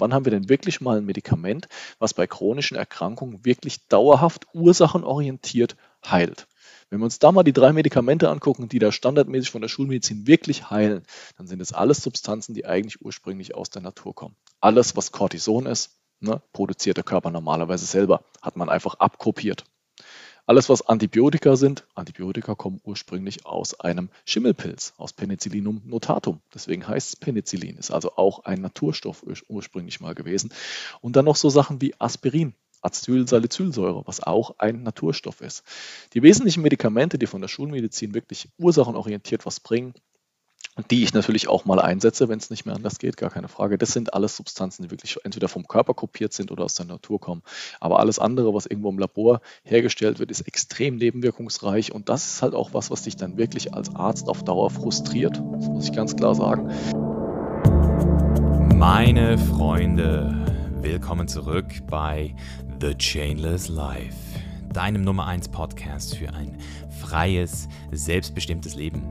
Wann haben wir denn wirklich mal ein Medikament, was bei chronischen Erkrankungen wirklich dauerhaft ursachenorientiert heilt? Wenn wir uns da mal die drei Medikamente angucken, die da standardmäßig von der Schulmedizin wirklich heilen, dann sind es alles Substanzen, die eigentlich ursprünglich aus der Natur kommen. Alles, was Cortison ist, ne, produziert der Körper normalerweise selber, hat man einfach abkopiert. Alles, was Antibiotika sind, Antibiotika kommen ursprünglich aus einem Schimmelpilz, aus Penicillinum notatum. Deswegen heißt es Penicillin, ist also auch ein Naturstoff ursprünglich mal gewesen. Und dann noch so Sachen wie Aspirin, Acetylsalicylsäure, was auch ein Naturstoff ist. Die wesentlichen Medikamente, die von der Schulmedizin wirklich ursachenorientiert was bringen, die ich natürlich auch mal einsetze, wenn es nicht mehr anders geht, gar keine Frage. Das sind alles Substanzen, die wirklich entweder vom Körper kopiert sind oder aus der Natur kommen. Aber alles andere, was irgendwo im Labor hergestellt wird, ist extrem nebenwirkungsreich und das ist halt auch was, was dich dann wirklich als Arzt auf Dauer frustriert. Das muss ich ganz klar sagen. Meine Freunde, willkommen zurück bei The Chainless Life, deinem Nummer 1 Podcast für ein freies, selbstbestimmtes Leben.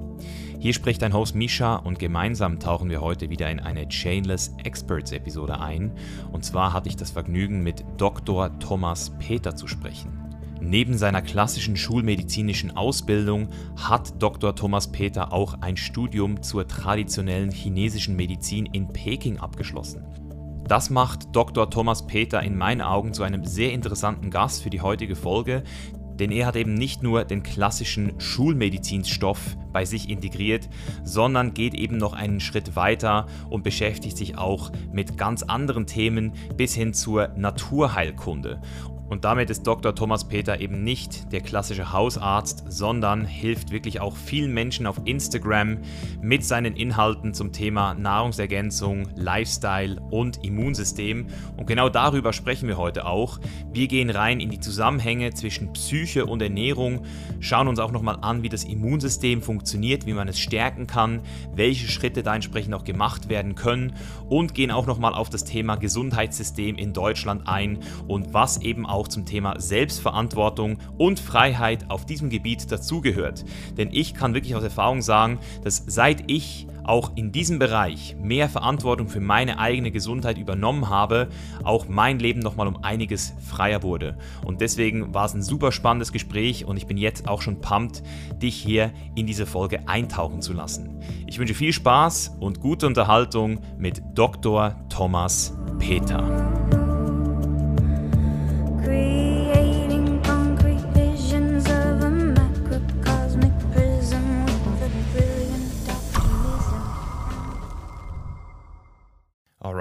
Hier spricht dein Host Misha und gemeinsam tauchen wir heute wieder in eine Chainless Experts Episode ein. Und zwar hatte ich das Vergnügen, mit Dr. Thomas Peter zu sprechen. Neben seiner klassischen schulmedizinischen Ausbildung hat Dr. Thomas Peter auch ein Studium zur traditionellen chinesischen Medizin in Peking abgeschlossen. Das macht Dr. Thomas Peter in meinen Augen zu einem sehr interessanten Gast für die heutige Folge, denn er hat eben nicht nur den klassischen Schulmedizinstoff bei sich integriert, sondern geht eben noch einen Schritt weiter und beschäftigt sich auch mit ganz anderen Themen bis hin zur Naturheilkunde. Und damit ist Dr. Thomas Peter eben nicht der klassische Hausarzt, sondern hilft wirklich auch vielen Menschen auf Instagram mit seinen Inhalten zum Thema Nahrungsergänzung, Lifestyle und Immunsystem. Und genau darüber sprechen wir heute auch. Wir gehen rein in die Zusammenhänge zwischen Psyche und Ernährung, schauen uns auch nochmal an, wie das Immunsystem funktioniert, wie man es stärken kann, welche Schritte da entsprechend auch gemacht werden können und gehen auch nochmal auf das Thema Gesundheitssystem in Deutschland ein und was eben auch auch zum Thema Selbstverantwortung und Freiheit auf diesem Gebiet dazugehört. Denn ich kann wirklich aus Erfahrung sagen, dass seit ich auch in diesem Bereich mehr Verantwortung für meine eigene Gesundheit übernommen habe, auch mein Leben nochmal um einiges freier wurde. Und deswegen war es ein super spannendes Gespräch und ich bin jetzt auch schon pumped, dich hier in diese Folge eintauchen zu lassen. Ich wünsche viel Spaß und gute Unterhaltung mit Dr. Thomas Peter.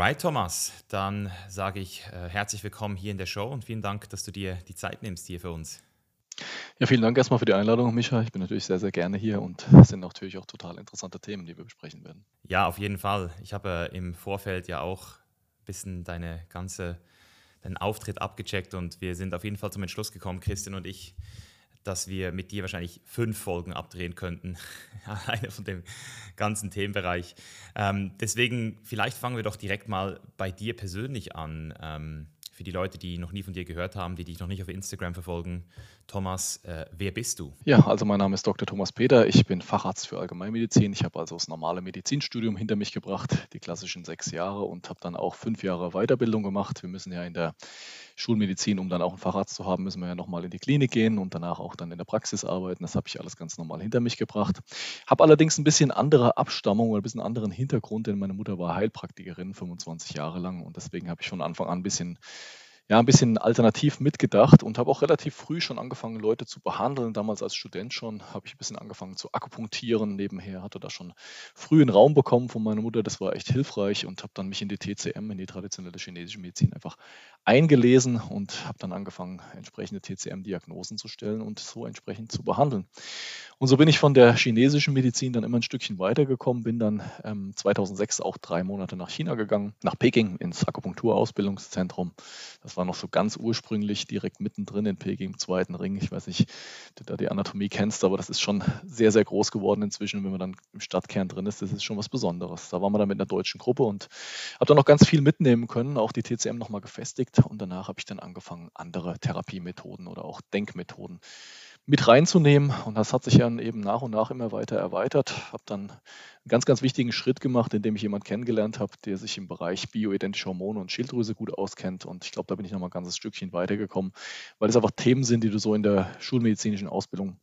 Alright, Thomas, dann sage ich äh, herzlich willkommen hier in der Show und vielen Dank, dass du dir die Zeit nimmst hier für uns. Ja, vielen Dank erstmal für die Einladung, Micha. Ich bin natürlich sehr, sehr gerne hier und es sind natürlich auch total interessante Themen, die wir besprechen werden. Ja, auf jeden Fall. Ich habe äh, im Vorfeld ja auch ein bisschen deine ganze, deinen Auftritt abgecheckt und wir sind auf jeden Fall zum Entschluss gekommen, Christian und ich, dass wir mit dir wahrscheinlich fünf Folgen abdrehen könnten, alleine von dem ganzen Themenbereich. Ähm, deswegen, vielleicht fangen wir doch direkt mal bei dir persönlich an. Ähm, für die Leute, die noch nie von dir gehört haben, die dich noch nicht auf Instagram verfolgen. Thomas, äh, wer bist du? Ja, also mein Name ist Dr. Thomas Peter. Ich bin Facharzt für Allgemeinmedizin. Ich habe also das normale Medizinstudium hinter mich gebracht, die klassischen sechs Jahre und habe dann auch fünf Jahre Weiterbildung gemacht. Wir müssen ja in der Schulmedizin, um dann auch einen Facharzt zu haben, müssen wir ja nochmal in die Klinik gehen und danach auch dann in der Praxis arbeiten. Das habe ich alles ganz normal hinter mich gebracht. Habe allerdings ein bisschen andere Abstammung oder ein bisschen anderen Hintergrund, denn meine Mutter war Heilpraktikerin 25 Jahre lang und deswegen habe ich von Anfang an ein bisschen ja, ein bisschen alternativ mitgedacht und habe auch relativ früh schon angefangen, Leute zu behandeln. Damals als Student schon habe ich ein bisschen angefangen zu akupunktieren nebenher, hatte da schon früh einen Raum bekommen von meiner Mutter. Das war echt hilfreich und habe dann mich in die TCM, in die traditionelle chinesische Medizin, einfach eingelesen und habe dann angefangen, entsprechende TCM-Diagnosen zu stellen und so entsprechend zu behandeln. Und so bin ich von der chinesischen Medizin dann immer ein Stückchen weitergekommen, bin dann ähm, 2006 auch drei Monate nach China gegangen, nach Peking ins Akupunkturausbildungszentrum. Das war noch so ganz ursprünglich direkt mittendrin in Peking im zweiten Ring. Ich weiß nicht, ob du da die Anatomie kennst, aber das ist schon sehr, sehr groß geworden inzwischen. Wenn man dann im Stadtkern drin ist, das ist schon was Besonderes. Da waren wir dann mit einer deutschen Gruppe und habe dann noch ganz viel mitnehmen können, auch die TCM nochmal gefestigt. Und danach habe ich dann angefangen, andere Therapiemethoden oder auch Denkmethoden mit reinzunehmen. Und das hat sich dann eben nach und nach immer weiter erweitert. Habe dann einen ganz, ganz wichtigen Schritt gemacht, indem ich jemanden kennengelernt habe, der sich im Bereich bioidentische Hormone und Schilddrüse gut auskennt. Und ich glaube, da bin ich noch mal ein ganzes Stückchen weitergekommen, weil es einfach Themen sind, die du so in der schulmedizinischen Ausbildung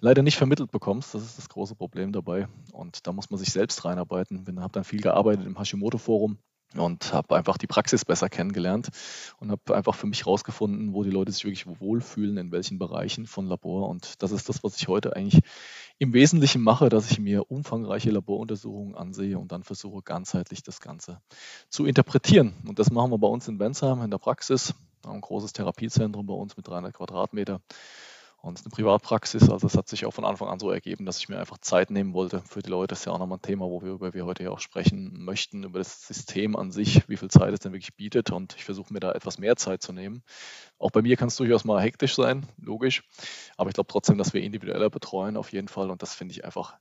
leider nicht vermittelt bekommst. Das ist das große Problem dabei. Und da muss man sich selbst reinarbeiten. Ich habe dann viel gearbeitet im Hashimoto-Forum und habe einfach die Praxis besser kennengelernt und habe einfach für mich herausgefunden, wo die Leute sich wirklich wohlfühlen, in welchen Bereichen von Labor. Und das ist das, was ich heute eigentlich im Wesentlichen mache, dass ich mir umfangreiche Laboruntersuchungen ansehe und dann versuche ganzheitlich das Ganze zu interpretieren. Und das machen wir bei uns in Bensheim in der Praxis. Ein großes Therapiezentrum bei uns mit 300 Quadratmeter und eine Privatpraxis. Also es hat sich auch von Anfang an so ergeben, dass ich mir einfach Zeit nehmen wollte für die Leute. Das ist ja auch nochmal ein Thema, worüber wir heute ja auch sprechen möchten, über das System an sich, wie viel Zeit es denn wirklich bietet. Und ich versuche mir da etwas mehr Zeit zu nehmen. Auch bei mir kann es durchaus mal hektisch sein, logisch. Aber ich glaube trotzdem, dass wir individueller betreuen auf jeden Fall. Und das finde ich einfach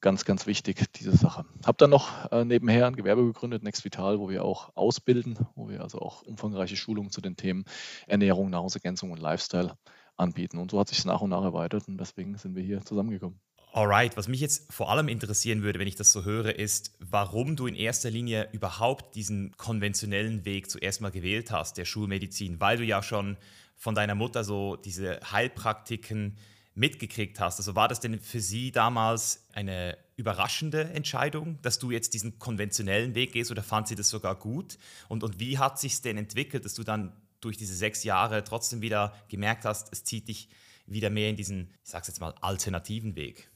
ganz, ganz wichtig, diese Sache. Habe dann noch äh, nebenher ein Gewerbe gegründet, Next Vital, wo wir auch ausbilden, wo wir also auch umfangreiche Schulungen zu den Themen Ernährung, Nahrungsergänzung und Lifestyle anbieten. Und so hat sich es nach und nach erweitert und deswegen sind wir hier zusammengekommen. Alright, was mich jetzt vor allem interessieren würde, wenn ich das so höre, ist, warum du in erster Linie überhaupt diesen konventionellen Weg zuerst mal gewählt hast, der Schulmedizin, weil du ja schon von deiner Mutter so diese Heilpraktiken mitgekriegt hast. Also war das denn für sie damals eine überraschende Entscheidung, dass du jetzt diesen konventionellen Weg gehst oder fand sie das sogar gut? Und, und wie hat sich denn entwickelt, dass du dann durch diese sechs Jahre trotzdem wieder gemerkt hast, es zieht dich wieder mehr in diesen, ich sag's jetzt mal, alternativen Weg?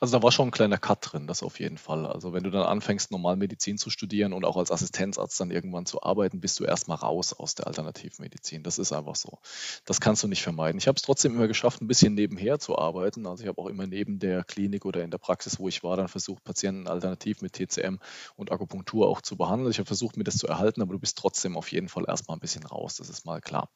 Also da war schon ein kleiner Cut drin, das auf jeden Fall. Also wenn du dann anfängst, normal Medizin zu studieren und auch als Assistenzarzt dann irgendwann zu arbeiten, bist du erstmal raus aus der Alternativmedizin. Das ist einfach so. Das kannst du nicht vermeiden. Ich habe es trotzdem immer geschafft, ein bisschen nebenher zu arbeiten. Also ich habe auch immer neben der Klinik oder in der Praxis, wo ich war, dann versucht, Patienten alternativ mit TCM und Akupunktur auch zu behandeln. Ich habe versucht, mir das zu erhalten, aber du bist trotzdem auf jeden Fall erstmal ein bisschen raus. Das ist mal klar.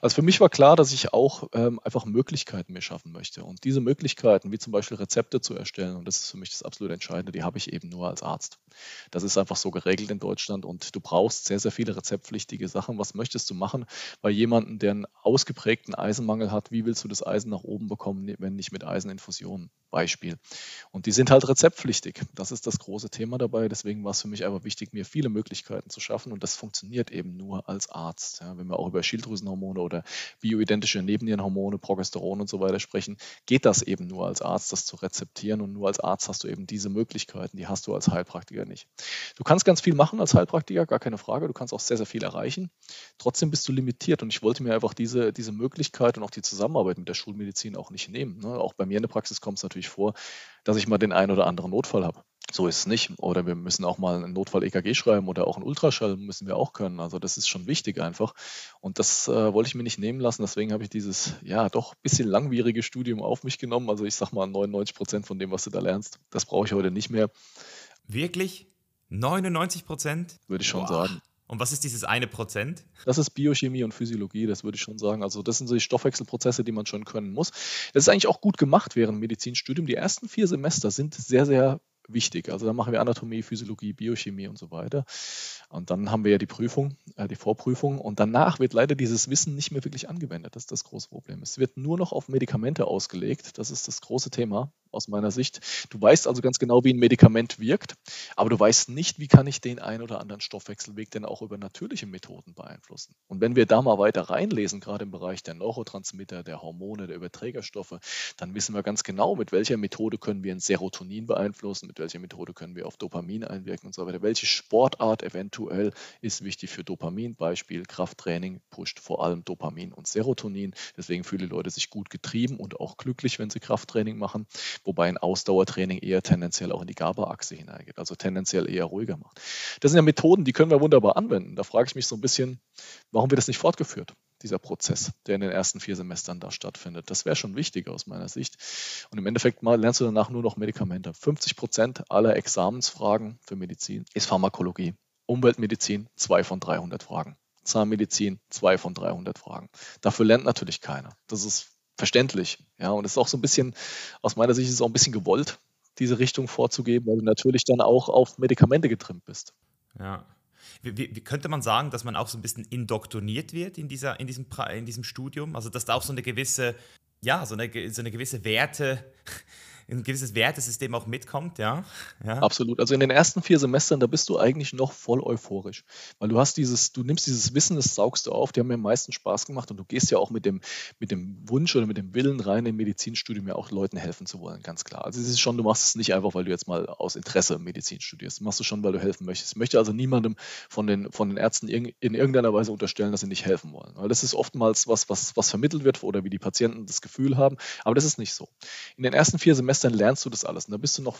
Also für mich war klar, dass ich auch ähm, einfach Möglichkeiten mir schaffen möchte. Und diese Möglichkeiten, wie zum Beispiel Rezepte zu erstellen, herstellen. Und das ist für mich das absolut Entscheidende. Die habe ich eben nur als Arzt. Das ist einfach so geregelt in Deutschland und du brauchst sehr, sehr viele rezeptpflichtige Sachen. Was möchtest du machen bei jemandem, der einen ausgeprägten Eisenmangel hat? Wie willst du das Eisen nach oben bekommen, wenn nicht mit Eiseninfusionen? Beispiel. Und die sind halt rezeptpflichtig. Das ist das große Thema dabei. Deswegen war es für mich einfach wichtig, mir viele Möglichkeiten zu schaffen. Und das funktioniert eben nur als Arzt. Ja, wenn wir auch über Schilddrüsenhormone oder bioidentische Nebennierenhormone, Progesteron und so weiter sprechen, geht das eben nur als Arzt, das zu rezeptieren. Und nur als Arzt hast du eben diese Möglichkeiten. Die hast du als Heilpraktiker nicht. Du kannst ganz viel machen als Heilpraktiker, gar keine Frage. Du kannst auch sehr, sehr viel erreichen. Trotzdem bist du limitiert. Und ich wollte mir einfach diese, diese Möglichkeit und auch die Zusammenarbeit mit der Schulmedizin auch nicht nehmen. Ne? Auch bei mir in der Praxis kommt es natürlich vor, dass ich mal den einen oder anderen Notfall habe. So ist es nicht. Oder wir müssen auch mal einen Notfall-EKG schreiben oder auch einen Ultraschall müssen wir auch können. Also das ist schon wichtig einfach. Und das äh, wollte ich mir nicht nehmen lassen. Deswegen habe ich dieses, ja, doch ein bisschen langwierige Studium auf mich genommen. Also ich sage mal 99 Prozent von dem, was du da lernst, das brauche ich heute nicht mehr. Wirklich? 99 Prozent? Würde ich schon Boah. sagen. Und was ist dieses eine Prozent? Das ist Biochemie und Physiologie, das würde ich schon sagen. Also das sind so die Stoffwechselprozesse, die man schon können muss. Das ist eigentlich auch gut gemacht während Medizinstudium. Die ersten vier Semester sind sehr, sehr wichtig. Also da machen wir Anatomie, Physiologie, Biochemie und so weiter. Und dann haben wir ja die Prüfung, äh, die Vorprüfung. Und danach wird leider dieses Wissen nicht mehr wirklich angewendet. Das ist das große Problem. Es wird nur noch auf Medikamente ausgelegt. Das ist das große Thema aus meiner Sicht. Du weißt also ganz genau, wie ein Medikament wirkt, aber du weißt nicht, wie kann ich den ein oder anderen Stoffwechselweg denn auch über natürliche Methoden beeinflussen. Und wenn wir da mal weiter reinlesen, gerade im Bereich der Neurotransmitter, der Hormone, der Überträgerstoffe, dann wissen wir ganz genau, mit welcher Methode können wir ein Serotonin beeinflussen, mit welcher Methode können wir auf Dopamin einwirken und so weiter. Welche Sportart eventuell ist wichtig für Dopamin? Beispiel Krafttraining pusht vor allem Dopamin und Serotonin. Deswegen fühlen die Leute sich gut getrieben und auch glücklich, wenn sie Krafttraining machen wobei ein Ausdauertraining eher tendenziell auch in die GABA-Achse hineingeht, also tendenziell eher ruhiger macht. Das sind ja Methoden, die können wir wunderbar anwenden. Da frage ich mich so ein bisschen, warum wird das nicht fortgeführt? dieser Prozess, der in den ersten vier Semestern da stattfindet. Das wäre schon wichtig aus meiner Sicht. Und im Endeffekt mal lernst du danach nur noch Medikamente. 50 Prozent aller Examensfragen für Medizin ist Pharmakologie. Umweltmedizin, zwei von 300 Fragen. Zahnmedizin, zwei von 300 Fragen. Dafür lernt natürlich keiner. Das ist verständlich. Ja, und es ist auch so ein bisschen, aus meiner Sicht ist es auch ein bisschen gewollt, diese Richtung vorzugeben, weil du natürlich dann auch auf Medikamente getrimmt bist. Ja. Wie, wie, wie, könnte man sagen, dass man auch so ein bisschen indoktriniert wird in, dieser, in, diesem, in diesem Studium? Also, dass da auch so eine gewisse ja, so eine, so eine gewisse Werte, ein gewisses Wertesystem auch mitkommt, ja? ja. Absolut. Also in den ersten vier Semestern, da bist du eigentlich noch voll euphorisch. Weil du hast dieses, du nimmst dieses Wissen, das saugst du auf, die haben mir am meisten Spaß gemacht und du gehst ja auch mit dem, mit dem Wunsch oder mit dem Willen rein, im Medizinstudium ja auch Leuten helfen zu wollen, ganz klar. Also es ist schon, du machst es nicht einfach, weil du jetzt mal aus Interesse Medizin studierst. Du machst es schon, weil du helfen möchtest. Ich möchte also niemandem von den, von den Ärzten in irgendeiner Weise unterstellen, dass sie nicht helfen wollen. Weil das ist oftmals was, was, was vermittelt wird oder wie die Patienten das Gefühl haben. Aber das ist nicht so. In den ersten vier Semestern Semestern lernst du das alles und da bist du noch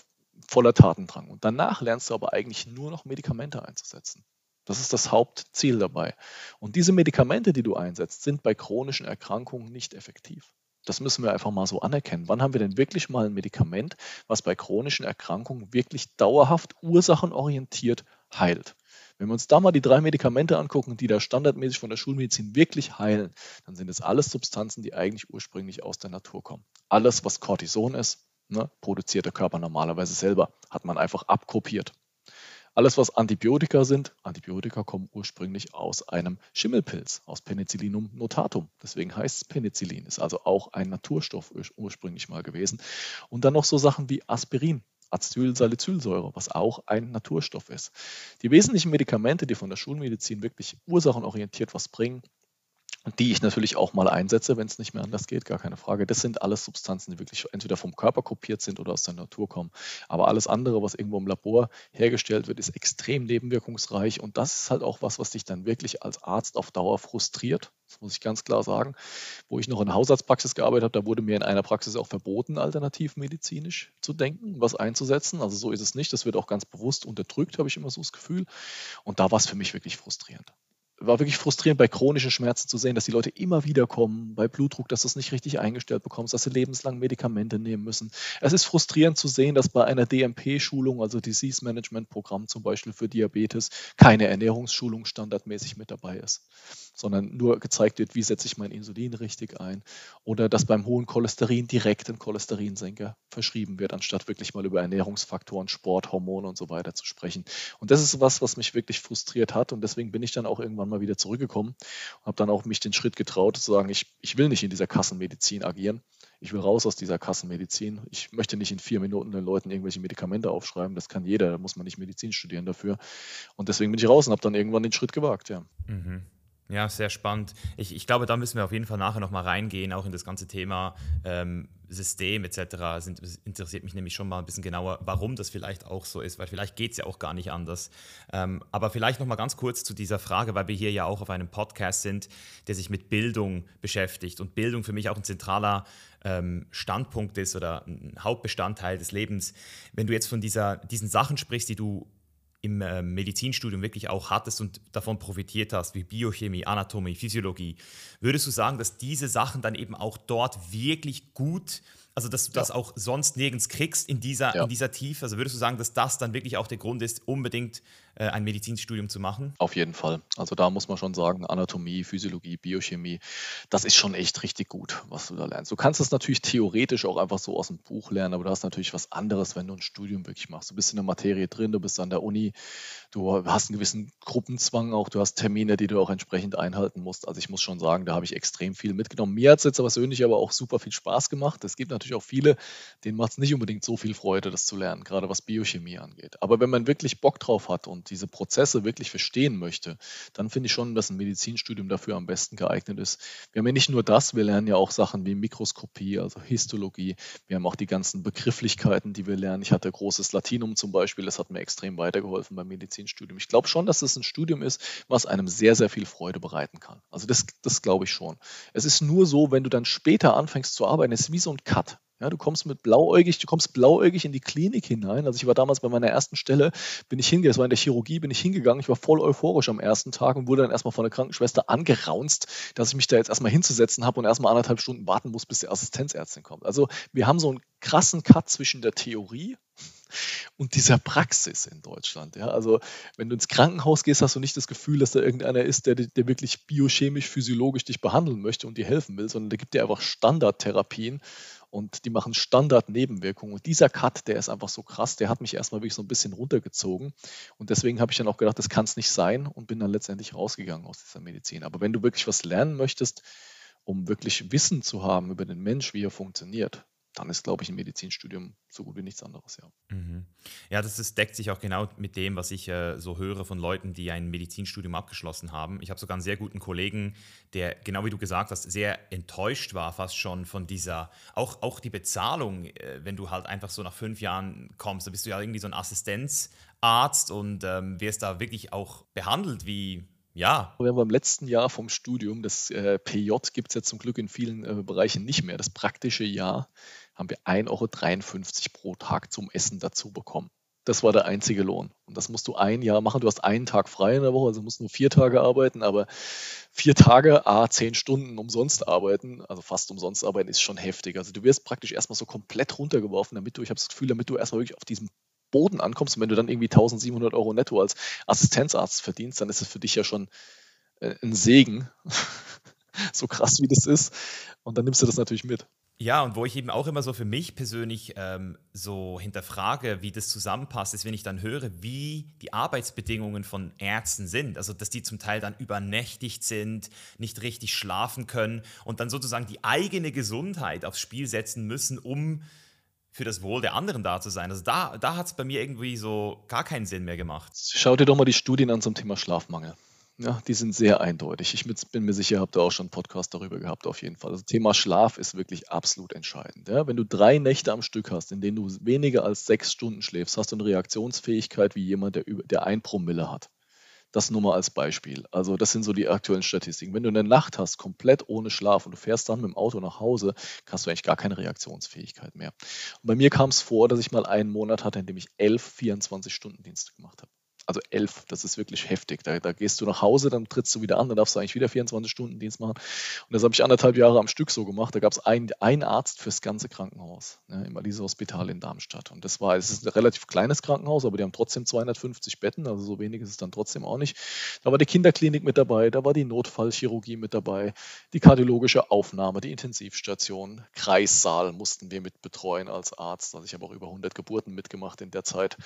voller Tatendrang. Und danach lernst du aber eigentlich nur noch Medikamente einzusetzen. Das ist das Hauptziel dabei. Und diese Medikamente, die du einsetzt, sind bei chronischen Erkrankungen nicht effektiv. Das müssen wir einfach mal so anerkennen. Wann haben wir denn wirklich mal ein Medikament, was bei chronischen Erkrankungen wirklich dauerhaft ursachenorientiert heilt? Wenn wir uns da mal die drei Medikamente angucken, die da standardmäßig von der Schulmedizin wirklich heilen, dann sind es alles Substanzen, die eigentlich ursprünglich aus der Natur kommen. Alles, was Cortison ist, ne, produziert der Körper normalerweise selber, hat man einfach abkopiert. Alles, was Antibiotika sind, Antibiotika kommen ursprünglich aus einem Schimmelpilz, aus Penicillinum notatum. Deswegen heißt es Penicillin, ist also auch ein Naturstoff ursprünglich mal gewesen. Und dann noch so Sachen wie Aspirin, Acetylsalicylsäure, was auch ein Naturstoff ist. Die wesentlichen Medikamente, die von der Schulmedizin wirklich ursachenorientiert was bringen, die ich natürlich auch mal einsetze, wenn es nicht mehr anders geht, gar keine Frage. Das sind alles Substanzen, die wirklich entweder vom Körper kopiert sind oder aus der Natur kommen. Aber alles andere, was irgendwo im Labor hergestellt wird, ist extrem nebenwirkungsreich und das ist halt auch was, was dich dann wirklich als Arzt auf Dauer frustriert. Das muss ich ganz klar sagen. Wo ich noch in Hausarztpraxis gearbeitet habe, da wurde mir in einer Praxis auch verboten, alternativmedizinisch zu denken, was einzusetzen. Also so ist es nicht. Das wird auch ganz bewusst unterdrückt, habe ich immer so das Gefühl. Und da war es für mich wirklich frustrierend war wirklich frustrierend bei chronischen Schmerzen zu sehen, dass die Leute immer wieder kommen, bei Blutdruck, dass du es nicht richtig eingestellt bekommst, dass sie lebenslang Medikamente nehmen müssen. Es ist frustrierend zu sehen, dass bei einer DMP-Schulung, also Disease Management Programm zum Beispiel für Diabetes, keine Ernährungsschulung standardmäßig mit dabei ist, sondern nur gezeigt wird, wie setze ich mein Insulin richtig ein oder dass beim hohen Cholesterin direkt ein Cholesterinsenker verschrieben wird, anstatt wirklich mal über Ernährungsfaktoren, Sport, Hormone und so weiter zu sprechen. Und das ist was, was mich wirklich frustriert hat und deswegen bin ich dann auch irgendwann mal wieder zurückgekommen und habe dann auch mich den Schritt getraut zu sagen, ich, ich will nicht in dieser Kassenmedizin agieren. Ich will raus aus dieser Kassenmedizin. Ich möchte nicht in vier Minuten den Leuten irgendwelche Medikamente aufschreiben. Das kann jeder, da muss man nicht Medizin studieren dafür. Und deswegen bin ich raus und habe dann irgendwann den Schritt gewagt, ja. Mhm. Ja, sehr spannend. Ich, ich glaube, da müssen wir auf jeden Fall nachher nochmal reingehen, auch in das ganze Thema ähm, System etc. Das interessiert mich nämlich schon mal ein bisschen genauer, warum das vielleicht auch so ist, weil vielleicht geht es ja auch gar nicht anders. Ähm, aber vielleicht nochmal ganz kurz zu dieser Frage, weil wir hier ja auch auf einem Podcast sind, der sich mit Bildung beschäftigt und Bildung für mich auch ein zentraler ähm, Standpunkt ist oder ein Hauptbestandteil des Lebens. Wenn du jetzt von dieser, diesen Sachen sprichst, die du im äh, Medizinstudium wirklich auch hattest und davon profitiert hast, wie Biochemie, Anatomie, Physiologie, würdest du sagen, dass diese Sachen dann eben auch dort wirklich gut, also dass du ja. das auch sonst nirgends kriegst in dieser, ja. in dieser Tiefe? Also würdest du sagen, dass das dann wirklich auch der Grund ist, unbedingt äh, ein Medizinstudium zu machen? Auf jeden Fall. Also da muss man schon sagen, Anatomie, Physiologie, Biochemie, das ist schon echt richtig gut, was du da lernst. Du kannst das natürlich theoretisch auch einfach so aus dem Buch lernen, aber du hast natürlich was anderes, wenn du ein Studium wirklich machst. Du bist in der Materie drin, du bist an der Uni, du hast einen gewissen Gruppenzwang auch, du hast Termine, die du auch entsprechend einhalten musst. Also ich muss schon sagen, da habe ich extrem viel mitgenommen. Mir hat es jetzt persönlich aber auch super viel Spaß gemacht. Es gibt natürlich auch viele, denen macht es nicht unbedingt so viel Freude, das zu lernen, gerade was Biochemie angeht. Aber wenn man wirklich Bock drauf hat und diese Prozesse wirklich verstehen möchte, dann finde ich schon, dass ein Medizinstudium dafür am besten geeignet ist. Wir haben ja nicht nur das, wir lernen ja auch Sachen wie Mikroskopie, also Histologie. Wir haben auch die ganzen Begrifflichkeiten, die wir lernen. Ich hatte großes Latinum zum Beispiel, das hat mir extrem weitergeholfen beim Medizinstudium. Ich glaube schon, dass es ein Studium ist, was einem sehr, sehr viel Freude bereiten kann. Also das, das glaube ich schon. Es ist nur so, wenn du dann später anfängst zu arbeiten, es ist wie so ein Cut. Ja, du kommst mit blauäugig, du kommst blauäugig in die Klinik hinein. Also ich war damals bei meiner ersten Stelle, bin ich hingegangen, das war in der Chirurgie, bin ich hingegangen. Ich war voll euphorisch am ersten Tag und wurde dann erstmal von der Krankenschwester angeraunzt, dass ich mich da jetzt erstmal hinzusetzen habe und erstmal anderthalb Stunden warten muss, bis die Assistenzärztin kommt. Also wir haben so einen krassen Cut zwischen der Theorie und dieser Praxis in Deutschland. Ja, also wenn du ins Krankenhaus gehst, hast du nicht das Gefühl, dass da irgendeiner ist, der, der wirklich biochemisch, physiologisch dich behandeln möchte und dir helfen will, sondern der gibt dir einfach Standardtherapien und die machen Standard-Nebenwirkungen. Und dieser Cut, der ist einfach so krass, der hat mich erstmal wirklich so ein bisschen runtergezogen. Und deswegen habe ich dann auch gedacht, das kann es nicht sein und bin dann letztendlich rausgegangen aus dieser Medizin. Aber wenn du wirklich was lernen möchtest, um wirklich Wissen zu haben über den Mensch, wie er funktioniert, dann ist, glaube ich, ein Medizinstudium so gut wie nichts anderes, ja. Mhm. Ja, das ist, deckt sich auch genau mit dem, was ich äh, so höre von Leuten, die ein Medizinstudium abgeschlossen haben. Ich habe sogar einen sehr guten Kollegen, der, genau wie du gesagt hast, sehr enttäuscht war, fast schon von dieser, auch, auch die Bezahlung, äh, wenn du halt einfach so nach fünf Jahren kommst, da bist du ja irgendwie so ein Assistenzarzt und ähm, wirst da wirklich auch behandelt wie ja. Wir haben im letzten Jahr vom Studium, das äh, PJ gibt es ja zum Glück in vielen äh, Bereichen nicht mehr, das praktische Jahr, haben wir 1,53 Euro pro Tag zum Essen dazu bekommen. Das war der einzige Lohn. Und das musst du ein Jahr machen. Du hast einen Tag frei in der Woche, also musst nur vier Tage arbeiten, aber vier Tage, a zehn Stunden umsonst arbeiten, also fast umsonst arbeiten, ist schon heftig. Also du wirst praktisch erstmal so komplett runtergeworfen, damit du, ich habe das Gefühl, damit du erstmal wirklich auf diesem Boden ankommst und wenn du dann irgendwie 1700 Euro netto als Assistenzarzt verdienst, dann ist es für dich ja schon äh, ein Segen, so krass wie das ist. Und dann nimmst du das natürlich mit. Ja, und wo ich eben auch immer so für mich persönlich ähm, so hinterfrage, wie das zusammenpasst, ist, wenn ich dann höre, wie die Arbeitsbedingungen von Ärzten sind. Also, dass die zum Teil dann übernächtigt sind, nicht richtig schlafen können und dann sozusagen die eigene Gesundheit aufs Spiel setzen müssen, um für das Wohl der anderen da zu sein. Also da, da hat es bei mir irgendwie so gar keinen Sinn mehr gemacht. Schau dir doch mal die Studien an zum Thema Schlafmangel. Ja, die sind sehr eindeutig. Ich bin mir sicher, habt ihr auch schon einen Podcast darüber gehabt, auf jeden Fall. Das also Thema Schlaf ist wirklich absolut entscheidend. Ja, wenn du drei Nächte am Stück hast, in denen du weniger als sechs Stunden schläfst, hast du eine Reaktionsfähigkeit wie jemand, der, der ein Promille hat. Das nur mal als Beispiel. Also das sind so die aktuellen Statistiken. Wenn du eine Nacht hast, komplett ohne Schlaf und du fährst dann mit dem Auto nach Hause, hast du eigentlich gar keine Reaktionsfähigkeit mehr. Und bei mir kam es vor, dass ich mal einen Monat hatte, in dem ich elf 24-Stunden-Dienste gemacht habe also elf, das ist wirklich heftig. Da, da, gehst du nach Hause, dann trittst du wieder an, dann darfst du eigentlich wieder 24 Stunden Dienst machen. Und das habe ich anderthalb Jahre am Stück so gemacht. Da gab es einen Arzt fürs ganze Krankenhaus, ne, im Alice Hospital in Darmstadt. Und das war, es ist ein relativ kleines Krankenhaus, aber die haben trotzdem 250 Betten, also so wenig ist es dann trotzdem auch nicht. Da war die Kinderklinik mit dabei, da war die Notfallchirurgie mit dabei, die kardiologische Aufnahme, die Intensivstation, Kreissaal mussten wir mit betreuen als Arzt. Also ich habe auch über 100 Geburten mitgemacht in der Zeit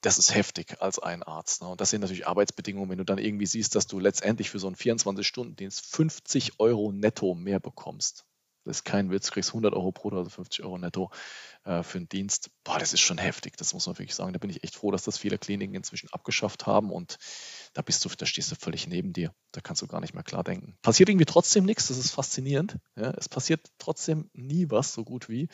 das ist heftig als ein Arzt. Ne? Und das sind natürlich Arbeitsbedingungen, wenn du dann irgendwie siehst, dass du letztendlich für so einen 24-Stunden-Dienst 50 Euro netto mehr bekommst. Das ist kein Witz, du kriegst 100 Euro pro also 50 Euro netto äh, für einen Dienst. Boah, das ist schon heftig, das muss man wirklich sagen. Da bin ich echt froh, dass das viele Kliniken inzwischen abgeschafft haben und da bist du, da stehst du völlig neben dir. Da kannst du gar nicht mehr klar denken. Passiert irgendwie trotzdem nichts, das ist faszinierend. Ja? Es passiert trotzdem nie was, so gut wie.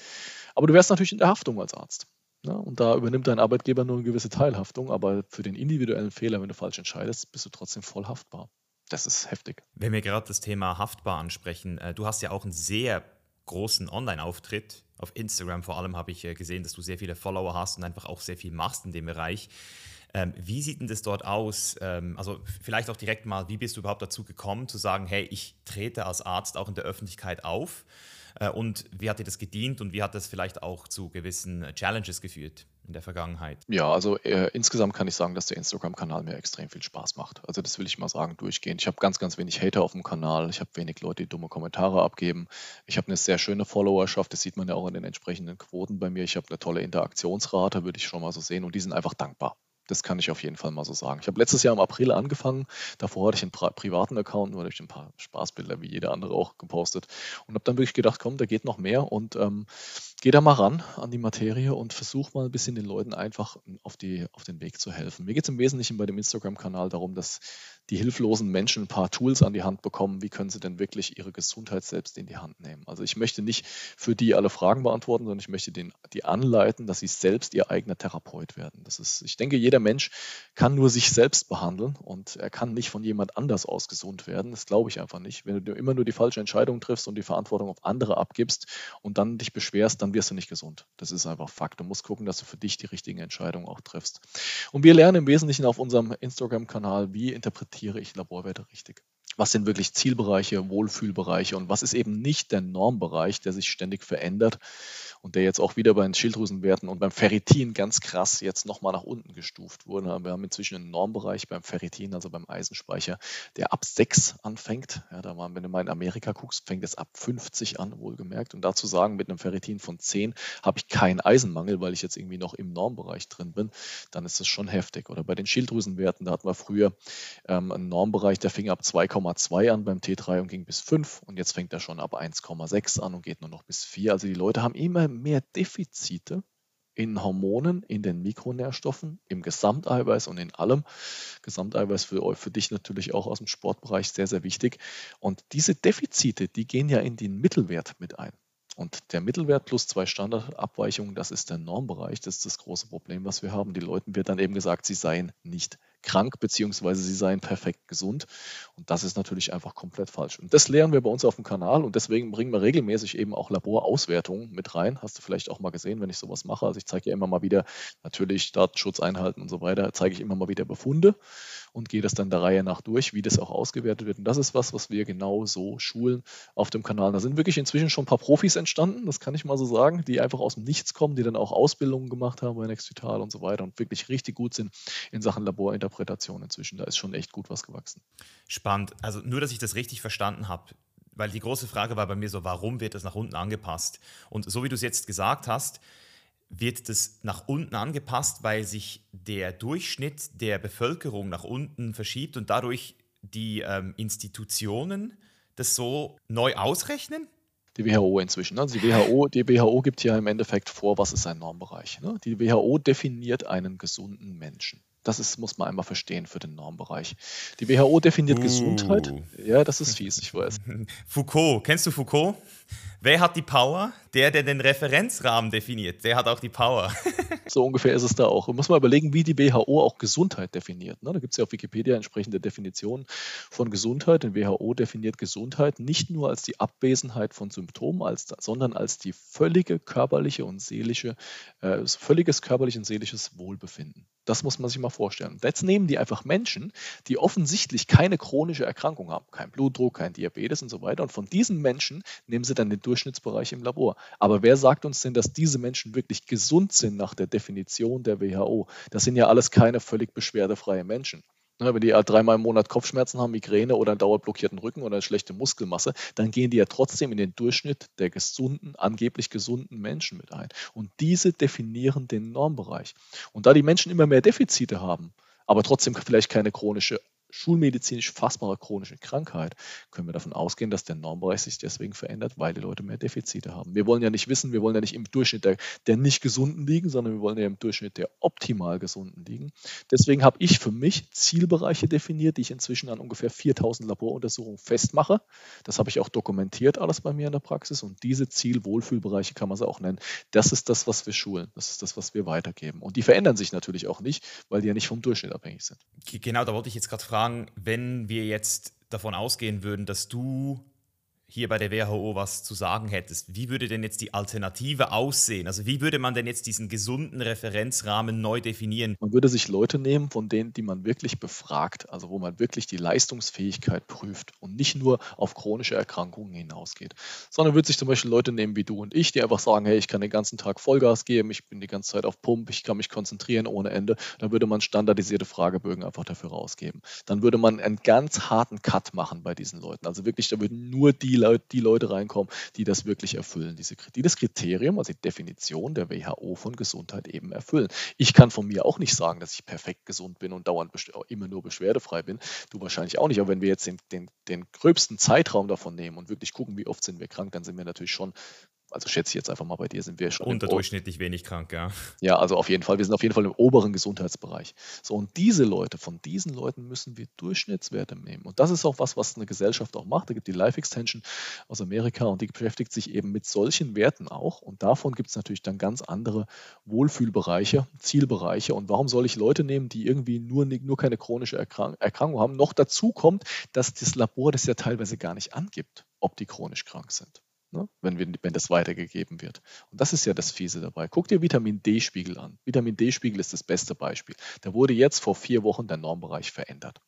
Aber du wärst natürlich in der Haftung als Arzt. Ja, ne? und da übernimmt dein Arbeitgeber nur eine gewisse Teilhaftung, aber für den individuellen Fehler, wenn du falsch entscheidest, bist du trotzdem voll haftbar. Das ist heftig. Wenn wir gerade das Thema haftbar ansprechen, äh, du hast ja auch einen sehr großen Online-Auftritt. Auf Instagram vor allem habe ich äh, gesehen, dass du sehr viele Follower hast und einfach auch sehr viel machst in dem Bereich. Ähm, wie sieht denn das dort aus? Ähm, also vielleicht auch direkt mal, wie bist du überhaupt dazu gekommen, zu sagen, hey, ich trete als Arzt auch in der Öffentlichkeit auf? Äh, und wie hat dir das gedient und wie hat das vielleicht auch zu gewissen Challenges geführt? in der Vergangenheit? Ja, also äh, insgesamt kann ich sagen, dass der Instagram-Kanal mir extrem viel Spaß macht. Also das will ich mal sagen, durchgehend. Ich habe ganz, ganz wenig Hater auf dem Kanal. Ich habe wenig Leute, die dumme Kommentare abgeben. Ich habe eine sehr schöne Followerschaft. Das sieht man ja auch in den entsprechenden Quoten bei mir. Ich habe eine tolle Interaktionsrate, würde ich schon mal so sehen. Und die sind einfach dankbar. Das kann ich auf jeden Fall mal so sagen. Ich habe letztes Jahr im April angefangen. Davor hatte ich einen privaten Account, nur ich ein paar Spaßbilder wie jeder andere auch gepostet und habe dann wirklich gedacht, komm, da geht noch mehr und ähm, geh da mal ran an die Materie und versuch mal ein bisschen den Leuten einfach auf, die, auf den Weg zu helfen. Mir geht es im Wesentlichen bei dem Instagram-Kanal darum, dass die hilflosen Menschen ein paar Tools an die Hand bekommen, wie können sie denn wirklich ihre Gesundheit selbst in die Hand nehmen. Also ich möchte nicht für die alle Fragen beantworten, sondern ich möchte den, die anleiten, dass sie selbst ihr eigener Therapeut werden. Das ist, ich denke, jeder Mensch kann nur sich selbst behandeln und er kann nicht von jemand anders aus gesund werden. Das glaube ich einfach nicht. Wenn du immer nur die falsche Entscheidung triffst und die Verantwortung auf andere abgibst und dann dich beschwerst, dann wirst du nicht gesund. Das ist einfach Fakt. Du musst gucken, dass du für dich die richtigen Entscheidungen auch triffst. Und wir lernen im Wesentlichen auf unserem Instagram-Kanal, wie interpretiere ich Laborwerte richtig? Was sind wirklich Zielbereiche, Wohlfühlbereiche und was ist eben nicht der Normbereich, der sich ständig verändert und der jetzt auch wieder bei den Schilddrüsenwerten und beim Ferritin ganz krass jetzt nochmal nach unten gestuft wurde. Wir haben inzwischen einen Normbereich beim Ferritin, also beim Eisenspeicher, der ab 6 anfängt. Ja, da waren, wenn du mal in Amerika guckst, fängt es ab 50 an, wohlgemerkt. Und dazu sagen, mit einem Ferritin von 10 habe ich keinen Eisenmangel, weil ich jetzt irgendwie noch im Normbereich drin bin, dann ist das schon heftig. Oder bei den Schilddrüsenwerten, da hatten wir früher ähm, einen Normbereich, der fing ab 2,2 an beim T3 und ging bis 5 und jetzt fängt er schon ab 1,6 an und geht nur noch bis 4. Also die Leute haben immer mehr Defizite in Hormonen, in den Mikronährstoffen, im Gesamteiweiß und in allem. Gesamteiweiß für, für dich natürlich auch aus dem Sportbereich sehr, sehr wichtig. Und diese Defizite, die gehen ja in den Mittelwert mit ein. Und der Mittelwert plus zwei Standardabweichungen, das ist der Normbereich. Das ist das große Problem, was wir haben. Die Leuten wird dann eben gesagt, sie seien nicht krank, beziehungsweise sie seien perfekt gesund. Und das ist natürlich einfach komplett falsch. Und das lernen wir bei uns auf dem Kanal und deswegen bringen wir regelmäßig eben auch Laborauswertungen mit rein. Hast du vielleicht auch mal gesehen, wenn ich sowas mache. Also ich zeige ja immer mal wieder, natürlich Datenschutz einhalten und so weiter, zeige ich immer mal wieder Befunde und gehe das dann der Reihe nach durch, wie das auch ausgewertet wird. Und das ist was, was wir genau so schulen auf dem Kanal. Da sind wirklich inzwischen schon ein paar Profis entstanden, das kann ich mal so sagen, die einfach aus dem Nichts kommen, die dann auch Ausbildungen gemacht haben bei Nextvital und so weiter und wirklich richtig gut sind in Sachen Laborinterpretation inzwischen. Da ist schon echt gut was gewachsen. Spannend. Also nur, dass ich das richtig verstanden habe weil die große Frage war bei mir so, warum wird das nach unten angepasst? Und so wie du es jetzt gesagt hast, wird das nach unten angepasst, weil sich der Durchschnitt der Bevölkerung nach unten verschiebt und dadurch die ähm, Institutionen das so neu ausrechnen? Die WHO inzwischen. Also die WHO, die WHO gibt ja im Endeffekt vor, was ist ein Normbereich. Ne? Die WHO definiert einen gesunden Menschen. Das ist, muss man einmal verstehen für den Normbereich. Die WHO definiert uh. Gesundheit. Ja, das ist fies, ich weiß. Foucault, kennst du Foucault? Wer hat die Power? Der, der den Referenzrahmen definiert, der hat auch die Power. so ungefähr ist es da auch. Man muss mal überlegen, wie die WHO auch Gesundheit definiert. Ne? Da gibt es ja auf Wikipedia entsprechende Definitionen von Gesundheit. Die WHO definiert Gesundheit nicht nur als die Abwesenheit von Symptomen, als, sondern als die völlige körperliche und seelische, äh, völliges körperliches und seelisches Wohlbefinden. Das muss man sich mal vorstellen. Jetzt nehmen die einfach Menschen, die offensichtlich keine chronische Erkrankung haben, kein Blutdruck, kein Diabetes und so weiter. Und von diesen Menschen nehmen sie dann den Durchschnittsbereich im Labor. Aber wer sagt uns denn, dass diese Menschen wirklich gesund sind nach der Definition der WHO? Das sind ja alles keine völlig beschwerdefreie Menschen. Wenn die dreimal im Monat Kopfschmerzen haben, Migräne oder einen dauerblockierten Rücken oder eine schlechte Muskelmasse, dann gehen die ja trotzdem in den Durchschnitt der gesunden, angeblich gesunden Menschen mit ein. Und diese definieren den Normbereich. Und da die Menschen immer mehr Defizite haben, aber trotzdem vielleicht keine chronische schulmedizinisch fassbare chronische Krankheit, können wir davon ausgehen, dass der Normbereich sich deswegen verändert, weil die Leute mehr Defizite haben. Wir wollen ja nicht wissen, wir wollen ja nicht im Durchschnitt der, der nicht Gesunden liegen, sondern wir wollen ja im Durchschnitt der optimal Gesunden liegen. Deswegen habe ich für mich Zielbereiche definiert, die ich inzwischen an ungefähr 4000 Laboruntersuchungen festmache. Das habe ich auch dokumentiert alles bei mir in der Praxis und diese Zielwohlfühlbereiche kann man sie auch nennen. Das ist das, was wir schulen. Das ist das, was wir weitergeben. Und die verändern sich natürlich auch nicht, weil die ja nicht vom Durchschnitt abhängig sind. Genau, da wollte ich jetzt gerade fragen, fragen, wenn wir jetzt davon ausgehen würden, dass du hier bei der WHO was zu sagen hättest, wie würde denn jetzt die Alternative aussehen? Also wie würde man denn jetzt diesen gesunden Referenzrahmen neu definieren? Man würde sich Leute nehmen, von denen, die man wirklich befragt, also wo man wirklich die Leistungsfähigkeit prüft und nicht nur auf chronische Erkrankungen hinausgeht, sondern würde sich zum Beispiel Leute nehmen wie du und ich, die einfach sagen, hey, ich kann den ganzen Tag Vollgas geben, ich bin die ganze Zeit auf Pump, ich kann mich konzentrieren ohne Ende. Dann würde man standardisierte Fragebögen einfach dafür rausgeben. Dann würde man einen ganz harten Cut machen bei diesen Leuten. Also wirklich, da würden nur die Leute, die Leute reinkommen, die das wirklich erfüllen, diese, die das Kriterium, also die Definition der WHO von Gesundheit eben erfüllen. Ich kann von mir auch nicht sagen, dass ich perfekt gesund bin und dauernd immer nur beschwerdefrei bin. Du wahrscheinlich auch nicht. Aber wenn wir jetzt den, den, den gröbsten Zeitraum davon nehmen und wirklich gucken, wie oft sind wir krank, dann sind wir natürlich schon also schätze ich jetzt einfach mal bei dir, sind wir schon. Unterdurchschnittlich wenig krank, ja. Ja, also auf jeden Fall. Wir sind auf jeden Fall im oberen Gesundheitsbereich. So, und diese Leute, von diesen Leuten müssen wir Durchschnittswerte nehmen. Und das ist auch was, was eine Gesellschaft auch macht. Da gibt die Life Extension aus Amerika und die beschäftigt sich eben mit solchen Werten auch. Und davon gibt es natürlich dann ganz andere Wohlfühlbereiche, Zielbereiche. Und warum soll ich Leute nehmen, die irgendwie nur, nur keine chronische Erkrank Erkrankung haben? Noch dazu kommt, dass das Labor das ja teilweise gar nicht angibt, ob die chronisch krank sind ne, wenn, wir, wenn das weitergegeben wird. Und das ist ja das Fiese dabei. Guck dir Vitamin D-Spiegel an. Vitamin D-Spiegel ist das beste Beispiel. Da wurde jetzt vor vier Wochen der Normbereich verändert.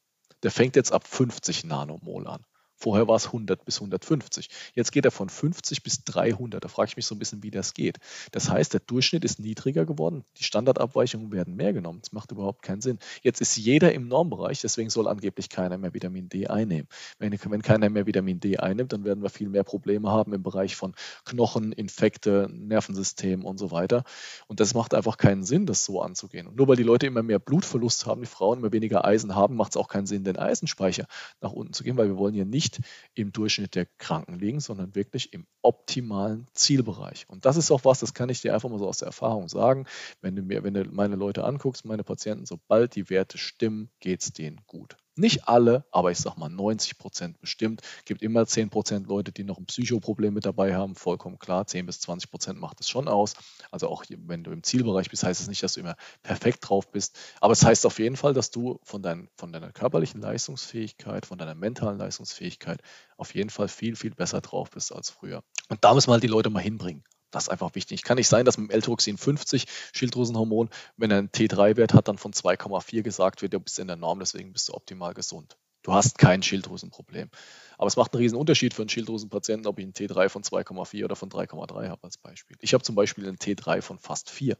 Der fängt jetzt ab 50 Nanomol an. Vorher war es 100 bis 150. Jetzt geht er von 50 bis 300. Da frage ich mich so ein bisschen, wie das geht. Das heißt, der Durchschnitt ist niedriger geworden. Die Standardabweichungen werden mehr genommen. Das macht überhaupt keinen Sinn. Jetzt ist jeder im Normbereich, deswegen soll angeblich keiner mehr Vitamin D einnehmen. Wenn, wenn keiner mehr Vitamin D einnimmt, dann werden wir viel mehr Probleme haben im Bereich von Knochen, Infekte, Nervensystem und so weiter. Und das macht einfach keinen Sinn, das so anzugehen. Und nur weil die Leute immer mehr Blutverlust haben, die Frauen immer weniger Eisen haben, macht es auch keinen Sinn, den Eisenspeicher nach unten zu gehen, weil wir wollen ja nicht nicht im Durchschnitt der Kranken liegen, sondern wirklich im optimalen Zielbereich. Und das ist auch was, das kann ich dir einfach mal so aus der Erfahrung sagen. Wenn du mir, wenn du meine Leute anguckst, meine Patienten, sobald die Werte stimmen, geht es denen gut. Nicht alle, aber ich sage mal 90 Prozent bestimmt. Es Gibt immer 10 Prozent Leute, die noch ein Psychoproblem mit dabei haben. Vollkommen klar, 10 bis 20 Prozent macht es schon aus. Also auch wenn du im Zielbereich bist, heißt es nicht, dass du immer perfekt drauf bist. Aber es heißt auf jeden Fall, dass du von, dein, von deiner körperlichen Leistungsfähigkeit, von deiner mentalen Leistungsfähigkeit auf jeden Fall viel, viel besser drauf bist als früher. Und da müssen wir halt die Leute mal hinbringen. Das ist einfach wichtig. Kann nicht sein, dass mit dem L-Tyroxin 50 Schilddrüsenhormon, wenn er einen T3-Wert hat, dann von 2,4 gesagt wird, du bist in der Norm, deswegen bist du optimal gesund. Du hast kein Schilddrüsenproblem. Aber es macht einen riesen Unterschied für einen Schilddrüsenpatienten, ob ich einen T3 von 2,4 oder von 3,3 habe als Beispiel. Ich habe zum Beispiel einen T3 von fast 4.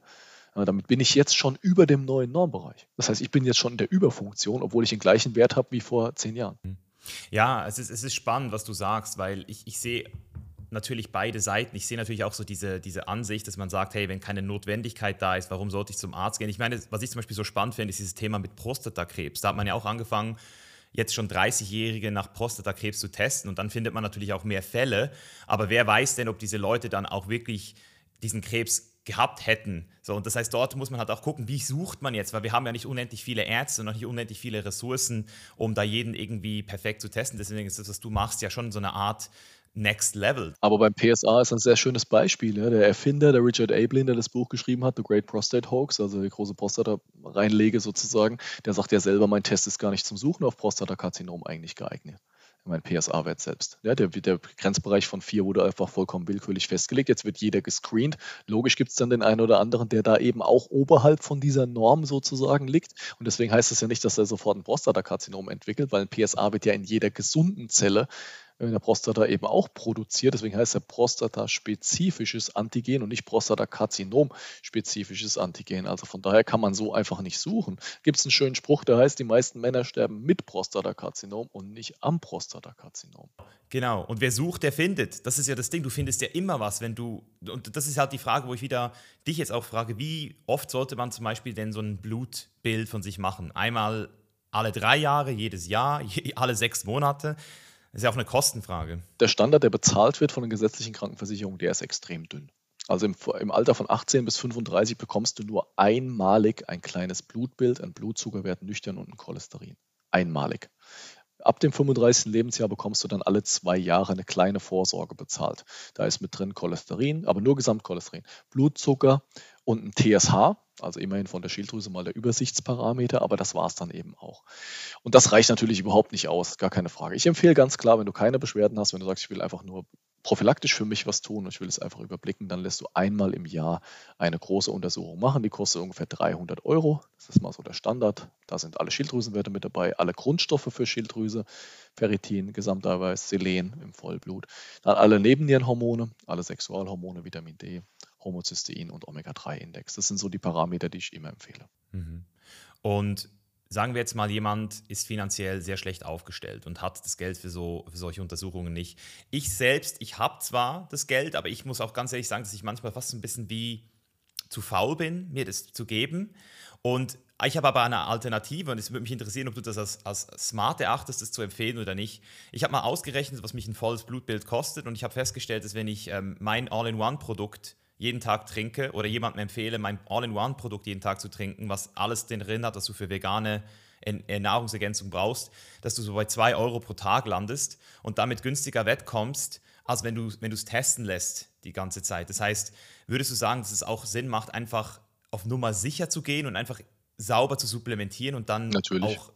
Damit bin ich jetzt schon über dem neuen Normbereich. Das heißt, ich bin jetzt schon in der Überfunktion, obwohl ich den gleichen Wert habe wie vor zehn Jahren. Ja, es ist, es ist spannend, was du sagst, weil ich, ich sehe natürlich beide Seiten. Ich sehe natürlich auch so diese, diese Ansicht, dass man sagt, hey, wenn keine Notwendigkeit da ist, warum sollte ich zum Arzt gehen? Ich meine, was ich zum Beispiel so spannend finde, ist dieses Thema mit Prostatakrebs. Da hat man ja auch angefangen, jetzt schon 30-Jährige nach Prostatakrebs zu testen und dann findet man natürlich auch mehr Fälle. Aber wer weiß denn, ob diese Leute dann auch wirklich diesen Krebs gehabt hätten. So, und das heißt, dort muss man halt auch gucken, wie sucht man jetzt, weil wir haben ja nicht unendlich viele Ärzte und noch nicht unendlich viele Ressourcen, um da jeden irgendwie perfekt zu testen. Deswegen ist das, was du machst, ja schon so eine Art Next Level. Aber beim PSA ist ein sehr schönes Beispiel. Ja. Der Erfinder, der Richard Ablin, der das Buch geschrieben hat, The Great Prostate Hoax, also die große Prostata-Reinlege sozusagen, der sagt ja selber, mein Test ist gar nicht zum Suchen auf Prostatakarzinom eigentlich geeignet. Mein PSA-Wert selbst. Ja, der, der Grenzbereich von 4 wurde einfach vollkommen willkürlich festgelegt. Jetzt wird jeder gescreent. Logisch gibt es dann den einen oder anderen, der da eben auch oberhalb von dieser Norm sozusagen liegt. Und deswegen heißt es ja nicht, dass er sofort ein Prostatakarzinom entwickelt, weil ein PSA wird ja in jeder gesunden Zelle in der Prostata eben auch produziert. Deswegen heißt er prostataspezifisches Antigen und nicht Prostatakarzinom-spezifisches Antigen. Also von daher kann man so einfach nicht suchen. Gibt es einen schönen Spruch, der heißt, die meisten Männer sterben mit Prostatakarzinom und nicht am Prostatakarzinom. Genau, und wer sucht, der findet. Das ist ja das Ding, du findest ja immer was, wenn du, und das ist halt die Frage, wo ich wieder dich jetzt auch frage, wie oft sollte man zum Beispiel denn so ein Blutbild von sich machen? Einmal alle drei Jahre, jedes Jahr, alle sechs Monate. Ist ja auch eine Kostenfrage. Der Standard, der bezahlt wird von den gesetzlichen Krankenversicherungen, der ist extrem dünn. Also im, im, Alter von 18 bis 35 bekommst du nur einmalig ein kleines Blutbild, ein Blutzuckerwert nüchtern und ein Cholesterin. Einmalig. Ab dem 35. Lebensjahr bekommst du dann alle zwei Jahre eine kleine Vorsorge bezahlt. Da ist mit drin Cholesterin, aber nur Gesamtcholesterin, Blutzucker und ein TSH, also immerhin von der Schilddrüse mal der Übersichtsparameter, aber das war es dann eben auch. Und das reicht natürlich überhaupt nicht aus, gar keine Frage. Ich empfehle ganz klar, wenn du keine Beschwerden hast, wenn du sagst, ich will einfach nur prophylaktisch für mich was tun und ich will es einfach überblicken, dann lässt du einmal im Jahr eine große Untersuchung machen. Die kostet ungefähr 300 Euro. Das ist mal so der Standard. Da sind alle Schilddrüsenwerte mit dabei, alle Grundstoffe für Schilddrüse, Ferritin, Gesamteiweiß, Selen im Vollblut. Dann alle Nebennierenhormone, alle Sexualhormone, Vitamin D, Homozystein und Omega-3-Index. Das sind so die Parameter, die ich immer empfehle. Mhm. Und sagen wir jetzt mal, jemand ist finanziell sehr schlecht aufgestellt und hat das Geld für, so, für solche Untersuchungen nicht. Ich selbst, ich habe zwar das Geld, aber ich muss auch ganz ehrlich sagen, dass ich manchmal fast ein bisschen wie zu faul bin, mir das zu geben. Und ich habe aber eine Alternative und es würde mich interessieren, ob du das als, als smart erachtest, das zu empfehlen oder nicht. Ich habe mal ausgerechnet, was mich ein volles Blutbild kostet und ich habe festgestellt, dass wenn ich ähm, mein All-in-One-Produkt jeden Tag trinke oder jemandem empfehle, mein All-in-One-Produkt jeden Tag zu trinken, was alles drin hat, was du für vegane Nahrungsergänzung brauchst, dass du so bei 2 Euro pro Tag landest und damit günstiger wettkommst, als wenn du wenn es testen lässt die ganze Zeit. Das heißt, würdest du sagen, dass es auch Sinn macht, einfach auf Nummer sicher zu gehen und einfach sauber zu supplementieren und dann Natürlich. auch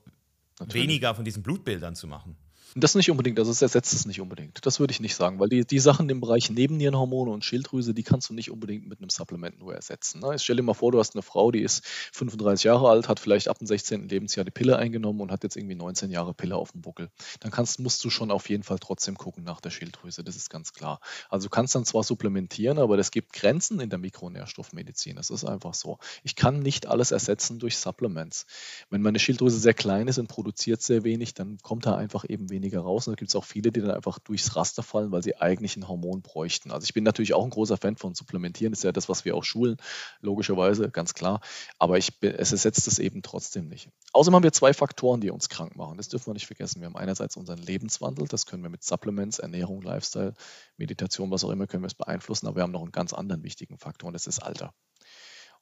Natürlich. weniger von diesen Blutbildern zu machen? Das nicht unbedingt, also es ersetzt es nicht unbedingt. Das würde ich nicht sagen, weil die, die Sachen im Bereich Nebennierenhormone und Schilddrüse, die kannst du nicht unbedingt mit einem Supplement nur ersetzen. Ne? stell dir mal vor, du hast eine Frau, die ist 35 Jahre alt, hat vielleicht ab dem 16. Lebensjahr die Pille eingenommen und hat jetzt irgendwie 19 Jahre Pille auf dem Buckel. Dann kannst, musst du schon auf jeden Fall trotzdem gucken nach der Schilddrüse, das ist ganz klar. Also du kannst dann zwar supplementieren, aber es gibt Grenzen in der Mikronährstoffmedizin. Das ist einfach so. Ich kann nicht alles ersetzen durch Supplements. Wenn meine Schilddrüse sehr klein ist und produziert sehr wenig, dann kommt da einfach eben weniger raus. Und da gibt es auch viele, die dann einfach durchs Raster fallen, weil sie eigentlich ein Hormon bräuchten. Also ich bin natürlich auch ein großer Fan von Supplementieren, das ist ja das, was wir auch schulen, logischerweise, ganz klar. Aber ich, es ersetzt es eben trotzdem nicht. Außerdem haben wir zwei Faktoren, die uns krank machen. Das dürfen wir nicht vergessen. Wir haben einerseits unseren Lebenswandel, das können wir mit Supplements, Ernährung, Lifestyle, Meditation, was auch immer, können wir es beeinflussen. Aber wir haben noch einen ganz anderen wichtigen Faktor und das ist Alter.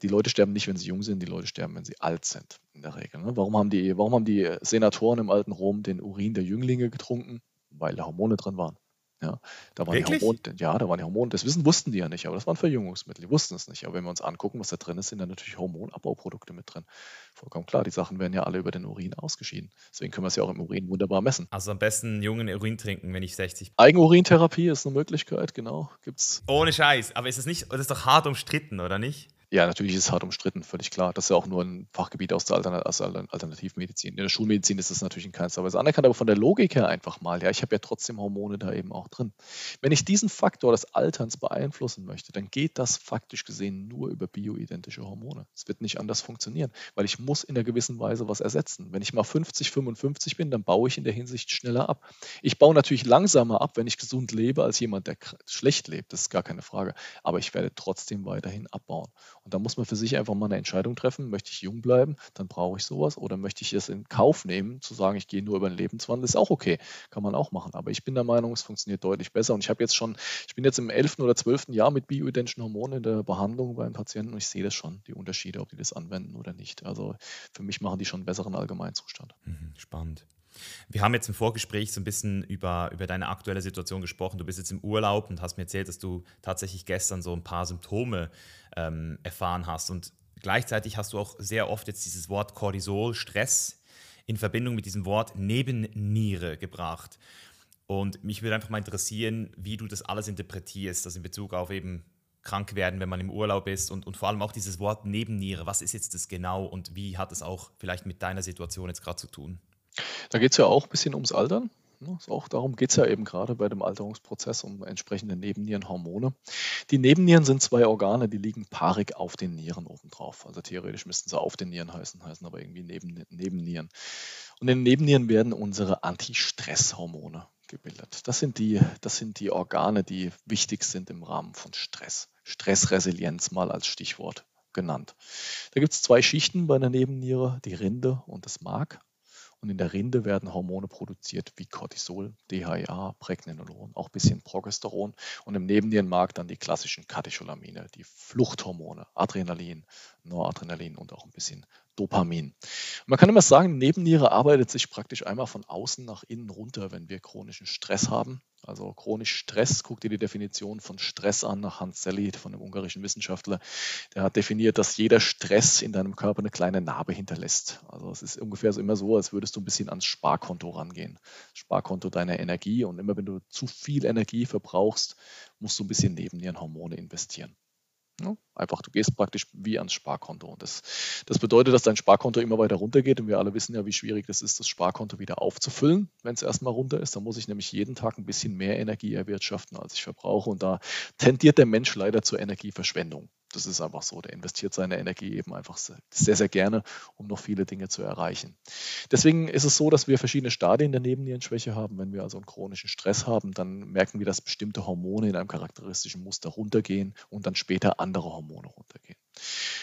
Die Leute sterben nicht, wenn sie jung sind, die Leute sterben, wenn sie alt sind, in der Regel. Ne? Warum, haben die, warum haben die Senatoren im alten Rom den Urin der Jünglinge getrunken? Weil da Hormone drin waren. Ja, da waren die Hormone, ja, da waren die Hormone, das Wissen wussten die ja nicht, aber das waren Verjüngungsmittel, die wussten es nicht. Aber wenn wir uns angucken, was da drin ist, sind da natürlich Hormonabbauprodukte mit drin. Vollkommen klar, die Sachen werden ja alle über den Urin ausgeschieden. Deswegen können wir es ja auch im Urin wunderbar messen. Also am besten jungen Urin trinken, wenn ich 60 bin. Eigenurintherapie ist eine Möglichkeit, genau. Gibt's. Ohne Scheiß, aber ist es nicht, das ist doch hart umstritten, oder nicht? Ja, natürlich ist es hart umstritten, völlig klar. Das ist ja auch nur ein Fachgebiet aus der Altern aus Alternativmedizin. In der Schulmedizin ist das natürlich in keinster Weise anerkannt, aber von der Logik her einfach mal. Ja, ich habe ja trotzdem Hormone da eben auch drin. Wenn ich diesen Faktor des Alterns beeinflussen möchte, dann geht das faktisch gesehen nur über bioidentische Hormone. Es wird nicht anders funktionieren, weil ich muss in einer gewissen Weise was ersetzen. Wenn ich mal 50, 55 bin, dann baue ich in der Hinsicht schneller ab. Ich baue natürlich langsamer ab, wenn ich gesund lebe, als jemand, der schlecht lebt. Das ist gar keine Frage. Aber ich werde trotzdem weiterhin abbauen. Und da muss man für sich einfach mal eine Entscheidung treffen. Möchte ich jung bleiben, dann brauche ich sowas. Oder möchte ich es in Kauf nehmen, zu sagen, ich gehe nur über den Lebenswandel, ist auch okay. Kann man auch machen. Aber ich bin der Meinung, es funktioniert deutlich besser. Und ich habe jetzt schon, ich bin jetzt im 11. oder 12. Jahr mit bioidentischen Hormonen in der Behandlung beim Patienten und ich sehe das schon, die Unterschiede, ob die das anwenden oder nicht. Also für mich machen die schon einen besseren Allgemeinzustand. Mhm, spannend. Wir haben jetzt im Vorgespräch so ein bisschen über, über deine aktuelle Situation gesprochen. Du bist jetzt im Urlaub und hast mir erzählt, dass du tatsächlich gestern so ein paar Symptome ähm, erfahren hast. Und gleichzeitig hast du auch sehr oft jetzt dieses Wort Cortisol, Stress, in Verbindung mit diesem Wort Nebenniere gebracht. Und mich würde einfach mal interessieren, wie du das alles interpretierst, das in Bezug auf eben krank werden, wenn man im Urlaub ist und, und vor allem auch dieses Wort Nebenniere. Was ist jetzt das genau und wie hat es auch vielleicht mit deiner Situation jetzt gerade zu tun? Da geht es ja auch ein bisschen ums Altern. Ne? Auch darum geht es ja eben gerade bei dem Alterungsprozess um entsprechende Nebennierenhormone. Die Nebennieren sind zwei Organe, die liegen paarig auf den Nieren obendrauf. Also theoretisch müssten sie auf den Nieren heißen, heißen aber irgendwie neben, Nebennieren. Und in den Nebennieren werden unsere Antistresshormone gebildet. Das sind, die, das sind die Organe, die wichtig sind im Rahmen von Stress. Stressresilienz mal als Stichwort genannt. Da gibt es zwei Schichten bei der Nebenniere, die Rinde und das Mark. Und in der Rinde werden Hormone produziert wie Cortisol, DHEA, Pregnenolon, auch ein bisschen Progesteron. Und im Nebennierenmark dann die klassischen Katecholamine, die Fluchthormone, Adrenalin, Noradrenalin und auch ein bisschen Dopamin. Man kann immer sagen, Nebenniere arbeitet sich praktisch einmal von außen nach innen runter, wenn wir chronischen Stress haben. Also chronisch Stress, guck dir die Definition von Stress an nach Hans Selye, von einem ungarischen Wissenschaftler. Der hat definiert, dass jeder Stress in deinem Körper eine kleine Narbe hinterlässt. Also es ist ungefähr so immer so, als würdest du ein bisschen ans Sparkonto rangehen. Sparkonto deiner Energie und immer wenn du zu viel Energie verbrauchst, musst du ein bisschen Nebennierenhormone investieren. Ja, einfach, du gehst praktisch wie ans Sparkonto. Und das, das bedeutet, dass dein Sparkonto immer weiter runtergeht. Und wir alle wissen ja, wie schwierig das ist, das Sparkonto wieder aufzufüllen, wenn es erstmal runter ist. Da muss ich nämlich jeden Tag ein bisschen mehr Energie erwirtschaften, als ich verbrauche. Und da tendiert der Mensch leider zur Energieverschwendung das ist einfach so. Der investiert seine Energie eben einfach sehr, sehr gerne, um noch viele Dinge zu erreichen. Deswegen ist es so, dass wir verschiedene Stadien der Nebennierenschwäche haben. Wenn wir also einen chronischen Stress haben, dann merken wir, dass bestimmte Hormone in einem charakteristischen Muster runtergehen und dann später andere Hormone runtergehen.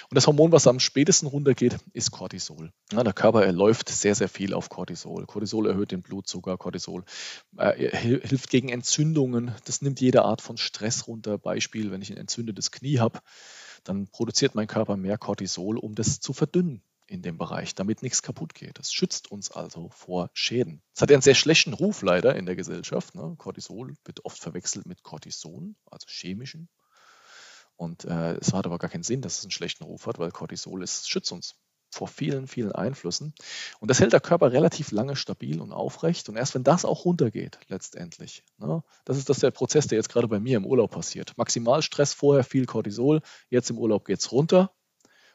Und das Hormon, was am spätesten runtergeht, ist Cortisol. Ja, der Körper läuft sehr, sehr viel auf Cortisol. Cortisol erhöht den Blutzucker, Cortisol äh, hilft gegen Entzündungen. Das nimmt jede Art von Stress runter. Beispiel, wenn ich ein entzündetes Knie habe, dann produziert mein Körper mehr Cortisol, um das zu verdünnen in dem Bereich, damit nichts kaputt geht. Das schützt uns also vor Schäden. Es hat ja einen sehr schlechten Ruf leider in der Gesellschaft. Ne? Cortisol wird oft verwechselt mit Cortison, also chemischen. Und äh, es hat aber gar keinen Sinn, dass es einen schlechten Ruf hat, weil Cortisol ist, schützt uns vor vielen, vielen Einflüssen. Und das hält der Körper relativ lange stabil und aufrecht. Und erst wenn das auch runtergeht, letztendlich, ne, das ist das der Prozess, der jetzt gerade bei mir im Urlaub passiert. Maximal Stress vorher, viel Cortisol, jetzt im Urlaub geht es runter.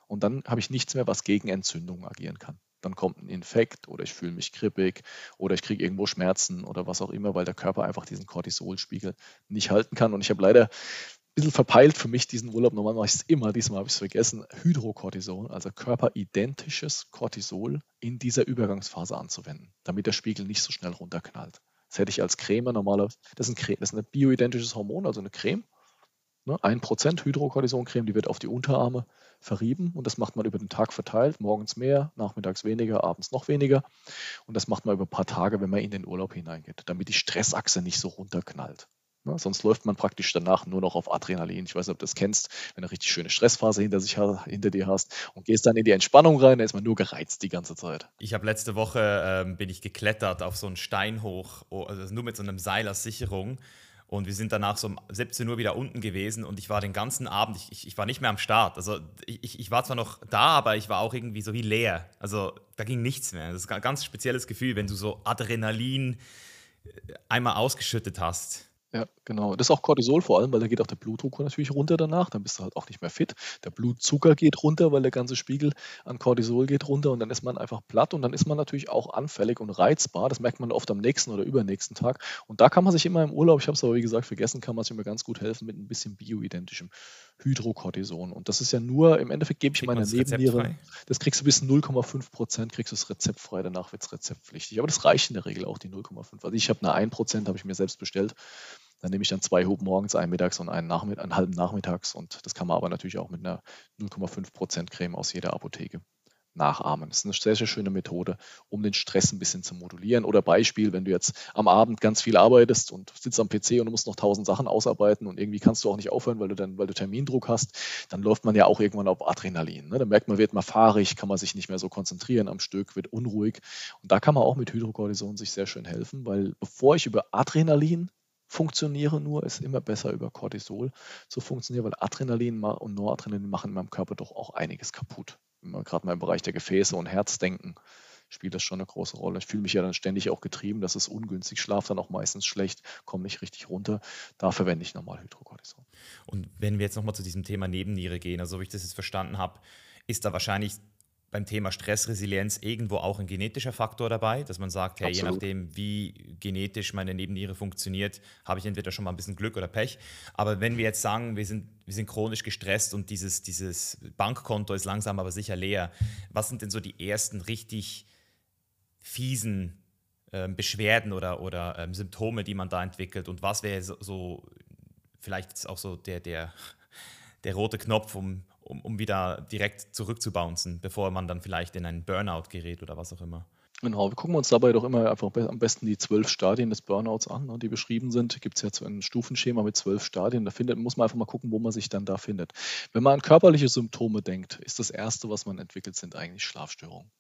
Und dann habe ich nichts mehr, was gegen Entzündungen agieren kann. Dann kommt ein Infekt oder ich fühle mich kribbig oder ich kriege irgendwo Schmerzen oder was auch immer, weil der Körper einfach diesen Cortisolspiegel nicht halten kann. Und ich habe leider bisschen verpeilt für mich diesen Urlaub. Normal mache ich es immer, diesmal habe ich es vergessen. Hydrocortison, also körperidentisches Cortisol in dieser Übergangsphase anzuwenden, damit der Spiegel nicht so schnell runterknallt. Das hätte ich als Creme normalerweise, das ist ein, Creme, das ist ein bioidentisches Hormon, also eine Creme. Ne, 1% Hydrocortison-Creme, die wird auf die Unterarme verrieben und das macht man über den Tag verteilt, morgens mehr, nachmittags weniger, abends noch weniger. Und das macht man über ein paar Tage, wenn man in den Urlaub hineingeht, damit die Stressachse nicht so runterknallt. Ne? Sonst läuft man praktisch danach nur noch auf Adrenalin. Ich weiß nicht, ob du das kennst, wenn du eine richtig schöne Stressphase hinter, sich, hinter dir hast und gehst dann in die Entspannung rein, dann ist man nur gereizt die ganze Zeit. Ich habe letzte Woche ähm, bin ich geklettert auf so einen Stein hoch, also nur mit so einem Seil als Sicherung. Und wir sind danach so um 17 Uhr wieder unten gewesen und ich war den ganzen Abend, ich, ich, ich war nicht mehr am Start. Also ich, ich war zwar noch da, aber ich war auch irgendwie so wie leer. Also da ging nichts mehr. Das ist ein ganz spezielles Gefühl, wenn du so Adrenalin äh, einmal ausgeschüttet hast. Ja, genau. Das ist auch Cortisol vor allem, weil da geht auch der Blutdruck natürlich runter danach. Dann bist du halt auch nicht mehr fit. Der Blutzucker geht runter, weil der ganze Spiegel an Cortisol geht runter und dann ist man einfach platt und dann ist man natürlich auch anfällig und reizbar. Das merkt man oft am nächsten oder übernächsten Tag. Und da kann man sich immer im Urlaub, ich habe es aber wie gesagt vergessen, kann man sich immer ganz gut helfen mit ein bisschen bioidentischem Hydrocortison. Und das ist ja nur, im Endeffekt gebe ich meiner Nebenniere, das kriegst du bis 0,5 Prozent, kriegst du es rezeptfrei, danach wird es rezeptpflichtig. Aber das reicht in der Regel auch, die 0,5. Also ich habe eine 1 Prozent, habe ich mir selbst bestellt. Dann nehme ich dann zwei Hub morgens, einen mittags und einen, Nachmittag, einen halben nachmittags. Und das kann man aber natürlich auch mit einer 0,5% Creme aus jeder Apotheke nachahmen. Das ist eine sehr, sehr schöne Methode, um den Stress ein bisschen zu modulieren. Oder Beispiel, wenn du jetzt am Abend ganz viel arbeitest und sitzt am PC und du musst noch tausend Sachen ausarbeiten und irgendwie kannst du auch nicht aufhören, weil du dann, weil du Termindruck hast, dann läuft man ja auch irgendwann auf Adrenalin. Ne? Dann merkt man, wird man fahrig, kann man sich nicht mehr so konzentrieren am Stück, wird unruhig. Und da kann man auch mit Hydrocortison sich sehr schön helfen, weil bevor ich über Adrenalin funktioniere nur, ist immer besser über Cortisol zu funktionieren, weil Adrenalin und Noradrenalin machen in meinem Körper doch auch einiges kaputt. Gerade mal im Bereich der Gefäße und Herzdenken spielt das schon eine große Rolle. Ich fühle mich ja dann ständig auch getrieben, das ist ungünstig, schlafe dann auch meistens schlecht, komme nicht richtig runter. Da verwende ich normal Hydrocortison. Und wenn wir jetzt nochmal zu diesem Thema Nebenniere gehen, also wie ich das jetzt verstanden habe, ist da wahrscheinlich beim Thema Stressresilienz irgendwo auch ein genetischer Faktor dabei, dass man sagt, hey, je nachdem, wie genetisch meine Nebenniere funktioniert, habe ich entweder schon mal ein bisschen Glück oder Pech. Aber wenn wir jetzt sagen, wir sind, wir sind chronisch gestresst und dieses, dieses Bankkonto ist langsam aber sicher leer, was sind denn so die ersten richtig fiesen äh, Beschwerden oder, oder ähm, Symptome, die man da entwickelt? Und was wäre so, so vielleicht auch so der, der, der rote Knopf, um um, um wieder direkt zurückzubouncen, bevor man dann vielleicht in einen Burnout gerät oder was auch immer. Genau, wir gucken uns dabei doch immer einfach am besten die zwölf Stadien des Burnouts an, ne, die beschrieben sind. Gibt es ja ein Stufenschema mit zwölf Stadien. Da findet, muss man einfach mal gucken, wo man sich dann da findet. Wenn man an körperliche Symptome denkt, ist das Erste, was man entwickelt, sind eigentlich Schlafstörungen.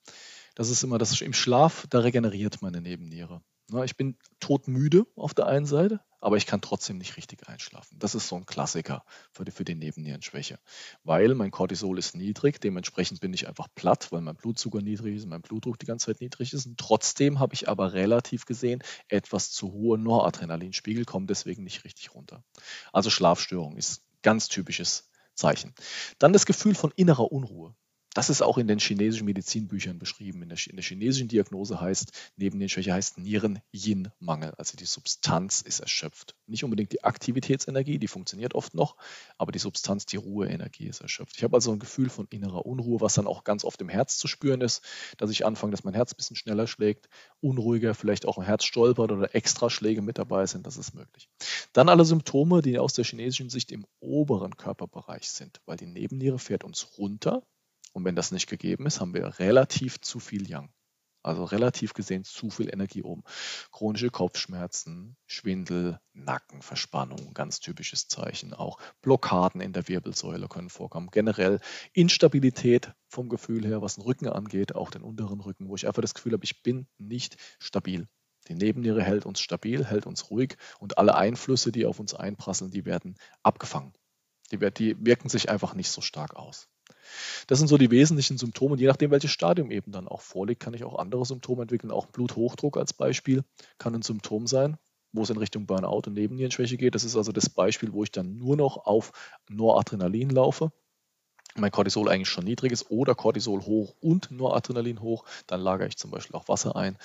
Das ist immer das im Schlaf, da regeneriert meine Nebenniere. Ne, ich bin todmüde auf der einen Seite, aber ich kann trotzdem nicht richtig einschlafen. Das ist so ein Klassiker für die, für die Nebennierenschwäche, weil mein Cortisol ist niedrig, dementsprechend bin ich einfach platt, weil mein Blutzucker niedrig ist, mein Blutdruck die ganze Zeit niedrig ist. Und trotzdem habe ich aber relativ gesehen etwas zu hohe Noradrenalinspiegel, komme deswegen nicht richtig runter. Also Schlafstörung ist ganz typisches Zeichen. Dann das Gefühl von innerer Unruhe. Das ist auch in den chinesischen Medizinbüchern beschrieben. In der, in der chinesischen Diagnose heißt, neben den Schwäche heißt Nieren-Yin-Mangel. Also die Substanz ist erschöpft. Nicht unbedingt die Aktivitätsenergie, die funktioniert oft noch, aber die Substanz, die Ruheenergie ist erschöpft. Ich habe also ein Gefühl von innerer Unruhe, was dann auch ganz oft im Herz zu spüren ist, dass ich anfange, dass mein Herz ein bisschen schneller schlägt, unruhiger, vielleicht auch ein Herz stolpert oder Extraschläge mit dabei sind, das ist möglich. Dann alle Symptome, die aus der chinesischen Sicht im oberen Körperbereich sind, weil die Nebenniere fährt uns runter und wenn das nicht gegeben ist, haben wir relativ zu viel Yang. Also relativ gesehen zu viel Energie oben. Chronische Kopfschmerzen, Schwindel, Nackenverspannung, ganz typisches Zeichen. Auch Blockaden in der Wirbelsäule können vorkommen. Generell Instabilität vom Gefühl her, was den Rücken angeht, auch den unteren Rücken, wo ich einfach das Gefühl habe, ich bin nicht stabil. Die Nebenniere hält uns stabil, hält uns ruhig und alle Einflüsse, die auf uns einprasseln, die werden abgefangen. Die, die wirken sich einfach nicht so stark aus. Das sind so die wesentlichen Symptome. Je nachdem, welches Stadium eben dann auch vorliegt, kann ich auch andere Symptome entwickeln. Auch Bluthochdruck als Beispiel kann ein Symptom sein, wo es in Richtung Burnout und Nebennierenschwäche geht. Das ist also das Beispiel, wo ich dann nur noch auf Noradrenalin laufe mein Cortisol eigentlich schon niedrig ist oder Cortisol hoch und Noradrenalin hoch, dann lagere ich zum Beispiel auch Wasser ein.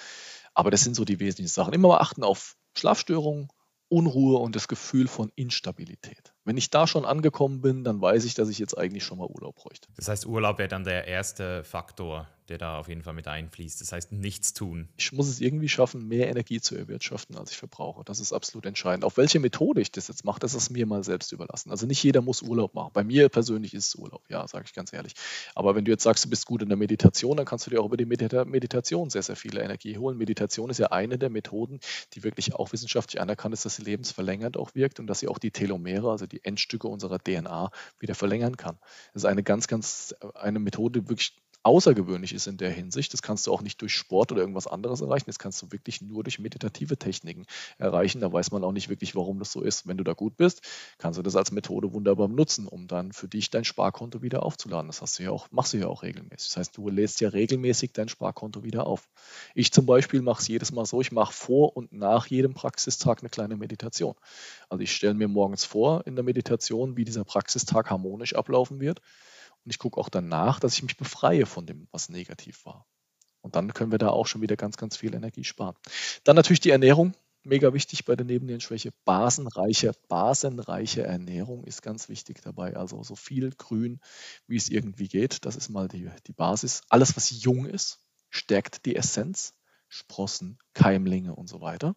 Aber das sind so die wesentlichen Sachen. Immer mal achten auf Schlafstörungen, Unruhe und das Gefühl von Instabilität. Wenn ich da schon angekommen bin, dann weiß ich, dass ich jetzt eigentlich schon mal Urlaub bräuchte. Das heißt, Urlaub wäre dann der erste Faktor, der da auf jeden Fall mit einfließt. Das heißt, nichts tun. Ich muss es irgendwie schaffen, mehr Energie zu erwirtschaften, als ich verbrauche. Das ist absolut entscheidend. Auf welche Methode ich das jetzt mache, das ist mir mal selbst überlassen. Also nicht jeder muss Urlaub machen. Bei mir persönlich ist es Urlaub, ja, sage ich ganz ehrlich. Aber wenn du jetzt sagst, du bist gut in der Meditation, dann kannst du dir auch über die Medita Meditation sehr, sehr viel Energie holen. Meditation ist ja eine der Methoden, die wirklich auch wissenschaftlich anerkannt ist, dass sie lebensverlängernd auch wirkt und dass sie auch die Telomere, also die Endstücke unserer DNA, wieder verlängern kann. Das ist eine ganz, ganz, eine Methode, die wirklich außergewöhnlich ist in der Hinsicht. Das kannst du auch nicht durch Sport oder irgendwas anderes erreichen. Das kannst du wirklich nur durch meditative Techniken erreichen. Da weiß man auch nicht wirklich, warum das so ist. Wenn du da gut bist, kannst du das als Methode wunderbar nutzen, um dann für dich dein Sparkonto wieder aufzuladen. Das hast du ja auch, machst du ja auch regelmäßig. Das heißt, du lädst ja regelmäßig dein Sparkonto wieder auf. Ich zum Beispiel mache es jedes Mal so, ich mache vor und nach jedem Praxistag eine kleine Meditation. Also ich stelle mir morgens vor in der Meditation, wie dieser Praxistag harmonisch ablaufen wird. Und ich gucke auch danach, dass ich mich befreie von dem, was negativ war. Und dann können wir da auch schon wieder ganz, ganz viel Energie sparen. Dann natürlich die Ernährung, mega wichtig bei der Nebennierenschwäche. Basenreiche, basenreiche Ernährung ist ganz wichtig dabei. Also so viel Grün, wie es irgendwie geht. Das ist mal die, die Basis. Alles, was jung ist, stärkt die Essenz. Sprossen, Keimlinge und so weiter.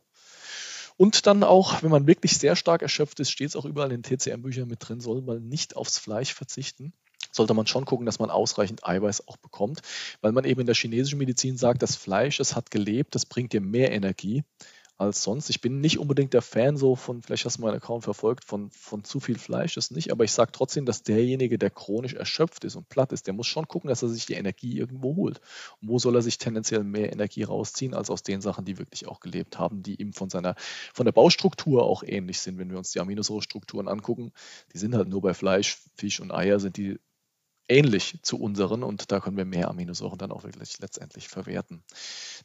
Und dann auch, wenn man wirklich sehr stark erschöpft ist, steht es auch überall in den TCM-Büchern mit drin, soll man nicht aufs Fleisch verzichten sollte man schon gucken, dass man ausreichend Eiweiß auch bekommt, weil man eben in der chinesischen Medizin sagt, das Fleisch, es hat gelebt, das bringt dir mehr Energie als sonst. Ich bin nicht unbedingt der Fan so von, vielleicht hast du meinen Account verfolgt, von, von zu viel Fleisch, das nicht, aber ich sage trotzdem, dass derjenige, der chronisch erschöpft ist und platt ist, der muss schon gucken, dass er sich die Energie irgendwo holt. Und wo soll er sich tendenziell mehr Energie rausziehen, als aus den Sachen, die wirklich auch gelebt haben, die ihm von seiner, von der Baustruktur auch ähnlich sind, wenn wir uns die Aminosäurestrukturen angucken. Die sind halt nur bei Fleisch, Fisch und Eier sind die ähnlich zu unseren und da können wir mehr Aminosäuren dann auch wirklich letztendlich verwerten.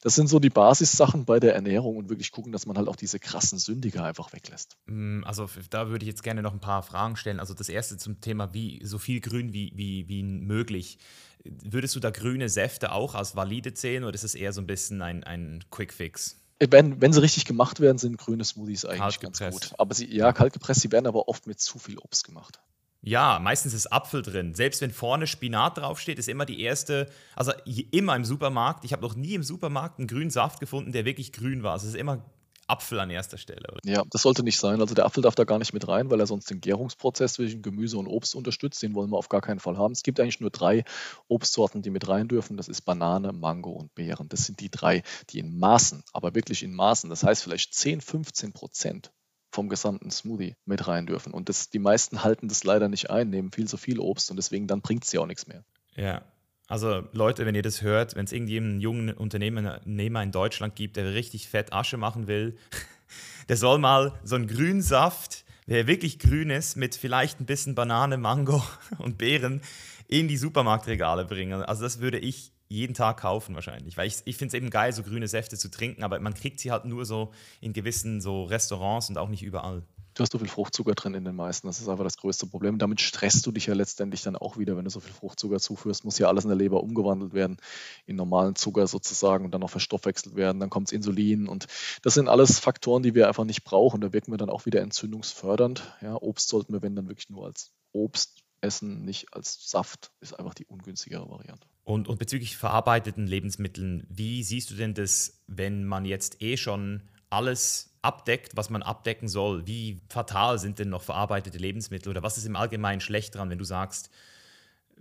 Das sind so die Basissachen bei der Ernährung und wirklich gucken, dass man halt auch diese krassen Sündiger einfach weglässt. Mm, also da würde ich jetzt gerne noch ein paar Fragen stellen. Also das erste zum Thema, wie so viel Grün wie, wie, wie möglich. Würdest du da grüne Säfte auch als valide zählen oder ist es eher so ein bisschen ein, ein Quick-Fix? Wenn, wenn, sie richtig gemacht werden, sind grüne Smoothies eigentlich ganz gut. Aber sie, ja, kalt gepresst, sie werden aber oft mit zu viel Obst gemacht. Ja, meistens ist Apfel drin. Selbst wenn vorne Spinat draufsteht, ist immer die erste, also immer im Supermarkt. Ich habe noch nie im Supermarkt einen grünen Saft gefunden, der wirklich grün war. Also es ist immer Apfel an erster Stelle. Oder? Ja, das sollte nicht sein. Also der Apfel darf da gar nicht mit rein, weil er sonst den Gärungsprozess zwischen Gemüse und Obst unterstützt. Den wollen wir auf gar keinen Fall haben. Es gibt eigentlich nur drei Obstsorten, die mit rein dürfen. Das ist Banane, Mango und Beeren. Das sind die drei, die in Maßen, aber wirklich in Maßen, das heißt vielleicht 10, 15 Prozent vom gesamten Smoothie mit rein dürfen. Und das, die meisten halten das leider nicht ein, nehmen viel zu viel Obst und deswegen dann bringt es ja auch nichts mehr. Ja. Also Leute, wenn ihr das hört, wenn es irgendjemanden jungen Unternehmer in Deutschland gibt, der richtig fett Asche machen will, der soll mal so einen grünen Saft, der wirklich grün ist, mit vielleicht ein bisschen Banane, Mango und Beeren in die Supermarktregale bringen. Also das würde ich jeden Tag kaufen wahrscheinlich. Weil ich, ich finde es eben geil, so grüne Säfte zu trinken, aber man kriegt sie halt nur so in gewissen so Restaurants und auch nicht überall. Du hast so viel Fruchtzucker drin in den meisten. Das ist einfach das größte Problem. Damit stresst du dich ja letztendlich dann auch wieder, wenn du so viel Fruchtzucker zuführst. Muss ja alles in der Leber umgewandelt werden in normalen Zucker sozusagen und dann noch verstoffwechselt werden. Dann kommt Insulin und das sind alles Faktoren, die wir einfach nicht brauchen. Da wirken wir dann auch wieder entzündungsfördernd. Ja, Obst sollten wir, wenn dann wirklich nur als Obst essen, nicht als Saft. Ist einfach die ungünstigere Variante. Und, und bezüglich verarbeiteten Lebensmitteln, wie siehst du denn das, wenn man jetzt eh schon alles abdeckt, was man abdecken soll? Wie fatal sind denn noch verarbeitete Lebensmittel oder was ist im Allgemeinen schlecht dran, wenn du sagst,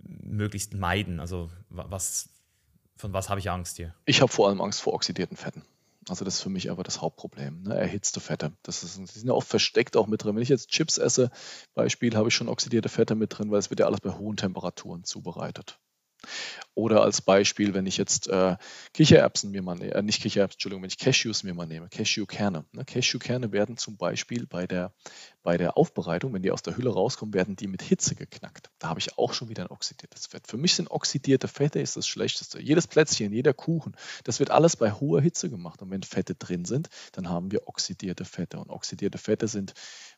möglichst meiden? Also was, von was habe ich Angst hier? Ich habe vor allem Angst vor oxidierten Fetten. Also das ist für mich aber das Hauptproblem. Ne? Erhitzte Fette. Das ist, die sind ja oft versteckt auch mit drin. Wenn ich jetzt Chips esse, Beispiel, habe ich schon oxidierte Fette mit drin, weil es wird ja alles bei hohen Temperaturen zubereitet. Oder als Beispiel, wenn ich jetzt äh, Kichererbsen mir mal nehme, äh, nicht Kichererbsen, Entschuldigung, wenn ich Cashews mir mal nehme, Cashewkerne. Ne? Cashewkerne werden zum Beispiel bei der, bei der Aufbereitung, wenn die aus der Hülle rauskommen, werden die mit Hitze geknackt. Da habe ich auch schon wieder ein oxidiertes Fett. Für mich sind oxidierte Fette ist das Schlechteste. Jedes Plätzchen, jeder Kuchen, das wird alles bei hoher Hitze gemacht. Und wenn Fette drin sind, dann haben wir oxidierte Fette. Und oxidierte Fette sind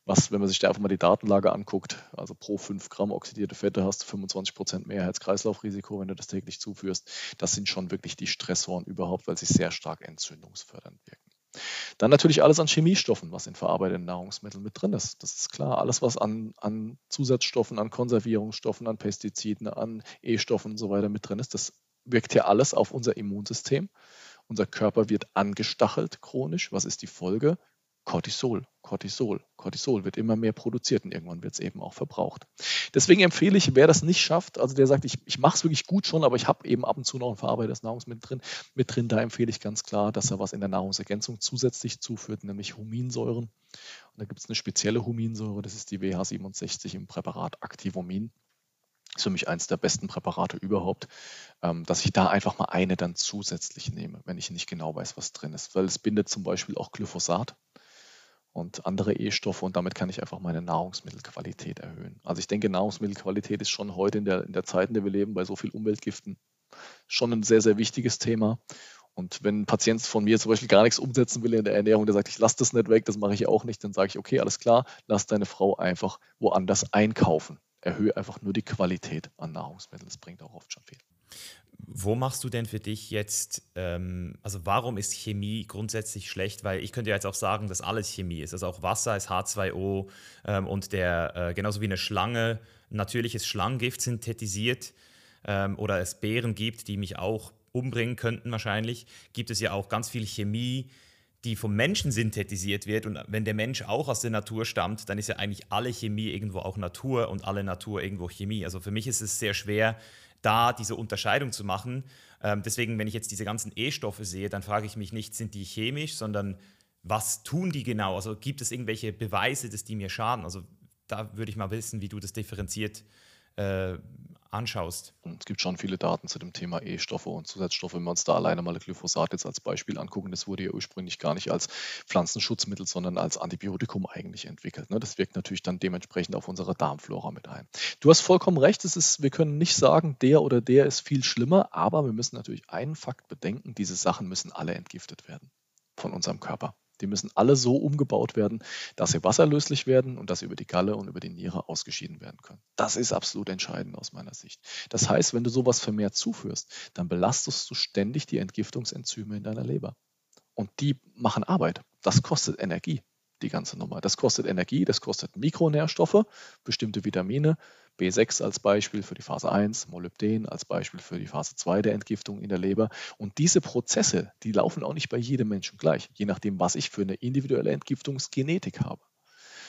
was, wenn man sich da einfach mal die Datenlage anguckt, also pro 5 Gramm oxidierte Fette hast du 25 Prozent mehr Herz-Kreislauf-Risiko, wenn du das täglich zuführst. Das sind schon wirklich die Stressoren überhaupt, weil sie sehr stark entzündungsfördernd wirken. Dann natürlich alles an Chemiestoffen, was in verarbeiteten Nahrungsmitteln mit drin ist. Das ist klar. Alles, was an, an Zusatzstoffen, an Konservierungsstoffen, an Pestiziden, an E-Stoffen und so weiter mit drin ist, das wirkt ja alles auf unser Immunsystem. Unser Körper wird angestachelt chronisch. Was ist die Folge? Cortisol, Cortisol, Cortisol wird immer mehr produziert und irgendwann wird es eben auch verbraucht. Deswegen empfehle ich, wer das nicht schafft, also der sagt, ich, ich mache es wirklich gut schon, aber ich habe eben ab und zu noch ein verarbeitetes Nahrungsmittel drin, mit drin, da empfehle ich ganz klar, dass er was in der Nahrungsergänzung zusätzlich zuführt, nämlich Huminsäuren. Und da gibt es eine spezielle Huminsäure, das ist die WH67 im Präparat Activomin. Ist für mich eines der besten Präparate überhaupt, ähm, dass ich da einfach mal eine dann zusätzlich nehme, wenn ich nicht genau weiß, was drin ist. Weil es bindet zum Beispiel auch Glyphosat und andere E-Stoffe und damit kann ich einfach meine Nahrungsmittelqualität erhöhen. Also ich denke, Nahrungsmittelqualität ist schon heute in der, in der Zeit, in der wir leben, bei so viel Umweltgiften schon ein sehr, sehr wichtiges Thema. Und wenn ein Patient von mir zum Beispiel gar nichts umsetzen will in der Ernährung, der sagt, ich lasse das nicht weg, das mache ich auch nicht, dann sage ich, okay, alles klar, lass deine Frau einfach woanders einkaufen. Erhöhe einfach nur die Qualität an Nahrungsmitteln. Das bringt auch oft schon viel. Wo machst du denn für dich jetzt, ähm, also warum ist Chemie grundsätzlich schlecht? Weil ich könnte ja jetzt auch sagen, dass alles Chemie ist. Also auch Wasser ist H2O ähm, und der, äh, genauso wie eine Schlange natürliches Schlangengift synthetisiert ähm, oder es Beeren gibt, die mich auch umbringen könnten wahrscheinlich, gibt es ja auch ganz viel Chemie, die vom Menschen synthetisiert wird. Und wenn der Mensch auch aus der Natur stammt, dann ist ja eigentlich alle Chemie irgendwo auch Natur und alle Natur irgendwo Chemie. Also für mich ist es sehr schwer, da diese Unterscheidung zu machen. Ähm, deswegen, wenn ich jetzt diese ganzen E-Stoffe sehe, dann frage ich mich nicht, sind die chemisch, sondern was tun die genau? Also gibt es irgendwelche Beweise, dass die mir schaden? Also da würde ich mal wissen, wie du das differenziert äh, anschaust. Es gibt schon viele Daten zu dem Thema E-Stoffe und Zusatzstoffe. Wenn wir uns da alleine mal Glyphosat jetzt als Beispiel angucken, das wurde ja ursprünglich gar nicht als Pflanzenschutzmittel, sondern als Antibiotikum eigentlich entwickelt. Ne? Das wirkt natürlich dann dementsprechend auf unsere Darmflora mit ein. Du hast vollkommen recht, es ist, wir können nicht sagen, der oder der ist viel schlimmer, aber wir müssen natürlich einen Fakt bedenken, diese Sachen müssen alle entgiftet werden von unserem Körper. Die müssen alle so umgebaut werden, dass sie wasserlöslich werden und dass sie über die Galle und über die Niere ausgeschieden werden können. Das ist absolut entscheidend aus meiner Sicht. Das heißt, wenn du sowas vermehrt zuführst, dann belastest du ständig die Entgiftungsenzyme in deiner Leber. Und die machen Arbeit. Das kostet Energie die ganze Nummer. Das kostet Energie, das kostet Mikronährstoffe, bestimmte Vitamine, B6 als Beispiel für die Phase 1, Molybden als Beispiel für die Phase 2 der Entgiftung in der Leber. Und diese Prozesse, die laufen auch nicht bei jedem Menschen gleich, je nachdem, was ich für eine individuelle Entgiftungsgenetik habe.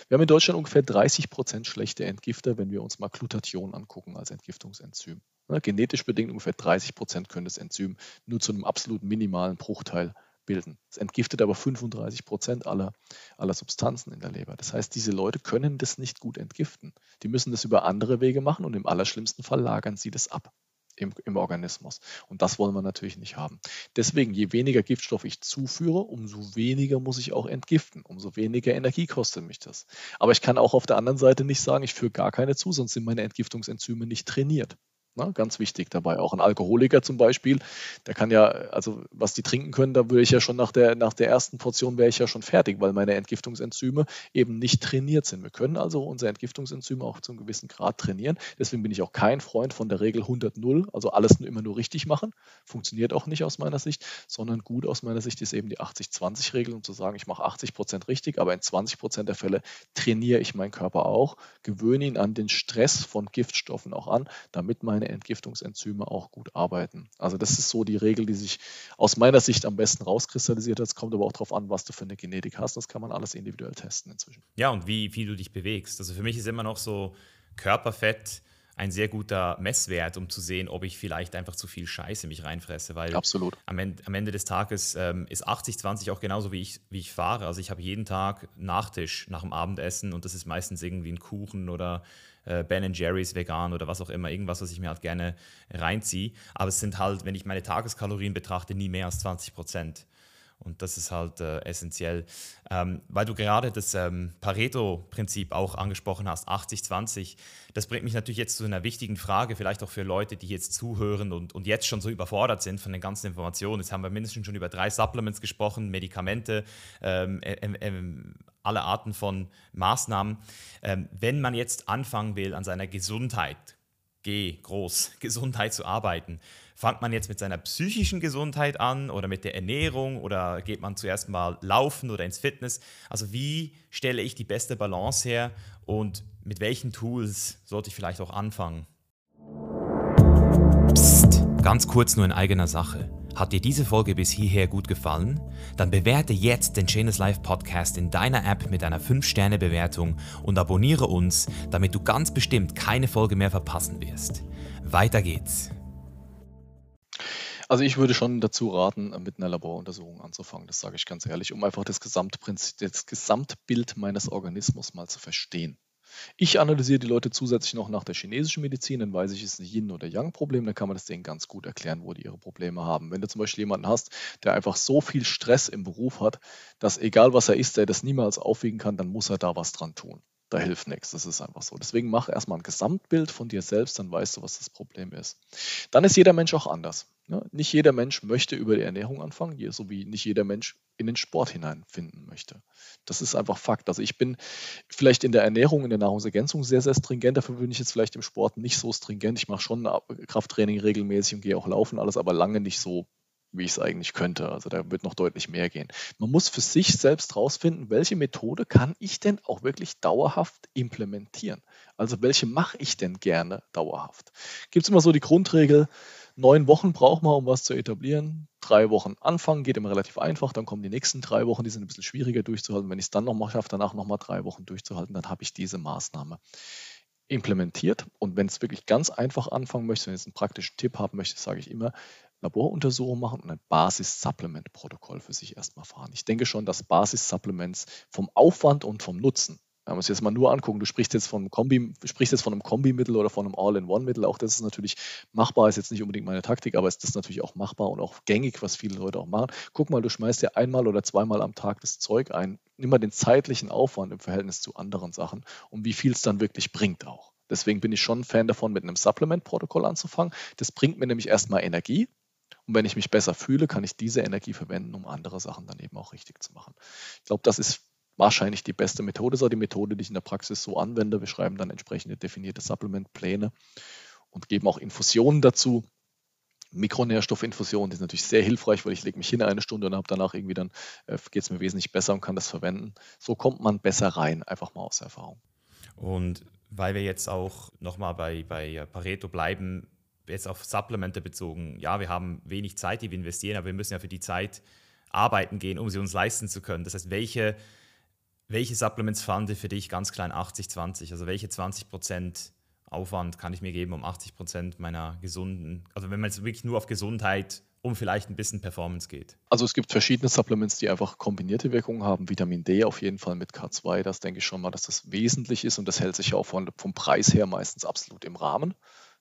Wir haben in Deutschland ungefähr 30 Prozent schlechte Entgifter, wenn wir uns mal Glutathion angucken als Entgiftungsenzym. genetisch bedingt ungefähr 30 Prozent können das Enzym nur zu einem absolut minimalen Bruchteil bilden. Es entgiftet aber 35 Prozent aller, aller Substanzen in der Leber. Das heißt, diese Leute können das nicht gut entgiften. Die müssen das über andere Wege machen und im allerschlimmsten Fall lagern sie das ab im, im Organismus. Und das wollen wir natürlich nicht haben. Deswegen, je weniger Giftstoff ich zuführe, umso weniger muss ich auch entgiften, umso weniger Energie kostet mich das. Aber ich kann auch auf der anderen Seite nicht sagen, ich führe gar keine zu, sonst sind meine Entgiftungsenzyme nicht trainiert. Ne? Ganz wichtig dabei. Auch ein Alkoholiker zum Beispiel, der kann ja, also was die trinken können, da würde ich ja schon nach der, nach der ersten Portion wäre ich ja schon fertig, weil meine Entgiftungsenzyme eben nicht trainiert sind. Wir können also unsere Entgiftungsenzyme auch zu einem gewissen Grad trainieren. Deswegen bin ich auch kein Freund von der Regel 100-0, also alles immer nur richtig machen. Funktioniert auch nicht aus meiner Sicht, sondern gut aus meiner Sicht ist eben die 80-20-Regel, um zu sagen, ich mache 80 Prozent richtig, aber in 20 Prozent der Fälle trainiere ich meinen Körper auch, gewöhne ihn an den Stress von Giftstoffen auch an, damit meine meine Entgiftungsenzyme auch gut arbeiten. Also das ist so die Regel, die sich aus meiner Sicht am besten rauskristallisiert hat. Es kommt aber auch darauf an, was du für eine Genetik hast. Das kann man alles individuell testen inzwischen. Ja, und wie, wie du dich bewegst. Also für mich ist immer noch so Körperfett ein sehr guter Messwert, um zu sehen, ob ich vielleicht einfach zu viel Scheiße mich reinfresse. Weil Absolut. Am, Ende, am Ende des Tages ähm, ist 80-20 auch genauso, wie ich, wie ich fahre. Also ich habe jeden Tag Nachtisch nach dem Abendessen und das ist meistens irgendwie ein Kuchen oder äh, Ben Jerry's vegan oder was auch immer, irgendwas, was ich mir halt gerne reinziehe. Aber es sind halt, wenn ich meine Tageskalorien betrachte, nie mehr als 20 Prozent. Und das ist halt äh, essentiell. Ähm, weil du gerade das ähm, Pareto-Prinzip auch angesprochen hast, 80-20, das bringt mich natürlich jetzt zu einer wichtigen Frage, vielleicht auch für Leute, die jetzt zuhören und, und jetzt schon so überfordert sind von den ganzen Informationen. Jetzt haben wir mindestens schon über drei Supplements gesprochen, Medikamente, ähm, äh, äh, alle Arten von Maßnahmen. Ähm, wenn man jetzt anfangen will, an seiner Gesundheit, G, groß, Gesundheit zu arbeiten, Fangt man jetzt mit seiner psychischen Gesundheit an oder mit der Ernährung oder geht man zuerst mal laufen oder ins Fitness? Also wie stelle ich die beste Balance her und mit welchen Tools sollte ich vielleicht auch anfangen? Psst, ganz kurz nur in eigener Sache. Hat dir diese Folge bis hierher gut gefallen? Dann bewerte jetzt den Chainless Life Podcast in deiner App mit einer 5-Sterne-Bewertung und abonniere uns, damit du ganz bestimmt keine Folge mehr verpassen wirst. Weiter geht's. Also ich würde schon dazu raten, mit einer Laboruntersuchung anzufangen, das sage ich ganz ehrlich, um einfach das, Gesamtprinzip, das Gesamtbild meines Organismus mal zu verstehen. Ich analysiere die Leute zusätzlich noch nach der chinesischen Medizin, dann weiß ich, es ist ein Yin- oder Yang-Problem, dann kann man das denen ganz gut erklären, wo die ihre Probleme haben. Wenn du zum Beispiel jemanden hast, der einfach so viel Stress im Beruf hat, dass egal was er isst, er das niemals aufwiegen kann, dann muss er da was dran tun da hilft nichts. Das ist einfach so. Deswegen mach erstmal ein Gesamtbild von dir selbst, dann weißt du, was das Problem ist. Dann ist jeder Mensch auch anders. Ja, nicht jeder Mensch möchte über die Ernährung anfangen, so wie nicht jeder Mensch in den Sport hineinfinden möchte. Das ist einfach Fakt. Also ich bin vielleicht in der Ernährung, in der Nahrungsergänzung sehr, sehr stringent. Dafür bin ich jetzt vielleicht im Sport nicht so stringent. Ich mache schon Krafttraining regelmäßig und gehe auch laufen, alles aber lange nicht so wie ich es eigentlich könnte. Also da wird noch deutlich mehr gehen. Man muss für sich selbst herausfinden, welche Methode kann ich denn auch wirklich dauerhaft implementieren? Also welche mache ich denn gerne dauerhaft? Gibt es immer so die Grundregel, neun Wochen braucht man, um was zu etablieren. Drei Wochen anfangen, geht immer relativ einfach. Dann kommen die nächsten drei Wochen, die sind ein bisschen schwieriger durchzuhalten. Wenn ich es dann nochmal schaffe, danach nochmal drei Wochen durchzuhalten, dann habe ich diese Maßnahme implementiert. Und wenn es wirklich ganz einfach anfangen möchte, wenn ich jetzt einen praktischen Tipp haben möchte, sage ich immer, Laboruntersuchungen machen und ein Basis-Supplement-Protokoll für sich erstmal fahren. Ich denke schon, dass Basis-Supplements vom Aufwand und vom Nutzen, wenn wir uns jetzt mal nur angucken, du sprichst jetzt von einem Kombi, sprichst jetzt von einem Kombimittel oder von einem All-in-One-Mittel, auch das ist natürlich machbar, ist jetzt nicht unbedingt meine Taktik, aber ist das natürlich auch machbar und auch gängig, was viele Leute auch machen. Guck mal, du schmeißt dir einmal oder zweimal am Tag das Zeug ein, nimm mal den zeitlichen Aufwand im Verhältnis zu anderen Sachen und wie viel es dann wirklich bringt auch. Deswegen bin ich schon ein Fan davon, mit einem Supplement-Protokoll anzufangen. Das bringt mir nämlich erstmal Energie, und wenn ich mich besser fühle, kann ich diese Energie verwenden, um andere Sachen dann eben auch richtig zu machen. Ich glaube, das ist wahrscheinlich die beste Methode, das die Methode, die ich in der Praxis so anwende. Wir schreiben dann entsprechende definierte Supplementpläne und geben auch Infusionen dazu. Mikronährstoffinfusion, die ist natürlich sehr hilfreich, weil ich lege mich hin eine Stunde und habe danach irgendwie dann äh, geht es mir wesentlich besser und kann das verwenden. So kommt man besser rein, einfach mal aus Erfahrung. Und weil wir jetzt auch nochmal bei, bei Pareto bleiben, jetzt auf Supplemente bezogen, ja, wir haben wenig Zeit, die wir investieren, aber wir müssen ja für die Zeit arbeiten gehen, um sie uns leisten zu können. Das heißt, welche, welche Supplements fallen dir für dich ganz klein 80-20? Also welche 20% Aufwand kann ich mir geben, um 80% meiner gesunden, also wenn man jetzt wirklich nur auf Gesundheit um vielleicht ein bisschen Performance geht? Also es gibt verschiedene Supplements, die einfach kombinierte Wirkungen haben. Vitamin D auf jeden Fall mit K2, das denke ich schon mal, dass das wesentlich ist und das hält sich ja auch von, vom Preis her meistens absolut im Rahmen.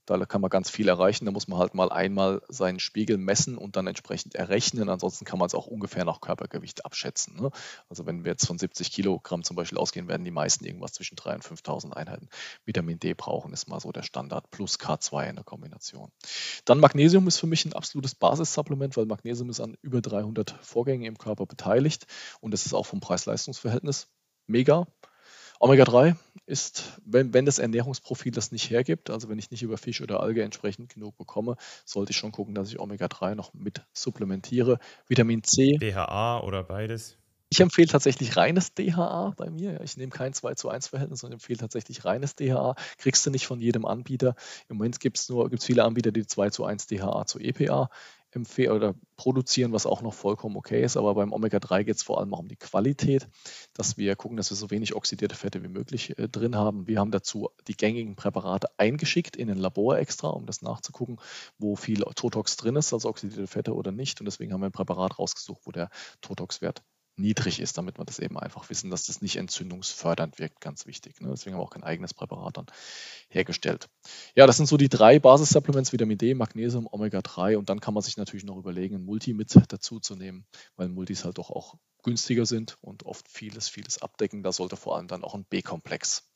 Da kann man ganz viel erreichen. Da muss man halt mal einmal seinen Spiegel messen und dann entsprechend errechnen. Ansonsten kann man es auch ungefähr nach Körpergewicht abschätzen. Ne? Also wenn wir jetzt von 70 Kilogramm zum Beispiel ausgehen, werden die meisten irgendwas zwischen 3.000 und 5.000 Einheiten Vitamin D brauchen, ist mal so der Standard plus K2 in der Kombination. Dann Magnesium ist für mich ein absolutes Basissupplement, weil Magnesium ist an über 300 Vorgängen im Körper beteiligt und das ist auch vom Preis-Leistungs-Verhältnis mega. Omega-3 ist, wenn, wenn das Ernährungsprofil das nicht hergibt, also wenn ich nicht über Fisch oder Alge entsprechend genug bekomme, sollte ich schon gucken, dass ich Omega-3 noch mit supplementiere. Vitamin C. DHA oder beides? Ich empfehle tatsächlich reines DHA bei mir. Ich nehme kein 2 zu 1 Verhältnis, sondern empfehle tatsächlich reines DHA. Kriegst du nicht von jedem Anbieter. Im Moment gibt es gibt's viele Anbieter, die 2 zu 1 DHA zu EPA empfehlen oder produzieren, was auch noch vollkommen okay ist. Aber beim Omega-3 geht es vor allem auch um die Qualität, dass wir gucken, dass wir so wenig oxidierte Fette wie möglich äh, drin haben. Wir haben dazu die gängigen Präparate eingeschickt in ein Labor extra, um das nachzugucken, wo viel Totox drin ist, also oxidierte Fette oder nicht. Und deswegen haben wir ein Präparat rausgesucht, wo der Totox-Wert niedrig ist, damit wir das eben einfach wissen, dass das nicht entzündungsfördernd wirkt, ganz wichtig. Ne? Deswegen haben wir auch kein eigenes Präparat dann hergestellt. Ja, das sind so die drei Basissupplements, Vitamin D, Magnesium, Omega-3 und dann kann man sich natürlich noch überlegen, ein Multi mit dazu zu nehmen, weil Multis halt doch auch günstiger sind und oft vieles, vieles abdecken. Da sollte vor allem dann auch ein B-Komplex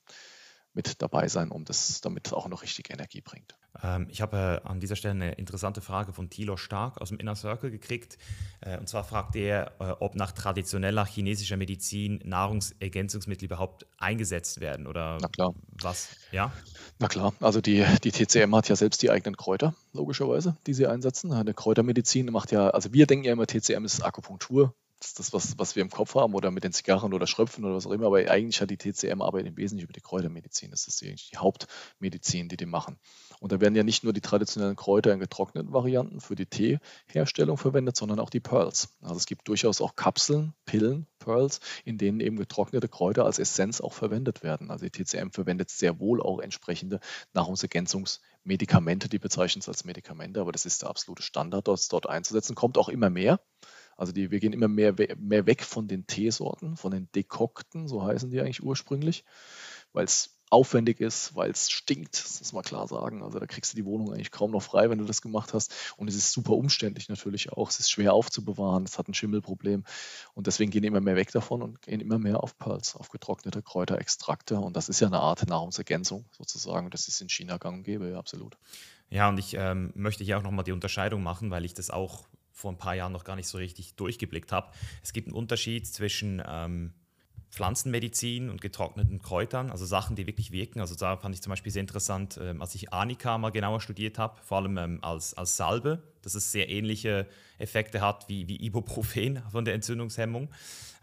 mit dabei sein, um das, damit es auch noch richtig Energie bringt. Ähm, ich habe äh, an dieser Stelle eine interessante Frage von Thilo Stark aus dem Inner Circle gekriegt. Äh, und zwar fragt er, äh, ob nach traditioneller chinesischer Medizin Nahrungsergänzungsmittel überhaupt eingesetzt werden oder Na klar. was? Ja? Na klar, also die, die TCM hat ja selbst die eigenen Kräuter, logischerweise, die sie einsetzen. Eine Kräutermedizin macht ja, also wir denken ja immer, TCM ist Akupunktur, das was, was wir im Kopf haben oder mit den Zigarren oder Schröpfen oder was auch immer, aber eigentlich hat die TCM Arbeit im Wesentlichen über die Kräutermedizin. Das ist eigentlich die Hauptmedizin, die die machen. Und da werden ja nicht nur die traditionellen Kräuter in getrockneten Varianten für die Teeherstellung verwendet, sondern auch die Pearls. Also es gibt durchaus auch Kapseln, Pillen, Pearls, in denen eben getrocknete Kräuter als Essenz auch verwendet werden. Also die TCM verwendet sehr wohl auch entsprechende Nahrungsergänzungsmedikamente, die bezeichnen es als Medikamente, aber das ist der absolute Standard, das dort einzusetzen. Kommt auch immer mehr. Also die, wir gehen immer mehr, mehr weg von den Teesorten, von den Dekokten, so heißen die eigentlich ursprünglich, weil es aufwendig ist, weil es stinkt, das muss man klar sagen. Also da kriegst du die Wohnung eigentlich kaum noch frei, wenn du das gemacht hast. Und es ist super umständlich natürlich auch. Es ist schwer aufzubewahren, es hat ein Schimmelproblem. Und deswegen gehen immer mehr weg davon und gehen immer mehr auf Pearls, auf getrocknete Kräuterextrakte. Und das ist ja eine Art Nahrungsergänzung sozusagen. Das ist in China gang und gäbe, ja, absolut. Ja, und ich ähm, möchte hier auch nochmal die Unterscheidung machen, weil ich das auch vor ein paar Jahren noch gar nicht so richtig durchgeblickt habe. Es gibt einen Unterschied zwischen ähm, Pflanzenmedizin und getrockneten Kräutern, also Sachen, die wirklich wirken. Also da fand ich zum Beispiel sehr interessant, ähm, als ich Anika mal genauer studiert habe, vor allem ähm, als, als Salbe, dass es sehr ähnliche Effekte hat wie, wie Ibuprofen von der Entzündungshemmung.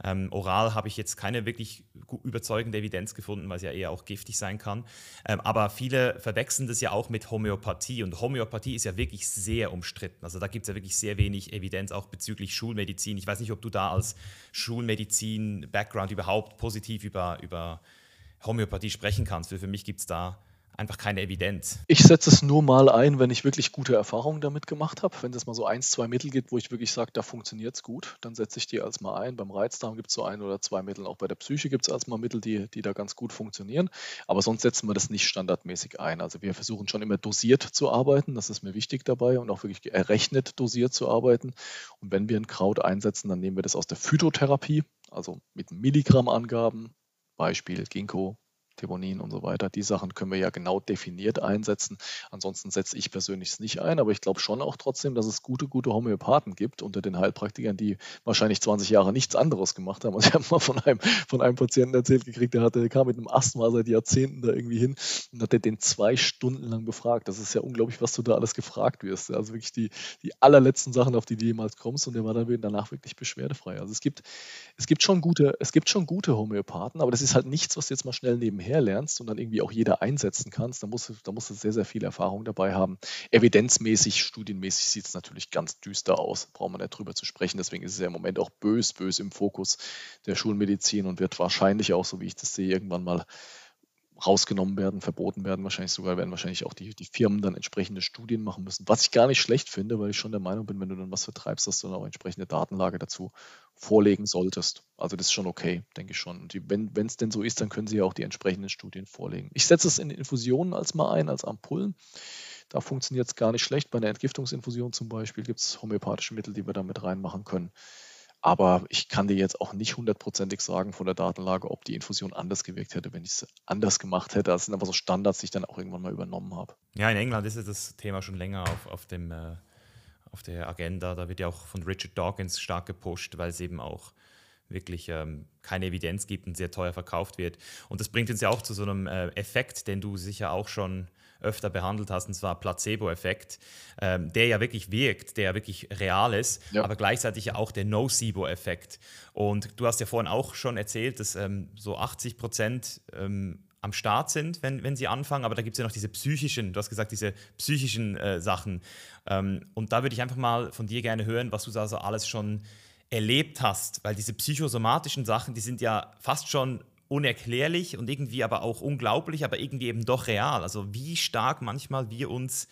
Ähm, oral habe ich jetzt keine wirklich überzeugende Evidenz gefunden, weil es ja eher auch giftig sein kann. Ähm, aber viele verwechseln das ja auch mit Homöopathie und Homöopathie ist ja wirklich sehr umstritten. Also da gibt es ja wirklich sehr wenig Evidenz auch bezüglich Schulmedizin. Ich weiß nicht, ob du da als Schulmedizin-Background überhaupt positiv über, über Homöopathie sprechen kannst. Für, für mich gibt es da einfach keine Evidenz. Ich setze es nur mal ein, wenn ich wirklich gute Erfahrungen damit gemacht habe. Wenn es mal so eins, zwei Mittel gibt, wo ich wirklich sage, da funktioniert es gut, dann setze ich die als mal ein. Beim Reizdarm gibt es so ein oder zwei Mittel. Auch bei der Psyche gibt es als mal Mittel, die, die da ganz gut funktionieren. Aber sonst setzen wir das nicht standardmäßig ein. Also wir versuchen schon immer dosiert zu arbeiten. Das ist mir wichtig dabei und auch wirklich errechnet dosiert zu arbeiten. Und wenn wir ein Kraut einsetzen, dann nehmen wir das aus der Phytotherapie, also mit Milligrammangaben. Beispiel Ginkgo, Theonin und so weiter. Die Sachen können wir ja genau definiert einsetzen. Ansonsten setze ich persönlich es nicht ein, aber ich glaube schon auch trotzdem, dass es gute, gute Homöopathen gibt unter den Heilpraktikern, die wahrscheinlich 20 Jahre nichts anderes gemacht haben. Also ich habe mal von einem, von einem Patienten erzählt gekriegt, der, hatte, der kam mit einem Asthma seit Jahrzehnten da irgendwie hin und hat den zwei Stunden lang befragt. Das ist ja unglaublich, was du da alles gefragt wirst. Also wirklich die, die allerletzten Sachen, auf die du jemals kommst und der war dann danach wirklich beschwerdefrei. Also es gibt, es gibt schon gute, es gibt schon gute Homöopathen, aber das ist halt nichts, was du jetzt mal schnell nebenher herlernst und dann irgendwie auch jeder einsetzen kannst, da musst du, da musst du sehr, sehr viel Erfahrung dabei haben. Evidenzmäßig, studienmäßig sieht es natürlich ganz düster aus, braucht man nicht drüber zu sprechen. Deswegen ist es ja im Moment auch bös, bös im Fokus der Schulmedizin und wird wahrscheinlich auch, so wie ich das sehe, irgendwann mal rausgenommen werden, verboten werden. Wahrscheinlich sogar werden wahrscheinlich auch die, die Firmen dann entsprechende Studien machen müssen. Was ich gar nicht schlecht finde, weil ich schon der Meinung bin, wenn du dann was vertreibst, dass du dann auch entsprechende Datenlage dazu vorlegen solltest. Also das ist schon okay, denke ich schon. Und die, wenn es denn so ist, dann können sie ja auch die entsprechenden Studien vorlegen. Ich setze es in Infusionen als mal ein, als Ampullen. Da funktioniert es gar nicht schlecht. Bei einer Entgiftungsinfusion zum Beispiel gibt es homöopathische Mittel, die wir da mit reinmachen können. Aber ich kann dir jetzt auch nicht hundertprozentig sagen von der Datenlage, ob die Infusion anders gewirkt hätte, wenn ich es anders gemacht hätte. Das sind aber so Standards, die ich dann auch irgendwann mal übernommen habe. Ja, in England ist das Thema schon länger auf, auf, dem, äh, auf der Agenda. Da wird ja auch von Richard Dawkins stark gepusht, weil es eben auch wirklich ähm, keine Evidenz gibt und sehr teuer verkauft wird. Und das bringt uns ja auch zu so einem äh, Effekt, den du sicher auch schon öfter behandelt hast, und zwar Placebo-Effekt, ähm, der ja wirklich wirkt, der ja wirklich real ist, ja. aber gleichzeitig ja auch der Nocebo-Effekt. Und du hast ja vorhin auch schon erzählt, dass ähm, so 80 Prozent ähm, am Start sind, wenn, wenn sie anfangen, aber da gibt es ja noch diese psychischen, du hast gesagt, diese psychischen äh, Sachen. Ähm, und da würde ich einfach mal von dir gerne hören, was du da so alles schon erlebt hast, weil diese psychosomatischen Sachen, die sind ja fast schon unerklärlich und irgendwie aber auch unglaublich, aber irgendwie eben doch real. Also wie stark manchmal wir uns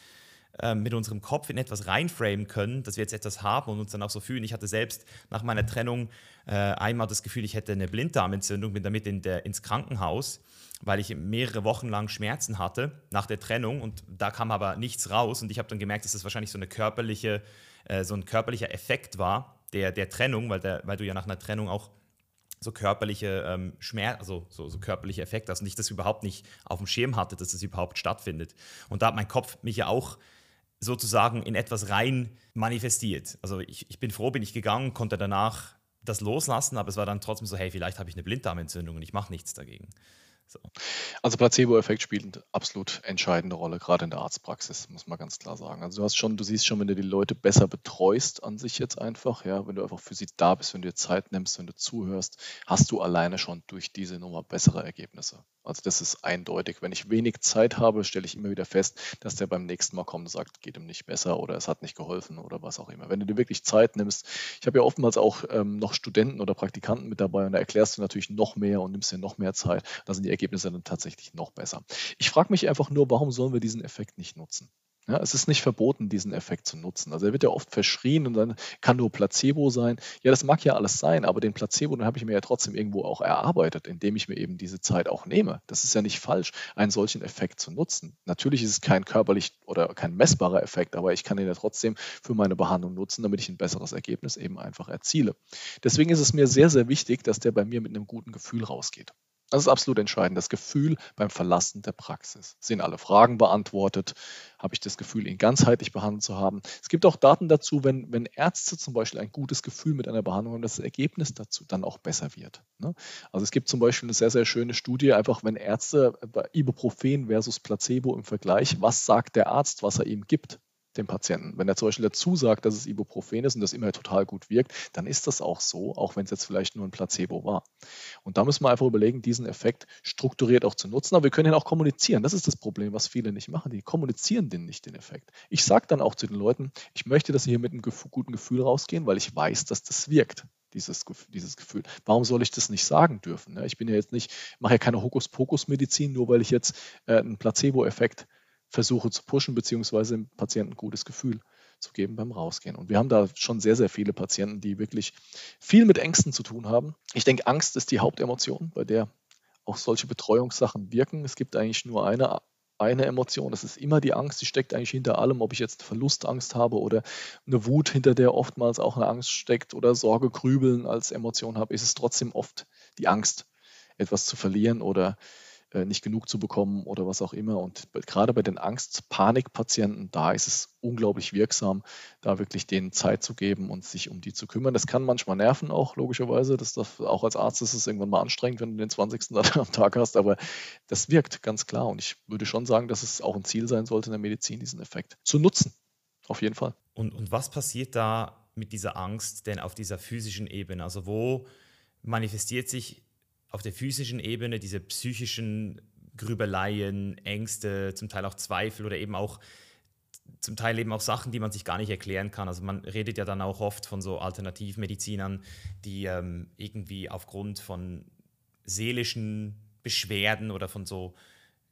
äh, mit unserem Kopf in etwas reinframen können, dass wir jetzt etwas haben und uns dann auch so fühlen. Ich hatte selbst nach meiner Trennung äh, einmal das Gefühl, ich hätte eine Blinddarmentzündung, bin damit in der, ins Krankenhaus, weil ich mehrere Wochen lang Schmerzen hatte nach der Trennung und da kam aber nichts raus und ich habe dann gemerkt, dass das wahrscheinlich so eine körperliche, äh, so ein körperlicher Effekt war der, der Trennung, weil, der, weil du ja nach einer Trennung auch so körperliche ähm, Schmerz, also so, so, körperliche Effekte, also nicht, dass ich überhaupt nicht auf dem Schirm hatte, dass das überhaupt stattfindet. Und da hat mein Kopf mich ja auch sozusagen in etwas rein manifestiert. Also ich, ich bin froh, bin ich gegangen, konnte danach das loslassen, aber es war dann trotzdem so, hey, vielleicht habe ich eine Blinddarmentzündung und ich mache nichts dagegen. So. Also Placebo-Effekt spielt eine absolut entscheidende Rolle, gerade in der Arztpraxis, muss man ganz klar sagen. Also du hast schon, du siehst schon, wenn du die Leute besser betreust an sich jetzt einfach, ja, wenn du einfach für sie da bist, wenn du dir Zeit nimmst, wenn du zuhörst, hast du alleine schon durch diese Nummer bessere Ergebnisse. Also das ist eindeutig. Wenn ich wenig Zeit habe, stelle ich immer wieder fest, dass der beim nächsten Mal kommt und sagt, geht ihm nicht besser oder es hat nicht geholfen oder was auch immer. Wenn du dir wirklich Zeit nimmst, ich habe ja oftmals auch ähm, noch Studenten oder Praktikanten mit dabei und da erklärst du natürlich noch mehr und nimmst dir noch mehr Zeit. Da sind die Ergebnisse dann tatsächlich noch besser. Ich frage mich einfach nur, warum sollen wir diesen Effekt nicht nutzen? Ja, es ist nicht verboten, diesen Effekt zu nutzen. Also er wird ja oft verschrien und dann kann nur Placebo sein. Ja, das mag ja alles sein, aber den Placebo, den habe ich mir ja trotzdem irgendwo auch erarbeitet, indem ich mir eben diese Zeit auch nehme. Das ist ja nicht falsch, einen solchen Effekt zu nutzen. Natürlich ist es kein körperlich oder kein messbarer Effekt, aber ich kann ihn ja trotzdem für meine Behandlung nutzen, damit ich ein besseres Ergebnis eben einfach erziele. Deswegen ist es mir sehr, sehr wichtig, dass der bei mir mit einem guten Gefühl rausgeht. Das ist absolut entscheidend. Das Gefühl beim Verlassen der Praxis. Sind alle Fragen beantwortet? Habe ich das Gefühl, ihn ganzheitlich behandelt zu haben? Es gibt auch Daten dazu, wenn, wenn Ärzte zum Beispiel ein gutes Gefühl mit einer Behandlung haben, dass das Ergebnis dazu dann auch besser wird. Ne? Also es gibt zum Beispiel eine sehr, sehr schöne Studie, einfach wenn Ärzte bei Ibuprofen versus Placebo im Vergleich, was sagt der Arzt, was er ihm gibt? Dem Patienten. Wenn er zum Beispiel dazu sagt, dass es Ibuprofen ist und das immer total gut wirkt, dann ist das auch so, auch wenn es jetzt vielleicht nur ein Placebo war. Und da müssen wir einfach überlegen, diesen Effekt strukturiert auch zu nutzen. Aber wir können ihn auch kommunizieren. Das ist das Problem, was viele nicht machen. Die kommunizieren den nicht, den Effekt. Ich sage dann auch zu den Leuten, ich möchte, dass sie hier mit einem guten Gefühl rausgehen, weil ich weiß, dass das wirkt dieses, dieses Gefühl. Warum soll ich das nicht sagen dürfen? Ich bin ja jetzt nicht, mache ja keine Hokuspokus-Medizin, nur weil ich jetzt äh, einen Placebo-Effekt versuche zu pushen, beziehungsweise dem Patienten ein gutes Gefühl zu geben beim Rausgehen. Und wir haben da schon sehr, sehr viele Patienten, die wirklich viel mit Ängsten zu tun haben. Ich denke, Angst ist die Hauptemotion, bei der auch solche Betreuungssachen wirken. Es gibt eigentlich nur eine, eine Emotion, das ist immer die Angst, die steckt eigentlich hinter allem, ob ich jetzt Verlustangst habe oder eine Wut, hinter der oftmals auch eine Angst steckt oder Sorge, Grübeln als Emotion habe, ist es trotzdem oft die Angst, etwas zu verlieren oder nicht genug zu bekommen oder was auch immer. Und gerade bei den Angst-Panik-Patienten, da ist es unglaublich wirksam, da wirklich denen Zeit zu geben und sich um die zu kümmern. Das kann manchmal nerven auch, logischerweise. Das darf, auch als Arzt ist es irgendwann mal anstrengend, wenn du den 20. am Tag hast, aber das wirkt ganz klar. Und ich würde schon sagen, dass es auch ein Ziel sein sollte in der Medizin, diesen Effekt zu nutzen. Auf jeden Fall. Und, und was passiert da mit dieser Angst denn auf dieser physischen Ebene? Also wo manifestiert sich auf der physischen Ebene diese psychischen Grübeleien, Ängste, zum Teil auch Zweifel oder eben auch zum Teil eben auch Sachen, die man sich gar nicht erklären kann. Also man redet ja dann auch oft von so Alternativmedizinern, die ähm, irgendwie aufgrund von seelischen Beschwerden oder von so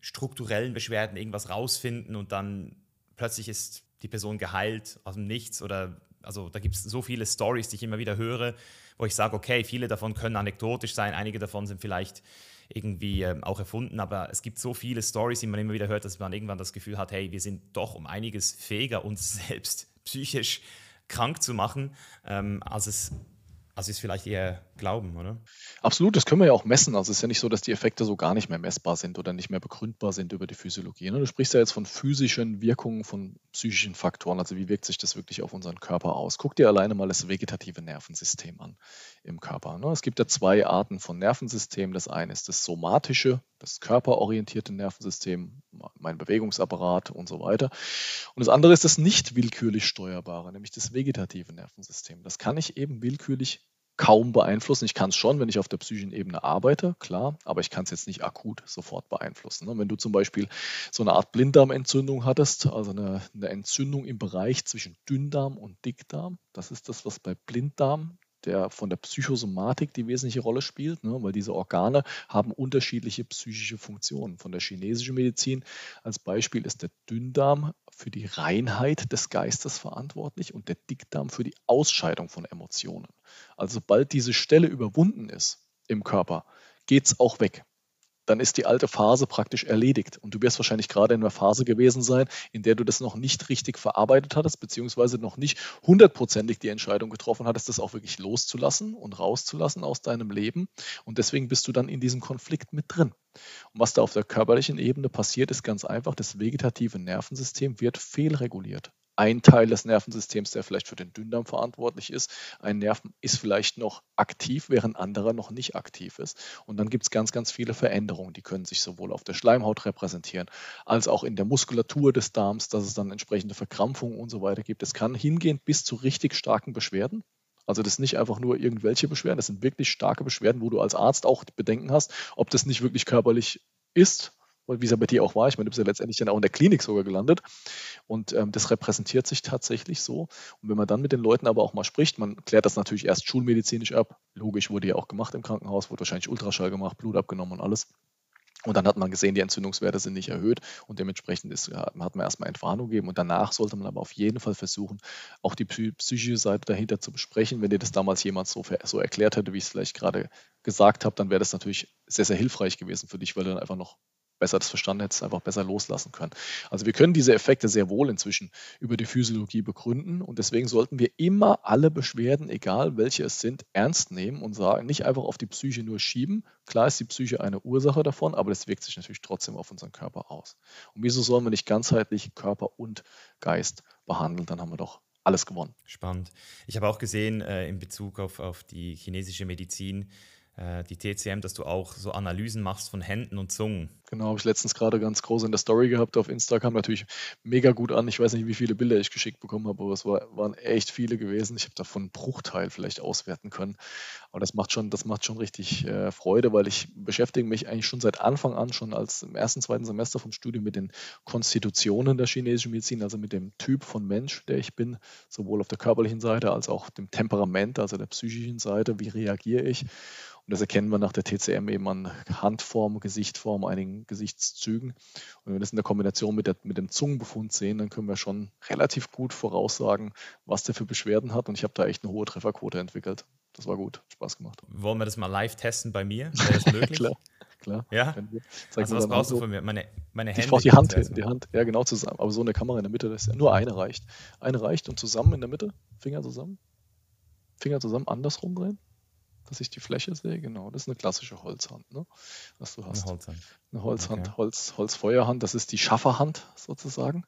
strukturellen Beschwerden irgendwas rausfinden und dann plötzlich ist die Person geheilt aus dem Nichts oder also da gibt es so viele Stories, die ich immer wieder höre, wo ich sage, okay, viele davon können anekdotisch sein, einige davon sind vielleicht irgendwie ähm, auch erfunden, aber es gibt so viele Stories, die man immer wieder hört, dass man irgendwann das Gefühl hat, hey, wir sind doch um einiges fähiger, uns selbst psychisch krank zu machen, ähm, als es also ist vielleicht eher Glauben, oder? Absolut, das können wir ja auch messen. Also es ist ja nicht so, dass die Effekte so gar nicht mehr messbar sind oder nicht mehr begründbar sind über die Physiologie. Ne? Du sprichst ja jetzt von physischen Wirkungen, von psychischen Faktoren. Also wie wirkt sich das wirklich auf unseren Körper aus? Guck dir alleine mal das vegetative Nervensystem an. Im Körper. Ne? Es gibt ja zwei Arten von Nervensystemen. Das eine ist das somatische, das körperorientierte Nervensystem, mein Bewegungsapparat und so weiter. Und das andere ist das nicht willkürlich steuerbare, nämlich das vegetative Nervensystem. Das kann ich eben willkürlich kaum beeinflussen. Ich kann es schon, wenn ich auf der psychischen Ebene arbeite, klar, aber ich kann es jetzt nicht akut sofort beeinflussen. Ne? Wenn du zum Beispiel so eine Art Blinddarmentzündung hattest, also eine, eine Entzündung im Bereich zwischen Dünndarm und Dickdarm, das ist das, was bei Blinddarm der von der Psychosomatik die wesentliche Rolle spielt, ne, weil diese Organe haben unterschiedliche psychische Funktionen. Von der chinesischen Medizin als Beispiel ist der Dünndarm für die Reinheit des Geistes verantwortlich und der Dickdarm für die Ausscheidung von Emotionen. Also sobald diese Stelle überwunden ist im Körper, geht es auch weg dann ist die alte Phase praktisch erledigt. Und du wirst wahrscheinlich gerade in einer Phase gewesen sein, in der du das noch nicht richtig verarbeitet hattest, beziehungsweise noch nicht hundertprozentig die Entscheidung getroffen hattest, das auch wirklich loszulassen und rauszulassen aus deinem Leben. Und deswegen bist du dann in diesem Konflikt mit drin. Und was da auf der körperlichen Ebene passiert, ist ganz einfach, das vegetative Nervensystem wird fehlreguliert ein Teil des Nervensystems, der vielleicht für den Dünndarm verantwortlich ist. Ein Nerv ist vielleicht noch aktiv, während anderer noch nicht aktiv ist. Und dann gibt es ganz, ganz viele Veränderungen, die können sich sowohl auf der Schleimhaut repräsentieren, als auch in der Muskulatur des Darms, dass es dann entsprechende Verkrampfungen und so weiter gibt. Es kann hingehen bis zu richtig starken Beschwerden. Also das ist nicht einfach nur irgendwelche Beschwerden, das sind wirklich starke Beschwerden, wo du als Arzt auch Bedenken hast, ob das nicht wirklich körperlich ist wie es ja bei dir auch war. Ich meine, du bist ja letztendlich dann auch in der Klinik sogar gelandet. Und ähm, das repräsentiert sich tatsächlich so. Und wenn man dann mit den Leuten aber auch mal spricht, man klärt das natürlich erst schulmedizinisch ab. Logisch wurde ja auch gemacht im Krankenhaus, wurde wahrscheinlich Ultraschall gemacht, Blut abgenommen und alles. Und dann hat man gesehen, die Entzündungswerte sind nicht erhöht und dementsprechend ist, hat man erstmal Entwarnung gegeben. Und danach sollte man aber auf jeden Fall versuchen, auch die psychische Seite dahinter zu besprechen. Wenn dir das damals jemand so, so erklärt hätte, wie ich es vielleicht gerade gesagt habe, dann wäre das natürlich sehr, sehr hilfreich gewesen für dich, weil du dann einfach noch besser das verstanden hättest, einfach besser loslassen können. Also wir können diese Effekte sehr wohl inzwischen über die Physiologie begründen und deswegen sollten wir immer alle Beschwerden, egal welche es sind, ernst nehmen und sagen, nicht einfach auf die Psyche nur schieben. Klar ist die Psyche eine Ursache davon, aber das wirkt sich natürlich trotzdem auf unseren Körper aus. Und wieso sollen wir nicht ganzheitlich Körper und Geist behandeln? Dann haben wir doch alles gewonnen. Spannend. Ich habe auch gesehen äh, in Bezug auf, auf die chinesische Medizin, die TCM, dass du auch so Analysen machst von Händen und Zungen. Genau, habe ich letztens gerade ganz groß in der Story gehabt auf Instagram. Natürlich mega gut an. Ich weiß nicht, wie viele Bilder ich geschickt bekommen habe, aber es war, waren echt viele gewesen. Ich habe davon einen Bruchteil vielleicht auswerten können. Aber das macht schon, das macht schon richtig äh, Freude, weil ich beschäftige mich eigentlich schon seit Anfang an, schon als im ersten, zweiten Semester vom Studium mit den Konstitutionen der chinesischen Medizin, also mit dem Typ von Mensch, der ich bin, sowohl auf der körperlichen Seite als auch dem Temperament, also der psychischen Seite. Wie reagiere ich? Und das erkennen wir nach der TCM eben an Handform, Gesichtform, einigen Gesichtszügen. Und wenn wir das in der Kombination mit, der, mit dem Zungenbefund sehen, dann können wir schon relativ gut voraussagen, was der für Beschwerden hat. Und ich habe da echt eine hohe Trefferquote entwickelt. Das war gut, Spaß gemacht. Wollen wir das mal live testen bei mir? Wäre das möglich? Klar. Klar. Ja? Also was brauchst du von mir? Meine, meine Hände? Ich brauche die Hand, die Hand, ja genau zusammen. Aber so eine Kamera in der Mitte, das ist ja nur eine reicht. Eine reicht und zusammen in der Mitte, Finger zusammen. Finger zusammen, andersrum drehen dass ich die Fläche sehe. Genau, das ist eine klassische Holzhand, ne? was du hast. Eine Holzhand. Eine Holzhand, okay. Holz, Holzfeuerhand, das ist die Schafferhand sozusagen.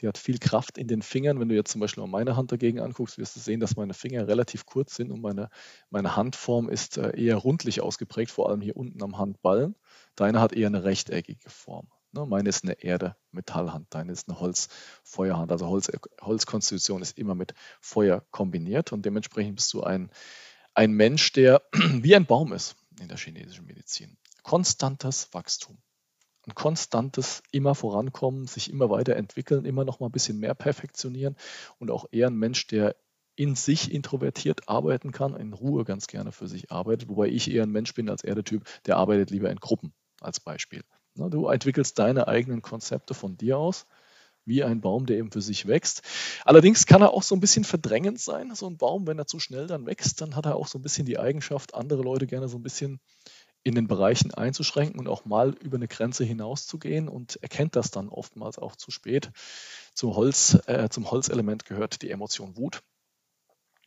Die hat viel Kraft in den Fingern. Wenn du jetzt zum Beispiel mal meine Hand dagegen anguckst, wirst du sehen, dass meine Finger relativ kurz sind und meine, meine Handform ist äh, eher rundlich ausgeprägt, vor allem hier unten am Handballen. Deine hat eher eine rechteckige Form. Ne? Meine ist eine Erde, Metallhand, deine ist eine Holzfeuerhand. Also Holz, Holzkonstitution ist immer mit Feuer kombiniert und dementsprechend bist du ein ein Mensch, der wie ein Baum ist in der chinesischen Medizin. Konstantes Wachstum. Ein konstantes immer vorankommen, sich immer weiterentwickeln, immer noch mal ein bisschen mehr perfektionieren und auch eher ein Mensch, der in sich introvertiert arbeiten kann, in Ruhe ganz gerne für sich arbeitet, wobei ich eher ein Mensch bin als er der Typ, der arbeitet lieber in Gruppen als Beispiel. Du entwickelst deine eigenen Konzepte von dir aus wie ein Baum, der eben für sich wächst. Allerdings kann er auch so ein bisschen verdrängend sein. So ein Baum, wenn er zu schnell dann wächst, dann hat er auch so ein bisschen die Eigenschaft, andere Leute gerne so ein bisschen in den Bereichen einzuschränken und auch mal über eine Grenze hinauszugehen und erkennt das dann oftmals auch zu spät. Zum, Holz, äh, zum Holzelement gehört die Emotion Wut.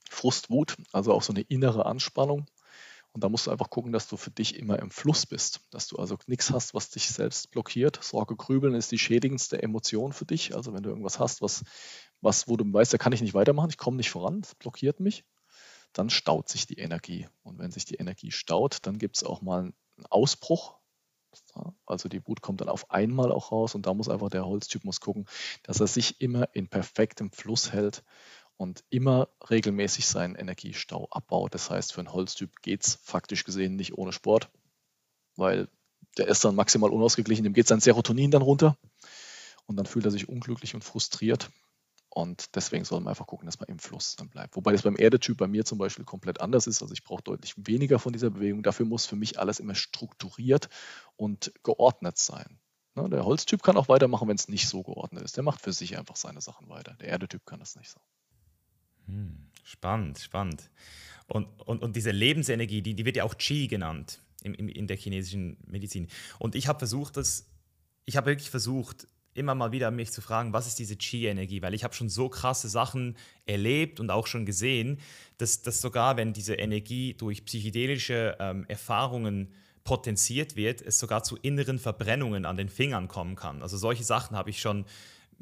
Frustwut, also auch so eine innere Anspannung, und da musst du einfach gucken, dass du für dich immer im Fluss bist, dass du also nichts hast, was dich selbst blockiert. Sorge, Grübeln ist die schädigendste Emotion für dich. Also wenn du irgendwas hast, was, was wo du weißt, da kann ich nicht weitermachen, ich komme nicht voran, das blockiert mich, dann staut sich die Energie. Und wenn sich die Energie staut, dann gibt es auch mal einen Ausbruch. Also die Wut kommt dann auf einmal auch raus und da muss einfach der Holztyp muss gucken, dass er sich immer in perfektem Fluss hält und immer regelmäßig seinen Energiestau abbaut. Das heißt, für einen Holztyp geht es faktisch gesehen nicht ohne Sport, weil der ist dann maximal unausgeglichen, dem geht sein Serotonin dann runter und dann fühlt er sich unglücklich und frustriert. Und deswegen soll man einfach gucken, dass man im Fluss dann bleibt. Wobei das beim Erdetyp bei mir zum Beispiel komplett anders ist. Also ich brauche deutlich weniger von dieser Bewegung. Dafür muss für mich alles immer strukturiert und geordnet sein. Ne, der Holztyp kann auch weitermachen, wenn es nicht so geordnet ist. Der macht für sich einfach seine Sachen weiter. Der Erdetyp kann das nicht so. Hm, spannend, spannend. Und, und, und diese Lebensenergie, die, die wird ja auch Qi genannt in, in der chinesischen Medizin. Und ich habe versucht, das, ich habe wirklich versucht, immer mal wieder mich zu fragen, was ist diese Qi-Energie? Weil ich habe schon so krasse Sachen erlebt und auch schon gesehen, dass, dass sogar wenn diese Energie durch psychedelische ähm, Erfahrungen potenziert wird, es sogar zu inneren Verbrennungen an den Fingern kommen kann. Also solche Sachen habe ich schon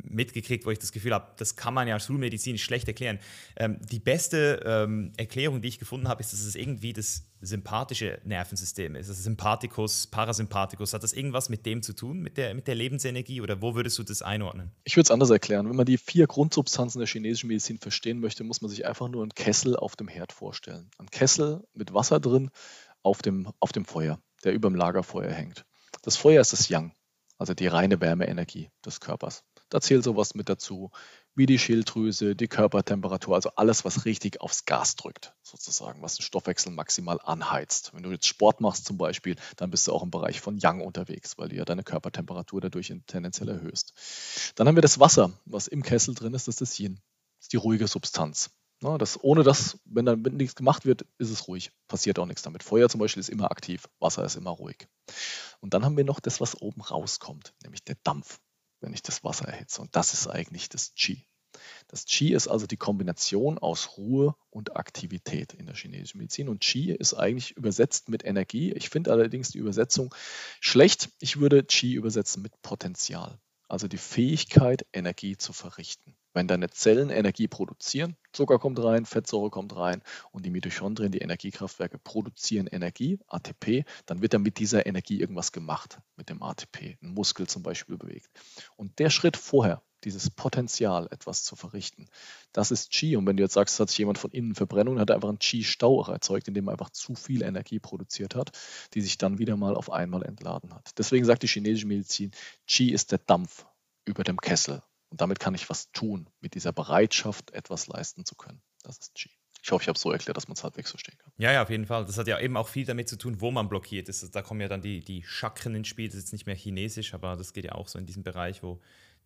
mitgekriegt, wo ich das Gefühl habe, das kann man ja schulmedizinisch schlecht erklären. Ähm, die beste ähm, Erklärung, die ich gefunden habe, ist, dass es irgendwie das sympathische Nervensystem ist. Also Sympathikus, Parasympathikus. Hat das irgendwas mit dem zu tun, mit der, mit der Lebensenergie oder wo würdest du das einordnen? Ich würde es anders erklären. Wenn man die vier Grundsubstanzen der chinesischen Medizin verstehen möchte, muss man sich einfach nur einen Kessel auf dem Herd vorstellen. Ein Kessel mit Wasser drin auf dem, auf dem Feuer, der über dem Lagerfeuer hängt. Das Feuer ist das Yang, also die reine Wärmeenergie des Körpers. Da zählt sowas mit dazu, wie die Schilddrüse, die Körpertemperatur, also alles, was richtig aufs Gas drückt, sozusagen, was den Stoffwechsel maximal anheizt. Wenn du jetzt Sport machst zum Beispiel, dann bist du auch im Bereich von Yang unterwegs, weil du ja deine Körpertemperatur dadurch tendenziell erhöhst. Dann haben wir das Wasser, was im Kessel drin ist, das ist das Yin. Das ist die ruhige Substanz. Ja, das, ohne das, wenn dann nichts gemacht wird, ist es ruhig. Passiert auch nichts damit. Feuer zum Beispiel ist immer aktiv, Wasser ist immer ruhig. Und dann haben wir noch das, was oben rauskommt, nämlich der Dampf wenn ich das Wasser erhitze. Und das ist eigentlich das Qi. Das Qi ist also die Kombination aus Ruhe und Aktivität in der chinesischen Medizin. Und Qi ist eigentlich übersetzt mit Energie. Ich finde allerdings die Übersetzung schlecht. Ich würde Qi übersetzen mit Potenzial. Also die Fähigkeit, Energie zu verrichten. Wenn deine Zellen Energie produzieren, Zucker kommt rein, Fettsäure kommt rein und die Mitochondrien, die Energiekraftwerke, produzieren Energie, ATP, dann wird dann mit dieser Energie irgendwas gemacht, mit dem ATP, ein Muskel zum Beispiel bewegt. Und der Schritt vorher, dieses Potenzial, etwas zu verrichten, das ist Qi. Und wenn du jetzt sagst, es hat sich jemand von innen Verbrennung, hat er einfach einen Qi-Stau erzeugt, indem er einfach zu viel Energie produziert hat, die sich dann wieder mal auf einmal entladen hat. Deswegen sagt die chinesische Medizin, Qi ist der Dampf über dem Kessel. Und damit kann ich was tun, mit dieser Bereitschaft, etwas leisten zu können. Das ist Qi. Ich hoffe, ich habe es so erklärt, dass man es halbwegs verstehen kann. Ja, ja, auf jeden Fall. Das hat ja eben auch viel damit zu tun, wo man blockiert ist. Da kommen ja dann die, die Chakren ins Spiel. Das ist jetzt nicht mehr chinesisch, aber das geht ja auch so in diesem Bereich, wo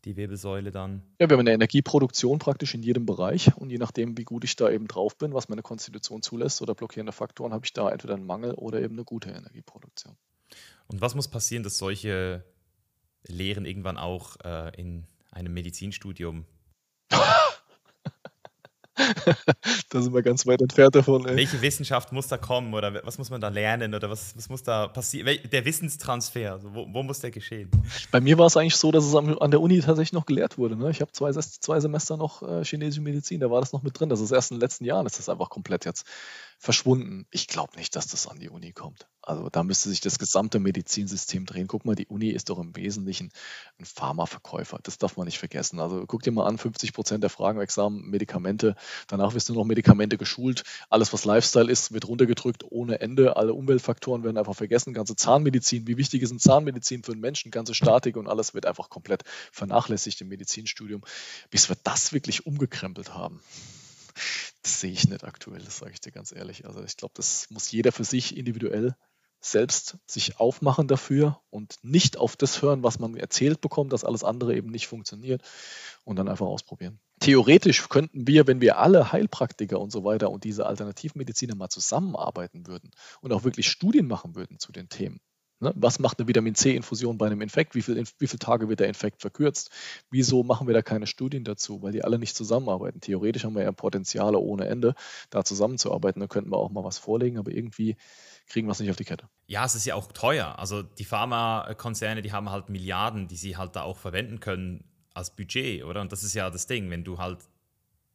die Wirbelsäule dann. Ja, wir haben eine Energieproduktion praktisch in jedem Bereich und je nachdem, wie gut ich da eben drauf bin, was meine Konstitution zulässt oder blockierende Faktoren, habe ich da entweder einen Mangel oder eben eine gute Energieproduktion. Und was muss passieren, dass solche Lehren irgendwann auch äh, in einem Medizinstudium. da sind wir ganz weit entfernt davon. Ey. Welche Wissenschaft muss da kommen oder was muss man da lernen oder was, was muss da passieren? Der Wissenstransfer, also wo, wo, muss der geschehen? Bei mir war es eigentlich so, dass es an der Uni tatsächlich noch gelehrt wurde. Ne? Ich habe zwei, zwei Semester noch äh, chinesische Medizin, da war das noch mit drin. Das ist erst in den letzten Jahren, ist das einfach komplett jetzt verschwunden. Ich glaube nicht, dass das an die Uni kommt. Also da müsste sich das gesamte Medizinsystem drehen. Guck mal, die Uni ist doch im Wesentlichen ein Pharmaverkäufer. Das darf man nicht vergessen. Also guck dir mal an, 50 Prozent der Fragen Examen Medikamente. Danach wirst du noch Medikamente geschult. Alles, was Lifestyle ist, wird runtergedrückt ohne Ende. Alle Umweltfaktoren werden einfach vergessen. Ganze Zahnmedizin. Wie wichtig ist eine Zahnmedizin für einen Menschen? Ganze Statik und alles wird einfach komplett vernachlässigt im Medizinstudium, bis wir das wirklich umgekrempelt haben. Das sehe ich nicht aktuell, das sage ich dir ganz ehrlich. Also ich glaube, das muss jeder für sich individuell selbst sich aufmachen dafür und nicht auf das hören, was man erzählt bekommt, dass alles andere eben nicht funktioniert und dann einfach ausprobieren. Theoretisch könnten wir, wenn wir alle Heilpraktiker und so weiter und diese Alternativmediziner mal zusammenarbeiten würden und auch wirklich Studien machen würden zu den Themen, Ne? Was macht eine Vitamin C-Infusion bei einem Infekt? Wie, viel, wie viele Tage wird der Infekt verkürzt? Wieso machen wir da keine Studien dazu? Weil die alle nicht zusammenarbeiten. Theoretisch haben wir ja Potenziale ohne Ende, da zusammenzuarbeiten. Da könnten wir auch mal was vorlegen, aber irgendwie kriegen wir es nicht auf die Kette. Ja, es ist ja auch teuer. Also die Pharmakonzerne, die haben halt Milliarden, die sie halt da auch verwenden können als Budget, oder? Und das ist ja das Ding, wenn du halt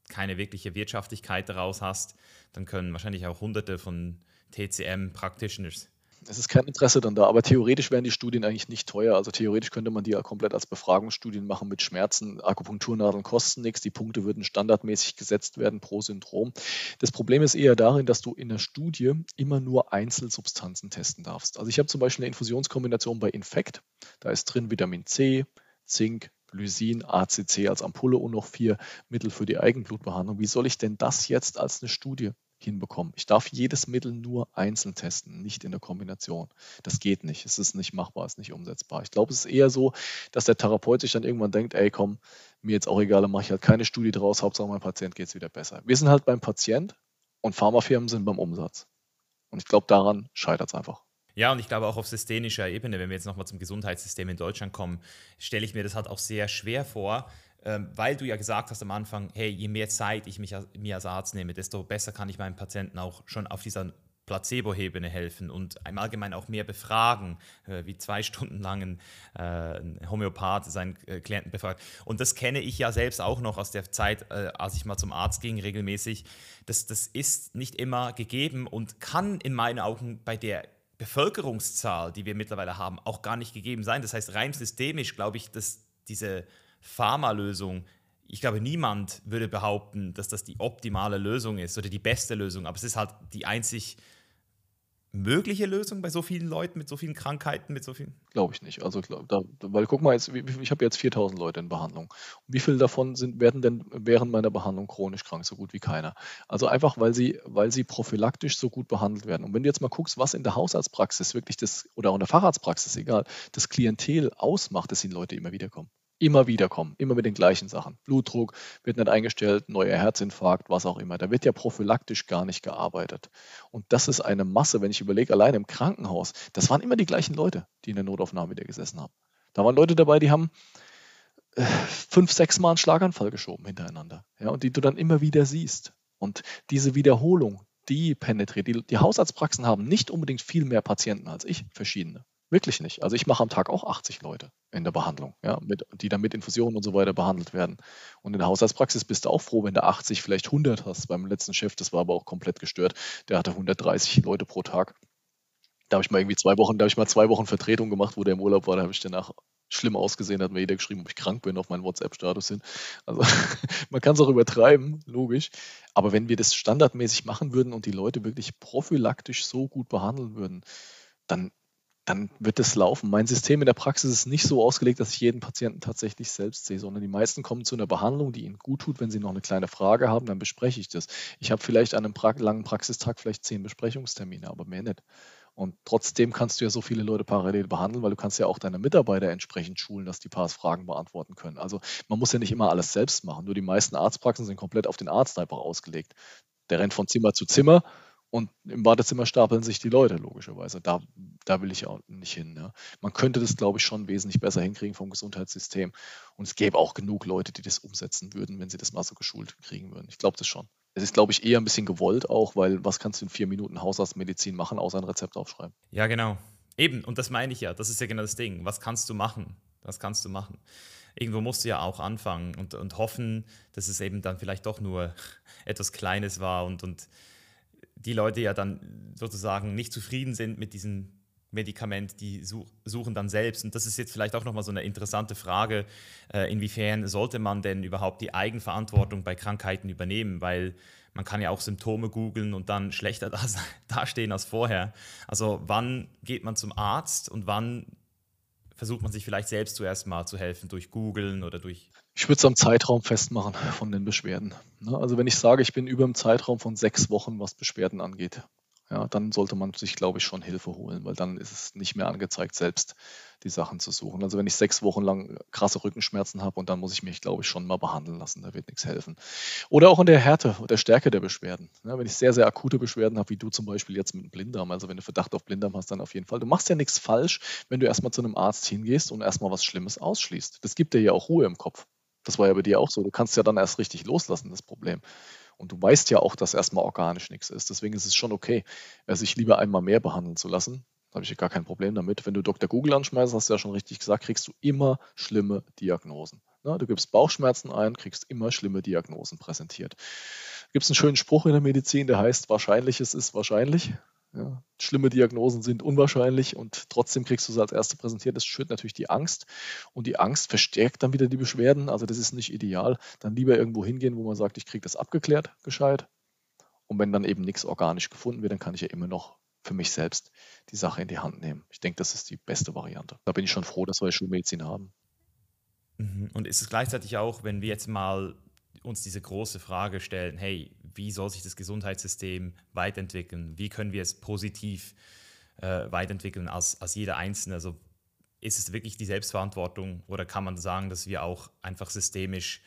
keine wirkliche Wirtschaftlichkeit daraus hast, dann können wahrscheinlich auch hunderte von TCM-Practitioners es ist kein Interesse dann da, aber theoretisch wären die Studien eigentlich nicht teuer. Also theoretisch könnte man die ja komplett als Befragungsstudien machen mit Schmerzen. Akupunkturnadeln kosten nichts, die Punkte würden standardmäßig gesetzt werden pro Syndrom. Das Problem ist eher darin, dass du in der Studie immer nur Einzelsubstanzen testen darfst. Also ich habe zum Beispiel eine Infusionskombination bei Infekt. Da ist drin Vitamin C, Zink, Lysin, ACC als Ampulle und noch vier Mittel für die Eigenblutbehandlung. Wie soll ich denn das jetzt als eine Studie hinbekommen. Ich darf jedes Mittel nur einzeln testen, nicht in der Kombination. Das geht nicht. Es ist nicht machbar, es ist nicht umsetzbar. Ich glaube, es ist eher so, dass der Therapeut sich dann irgendwann denkt, ey komm, mir jetzt auch egal, dann mache ich halt keine Studie draus, Hauptsache meinem Patient geht es wieder besser. Wir sind halt beim Patient und Pharmafirmen sind beim Umsatz. Und ich glaube, daran scheitert es einfach. Ja, und ich glaube auch auf systemischer Ebene, wenn wir jetzt nochmal zum Gesundheitssystem in Deutschland kommen, stelle ich mir das halt auch sehr schwer vor, ähm, weil du ja gesagt hast am Anfang, hey, je mehr Zeit ich mich mir als Arzt nehme, desto besser kann ich meinem Patienten auch schon auf dieser Placebo-Ebene helfen und im Allgemeinen auch mehr befragen, äh, wie zwei Stunden lang ein, äh, ein Homöopath seinen äh, Klienten befragt. Und das kenne ich ja selbst auch noch aus der Zeit, äh, als ich mal zum Arzt ging, regelmäßig. Das, das ist nicht immer gegeben und kann in meinen Augen bei der Bevölkerungszahl, die wir mittlerweile haben, auch gar nicht gegeben sein. Das heißt, rein systemisch glaube ich, dass diese Pharmalösung, ich glaube, niemand würde behaupten, dass das die optimale Lösung ist oder die beste Lösung, aber es ist halt die einzig mögliche Lösung bei so vielen Leuten mit so vielen Krankheiten, mit so vielen? Glaube ich nicht. Also, da, weil guck mal, jetzt, ich habe jetzt 4000 Leute in Behandlung. Wie viele davon sind, werden denn während meiner Behandlung chronisch krank? So gut wie keiner. Also einfach, weil sie, weil sie prophylaktisch so gut behandelt werden. Und wenn du jetzt mal guckst, was in der Hausarztpraxis wirklich das, oder auch in der Facharztpraxis, egal, das Klientel ausmacht, dass die Leute immer wieder kommen immer wieder kommen, immer mit den gleichen Sachen. Blutdruck wird nicht eingestellt, neuer Herzinfarkt, was auch immer. Da wird ja prophylaktisch gar nicht gearbeitet. Und das ist eine Masse, wenn ich überlege, allein im Krankenhaus, das waren immer die gleichen Leute, die in der Notaufnahme wieder gesessen haben. Da waren Leute dabei, die haben äh, fünf, sechs Mal einen Schlaganfall geschoben hintereinander. Ja, und die du dann immer wieder siehst. Und diese Wiederholung, die penetriert. Die, die Hausarztpraxen haben nicht unbedingt viel mehr Patienten als ich, verschiedene. Wirklich nicht. Also ich mache am Tag auch 80 Leute in der Behandlung, ja, mit, die dann mit Infusionen und so weiter behandelt werden. Und in der Haushaltspraxis bist du auch froh, wenn du 80, vielleicht 100 hast. Beim letzten Chef, das war aber auch komplett gestört. Der hatte 130 Leute pro Tag. Da habe ich mal irgendwie zwei Wochen, da habe ich mal zwei Wochen Vertretung gemacht, wo der im Urlaub war. Da habe ich danach schlimm ausgesehen, hat mir jeder geschrieben, ob ich krank bin, auf meinen WhatsApp-Status hin. Also man kann es auch übertreiben, logisch. Aber wenn wir das standardmäßig machen würden und die Leute wirklich prophylaktisch so gut behandeln würden, dann dann wird es laufen. Mein System in der Praxis ist nicht so ausgelegt, dass ich jeden Patienten tatsächlich selbst sehe, sondern die meisten kommen zu einer Behandlung, die ihnen gut tut. Wenn sie noch eine kleine Frage haben, dann bespreche ich das. Ich habe vielleicht an einem pra langen Praxistag vielleicht zehn Besprechungstermine, aber mehr nicht. Und trotzdem kannst du ja so viele Leute parallel behandeln, weil du kannst ja auch deine Mitarbeiter entsprechend schulen, dass die paar Fragen beantworten können. Also man muss ja nicht immer alles selbst machen. Nur die meisten Arztpraxen sind komplett auf den Arzt einfach ausgelegt. Der rennt von Zimmer zu Zimmer, und im Wartezimmer stapeln sich die Leute, logischerweise. Da, da will ich auch nicht hin. Ja. Man könnte das, glaube ich, schon wesentlich besser hinkriegen vom Gesundheitssystem. Und es gäbe auch genug Leute, die das umsetzen würden, wenn sie das mal so geschult kriegen würden. Ich glaube das schon. Es ist, glaube ich, eher ein bisschen gewollt auch, weil was kannst du in vier Minuten Hausarztmedizin machen, außer ein Rezept aufschreiben? Ja, genau. Eben, und das meine ich ja. Das ist ja genau das Ding. Was kannst du machen? Was kannst du machen? Irgendwo musst du ja auch anfangen und, und hoffen, dass es eben dann vielleicht doch nur etwas Kleines war und, und die Leute ja dann sozusagen nicht zufrieden sind mit diesem Medikament, die suchen dann selbst. Und das ist jetzt vielleicht auch nochmal so eine interessante Frage, äh, inwiefern sollte man denn überhaupt die Eigenverantwortung bei Krankheiten übernehmen, weil man kann ja auch Symptome googeln und dann schlechter dastehen als vorher. Also wann geht man zum Arzt und wann versucht man sich vielleicht selbst zuerst mal zu helfen durch Googeln oder durch ich würde es am Zeitraum festmachen von den Beschwerden. Ne? Also wenn ich sage, ich bin über dem Zeitraum von sechs Wochen, was Beschwerden angeht, ja, dann sollte man sich, glaube ich, schon Hilfe holen, weil dann ist es nicht mehr angezeigt, selbst die Sachen zu suchen. Also wenn ich sechs Wochen lang krasse Rückenschmerzen habe und dann muss ich mich, glaube ich, schon mal behandeln lassen, da wird nichts helfen. Oder auch in der Härte oder Stärke der Beschwerden. Ja, wenn ich sehr, sehr akute Beschwerden habe, wie du zum Beispiel jetzt mit dem Blinddarm, also wenn du Verdacht auf Blinddarm hast, dann auf jeden Fall. Du machst ja nichts falsch, wenn du erstmal zu einem Arzt hingehst und erstmal was Schlimmes ausschließt. Das gibt dir ja auch Ruhe im Kopf. Das war ja bei dir auch so. Du kannst ja dann erst richtig loslassen, das Problem. Und du weißt ja auch, dass erstmal organisch nichts ist. Deswegen ist es schon okay, sich lieber einmal mehr behandeln zu lassen. Da habe ich ja gar kein Problem damit. Wenn du Dr. Google anschmeißt, hast du ja schon richtig gesagt, kriegst du immer schlimme Diagnosen. Na, du gibst Bauchschmerzen ein, kriegst immer schlimme Diagnosen präsentiert. Gibt es einen schönen Spruch in der Medizin, der heißt, Wahrscheinliches ist wahrscheinlich. Ja, schlimme Diagnosen sind unwahrscheinlich und trotzdem kriegst du es als erste präsentiert. Das schürt natürlich die Angst und die Angst verstärkt dann wieder die Beschwerden. Also das ist nicht ideal. Dann lieber irgendwo hingehen, wo man sagt, ich kriege das abgeklärt, gescheit. Und wenn dann eben nichts organisch gefunden wird, dann kann ich ja immer noch für mich selbst die Sache in die Hand nehmen. Ich denke, das ist die beste Variante. Da bin ich schon froh, dass wir Schulmedizin haben. Mhm. Und ist es gleichzeitig auch, wenn wir jetzt mal uns diese große Frage stellen, hey, wie soll sich das Gesundheitssystem weiterentwickeln? Wie können wir es positiv äh, weiterentwickeln als, als jeder Einzelne? Also ist es wirklich die Selbstverantwortung oder kann man sagen, dass wir auch einfach systemisch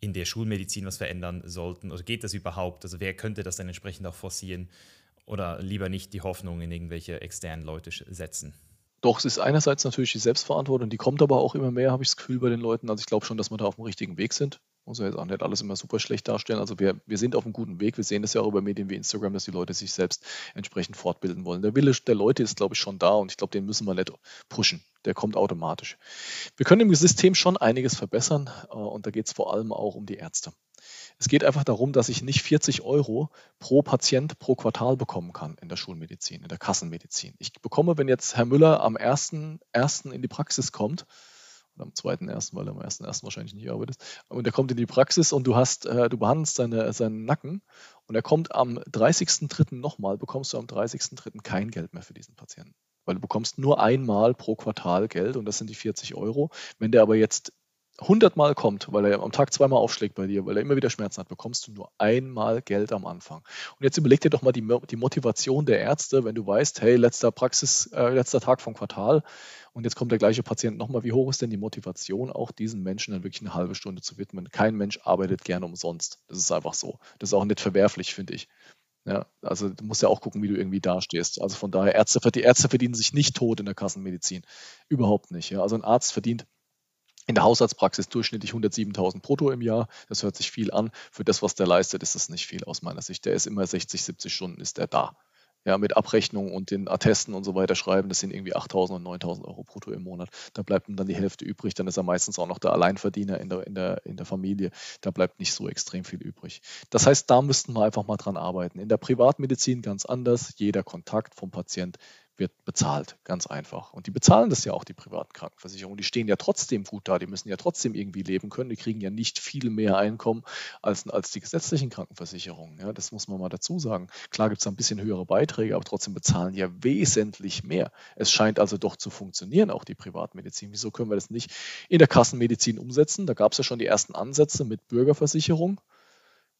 in der Schulmedizin was verändern sollten? Oder geht das überhaupt? Also wer könnte das dann entsprechend auch forcieren? Oder lieber nicht die Hoffnung in irgendwelche externen Leute setzen? Doch, es ist einerseits natürlich die Selbstverantwortung, die kommt aber auch immer mehr, habe ich das Gefühl bei den Leuten. Also ich glaube schon, dass wir da auf dem richtigen Weg sind. Muss ja jetzt auch nicht alles immer super schlecht darstellen. Also wir, wir sind auf einem guten Weg. Wir sehen das ja auch über Medien wie Instagram, dass die Leute sich selbst entsprechend fortbilden wollen. Der Wille der Leute ist, glaube ich, schon da und ich glaube, den müssen wir nicht pushen. Der kommt automatisch. Wir können im System schon einiges verbessern äh, und da geht es vor allem auch um die Ärzte. Es geht einfach darum, dass ich nicht 40 Euro pro Patient pro Quartal bekommen kann in der Schulmedizin, in der Kassenmedizin. Ich bekomme, wenn jetzt Herr Müller am 1.1. in die Praxis kommt, am zweiten ersten, weil er am ersten ersten wahrscheinlich nicht arbeitet. Und er kommt in die Praxis und du hast, äh, du behandelst seine, seinen Nacken und er kommt am 30.03. nochmal, bekommst du am 30.03. kein Geld mehr für diesen Patienten. Weil du bekommst nur einmal pro Quartal Geld und das sind die 40 Euro. Wenn der aber jetzt 100 Mal kommt, weil er am Tag zweimal aufschlägt bei dir, weil er immer wieder Schmerzen hat, bekommst du nur einmal Geld am Anfang. Und jetzt überleg dir doch mal die, die Motivation der Ärzte, wenn du weißt, hey, letzter Praxis, äh, letzter Tag vom Quartal und jetzt kommt der gleiche Patient nochmal. Wie hoch ist denn die Motivation, auch diesen Menschen dann wirklich eine halbe Stunde zu widmen? Kein Mensch arbeitet gerne umsonst. Das ist einfach so. Das ist auch nicht verwerflich, finde ich. Ja, also du musst ja auch gucken, wie du irgendwie dastehst. Also von daher, Ärzte, die Ärzte verdienen sich nicht tot in der Kassenmedizin. Überhaupt nicht. Ja. Also ein Arzt verdient in der Hausarztpraxis durchschnittlich 107.000 brutto im Jahr. Das hört sich viel an. Für das, was der leistet, ist das nicht viel aus meiner Sicht. Der ist immer 60, 70 Stunden ist der da. Ja, mit Abrechnung und den Attesten und so weiter schreiben, das sind irgendwie 8.000 und 9.000 Euro brutto im Monat. Da bleibt ihm dann die Hälfte übrig. Dann ist er meistens auch noch der Alleinverdiener in der, in der, in der Familie. Da bleibt nicht so extrem viel übrig. Das heißt, da müssten wir einfach mal dran arbeiten. In der Privatmedizin ganz anders. Jeder Kontakt vom Patient wird bezahlt, ganz einfach. Und die bezahlen das ja auch, die privaten Krankenversicherungen. Die stehen ja trotzdem gut da, die müssen ja trotzdem irgendwie leben können. Die kriegen ja nicht viel mehr Einkommen als, als die gesetzlichen Krankenversicherungen. Ja, das muss man mal dazu sagen. Klar gibt es ein bisschen höhere Beiträge, aber trotzdem bezahlen ja wesentlich mehr. Es scheint also doch zu funktionieren, auch die Privatmedizin. Wieso können wir das nicht in der Kassenmedizin umsetzen? Da gab es ja schon die ersten Ansätze mit Bürgerversicherung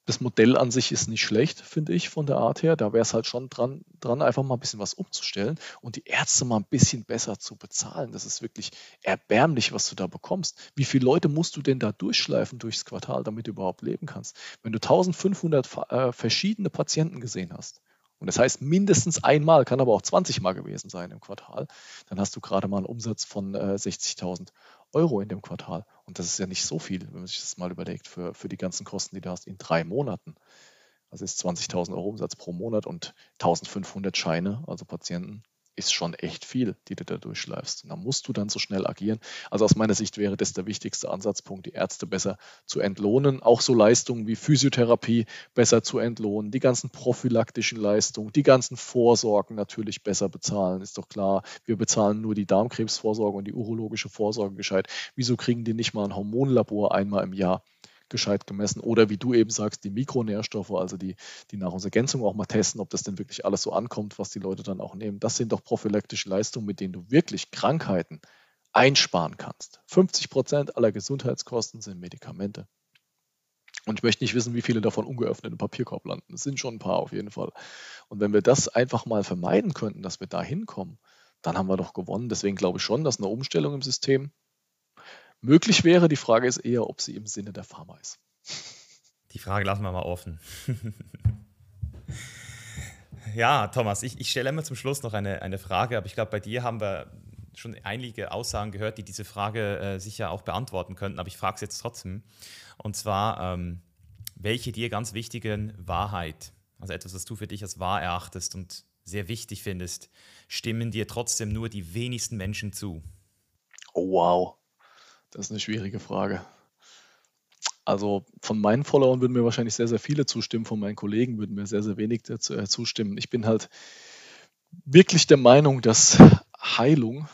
das Modell an sich ist nicht schlecht, finde ich, von der Art her. Da wäre es halt schon dran, dran, einfach mal ein bisschen was umzustellen und die Ärzte mal ein bisschen besser zu bezahlen. Das ist wirklich erbärmlich, was du da bekommst. Wie viele Leute musst du denn da durchschleifen durchs Quartal, damit du überhaupt leben kannst? Wenn du 1500 äh, verschiedene Patienten gesehen hast, und das heißt mindestens einmal, kann aber auch 20 Mal gewesen sein im Quartal, dann hast du gerade mal einen Umsatz von äh, 60.000 Euro in dem Quartal. Und das ist ja nicht so viel, wenn man sich das mal überlegt, für, für die ganzen Kosten, die du hast in drei Monaten. Also ist 20.000 Euro Umsatz pro Monat und 1.500 Scheine, also Patienten, ist schon echt viel, die du da durchschleifst. Und da musst du dann so schnell agieren. Also aus meiner Sicht wäre das der wichtigste Ansatzpunkt, die Ärzte besser zu entlohnen, auch so Leistungen wie Physiotherapie besser zu entlohnen, die ganzen prophylaktischen Leistungen, die ganzen Vorsorgen natürlich besser bezahlen, ist doch klar. Wir bezahlen nur die Darmkrebsvorsorge und die urologische Vorsorge gescheit. Wieso kriegen die nicht mal ein Hormonlabor einmal im Jahr? Gescheit gemessen. Oder wie du eben sagst, die Mikronährstoffe, also die, die Nahrungsergänzung auch mal testen, ob das denn wirklich alles so ankommt, was die Leute dann auch nehmen. Das sind doch prophylaktische Leistungen, mit denen du wirklich Krankheiten einsparen kannst. 50 Prozent aller Gesundheitskosten sind Medikamente. Und ich möchte nicht wissen, wie viele davon ungeöffnet im Papierkorb landen. Es sind schon ein paar auf jeden Fall. Und wenn wir das einfach mal vermeiden könnten, dass wir da hinkommen, dann haben wir doch gewonnen. Deswegen glaube ich schon, dass eine Umstellung im System möglich wäre. Die Frage ist eher, ob sie im Sinne der Pharma ist. Die Frage lassen wir mal offen. ja, Thomas, ich, ich stelle immer zum Schluss noch eine, eine Frage, aber ich glaube, bei dir haben wir schon einige Aussagen gehört, die diese Frage äh, sicher auch beantworten könnten, aber ich frage es jetzt trotzdem. Und zwar, ähm, welche dir ganz wichtigen Wahrheit, also etwas, was du für dich als wahr erachtest und sehr wichtig findest, stimmen dir trotzdem nur die wenigsten Menschen zu? Oh, wow. Das ist eine schwierige Frage. Also von meinen Followern würden mir wahrscheinlich sehr, sehr viele zustimmen, von meinen Kollegen würden mir sehr, sehr wenig dazu, äh, zustimmen. Ich bin halt wirklich der Meinung, dass Heilung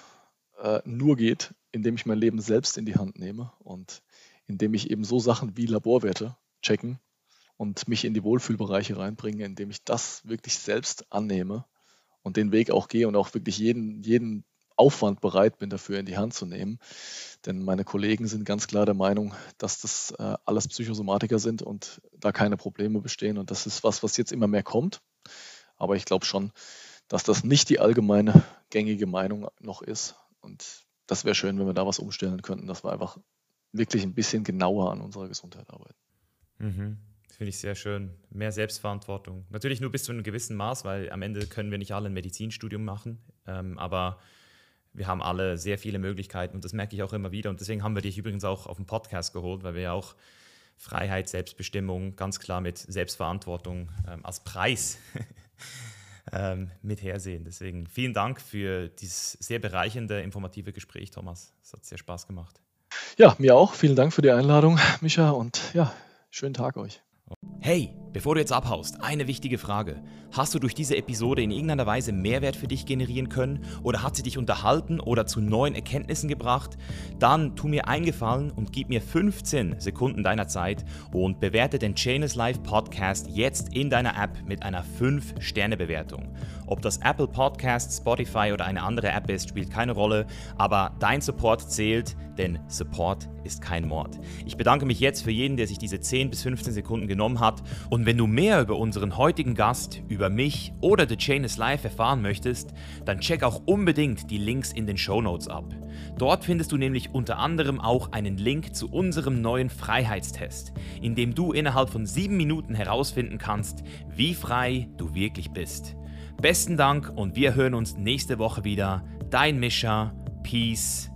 äh, nur geht, indem ich mein Leben selbst in die Hand nehme und indem ich eben so Sachen wie Laborwerte checken und mich in die Wohlfühlbereiche reinbringe, indem ich das wirklich selbst annehme und den Weg auch gehe und auch wirklich jeden, jeden Aufwand bereit bin, dafür in die Hand zu nehmen. Denn meine Kollegen sind ganz klar der Meinung, dass das äh, alles Psychosomatiker sind und da keine Probleme bestehen. Und das ist was, was jetzt immer mehr kommt. Aber ich glaube schon, dass das nicht die allgemeine gängige Meinung noch ist. Und das wäre schön, wenn wir da was umstellen könnten, dass wir einfach wirklich ein bisschen genauer an unserer Gesundheit arbeiten. Mhm. Finde ich sehr schön. Mehr Selbstverantwortung. Natürlich nur bis zu einem gewissen Maß, weil am Ende können wir nicht alle ein Medizinstudium machen. Ähm, aber wir haben alle sehr viele Möglichkeiten und das merke ich auch immer wieder. Und deswegen haben wir dich übrigens auch auf den Podcast geholt, weil wir ja auch Freiheit, Selbstbestimmung ganz klar mit Selbstverantwortung ähm, als Preis ähm, mit hersehen. Deswegen vielen Dank für dieses sehr bereichernde, informative Gespräch, Thomas. Es hat sehr Spaß gemacht. Ja, mir auch. Vielen Dank für die Einladung, Micha. Und ja, schönen Tag euch. Hey, bevor du jetzt abhaust, eine wichtige Frage. Hast du durch diese Episode in irgendeiner Weise Mehrwert für dich generieren können oder hat sie dich unterhalten oder zu neuen Erkenntnissen gebracht? Dann tu mir eingefallen und gib mir 15 Sekunden deiner Zeit und bewerte den Chainless Life Podcast jetzt in deiner App mit einer 5-Sterne-Bewertung. Ob das Apple Podcast, Spotify oder eine andere App ist, spielt keine Rolle, aber dein Support zählt, denn Support ist kein Mord. Ich bedanke mich jetzt für jeden, der sich diese 10 bis 15 Sekunden genommen hat und wenn du mehr über unseren heutigen Gast, über mich oder The Chain is Life erfahren möchtest, dann check auch unbedingt die Links in den Show Notes ab. Dort findest du nämlich unter anderem auch einen Link zu unserem neuen Freiheitstest, in dem du innerhalb von 7 Minuten herausfinden kannst, wie frei du wirklich bist. Besten Dank und wir hören uns nächste Woche wieder. Dein Mischa. Peace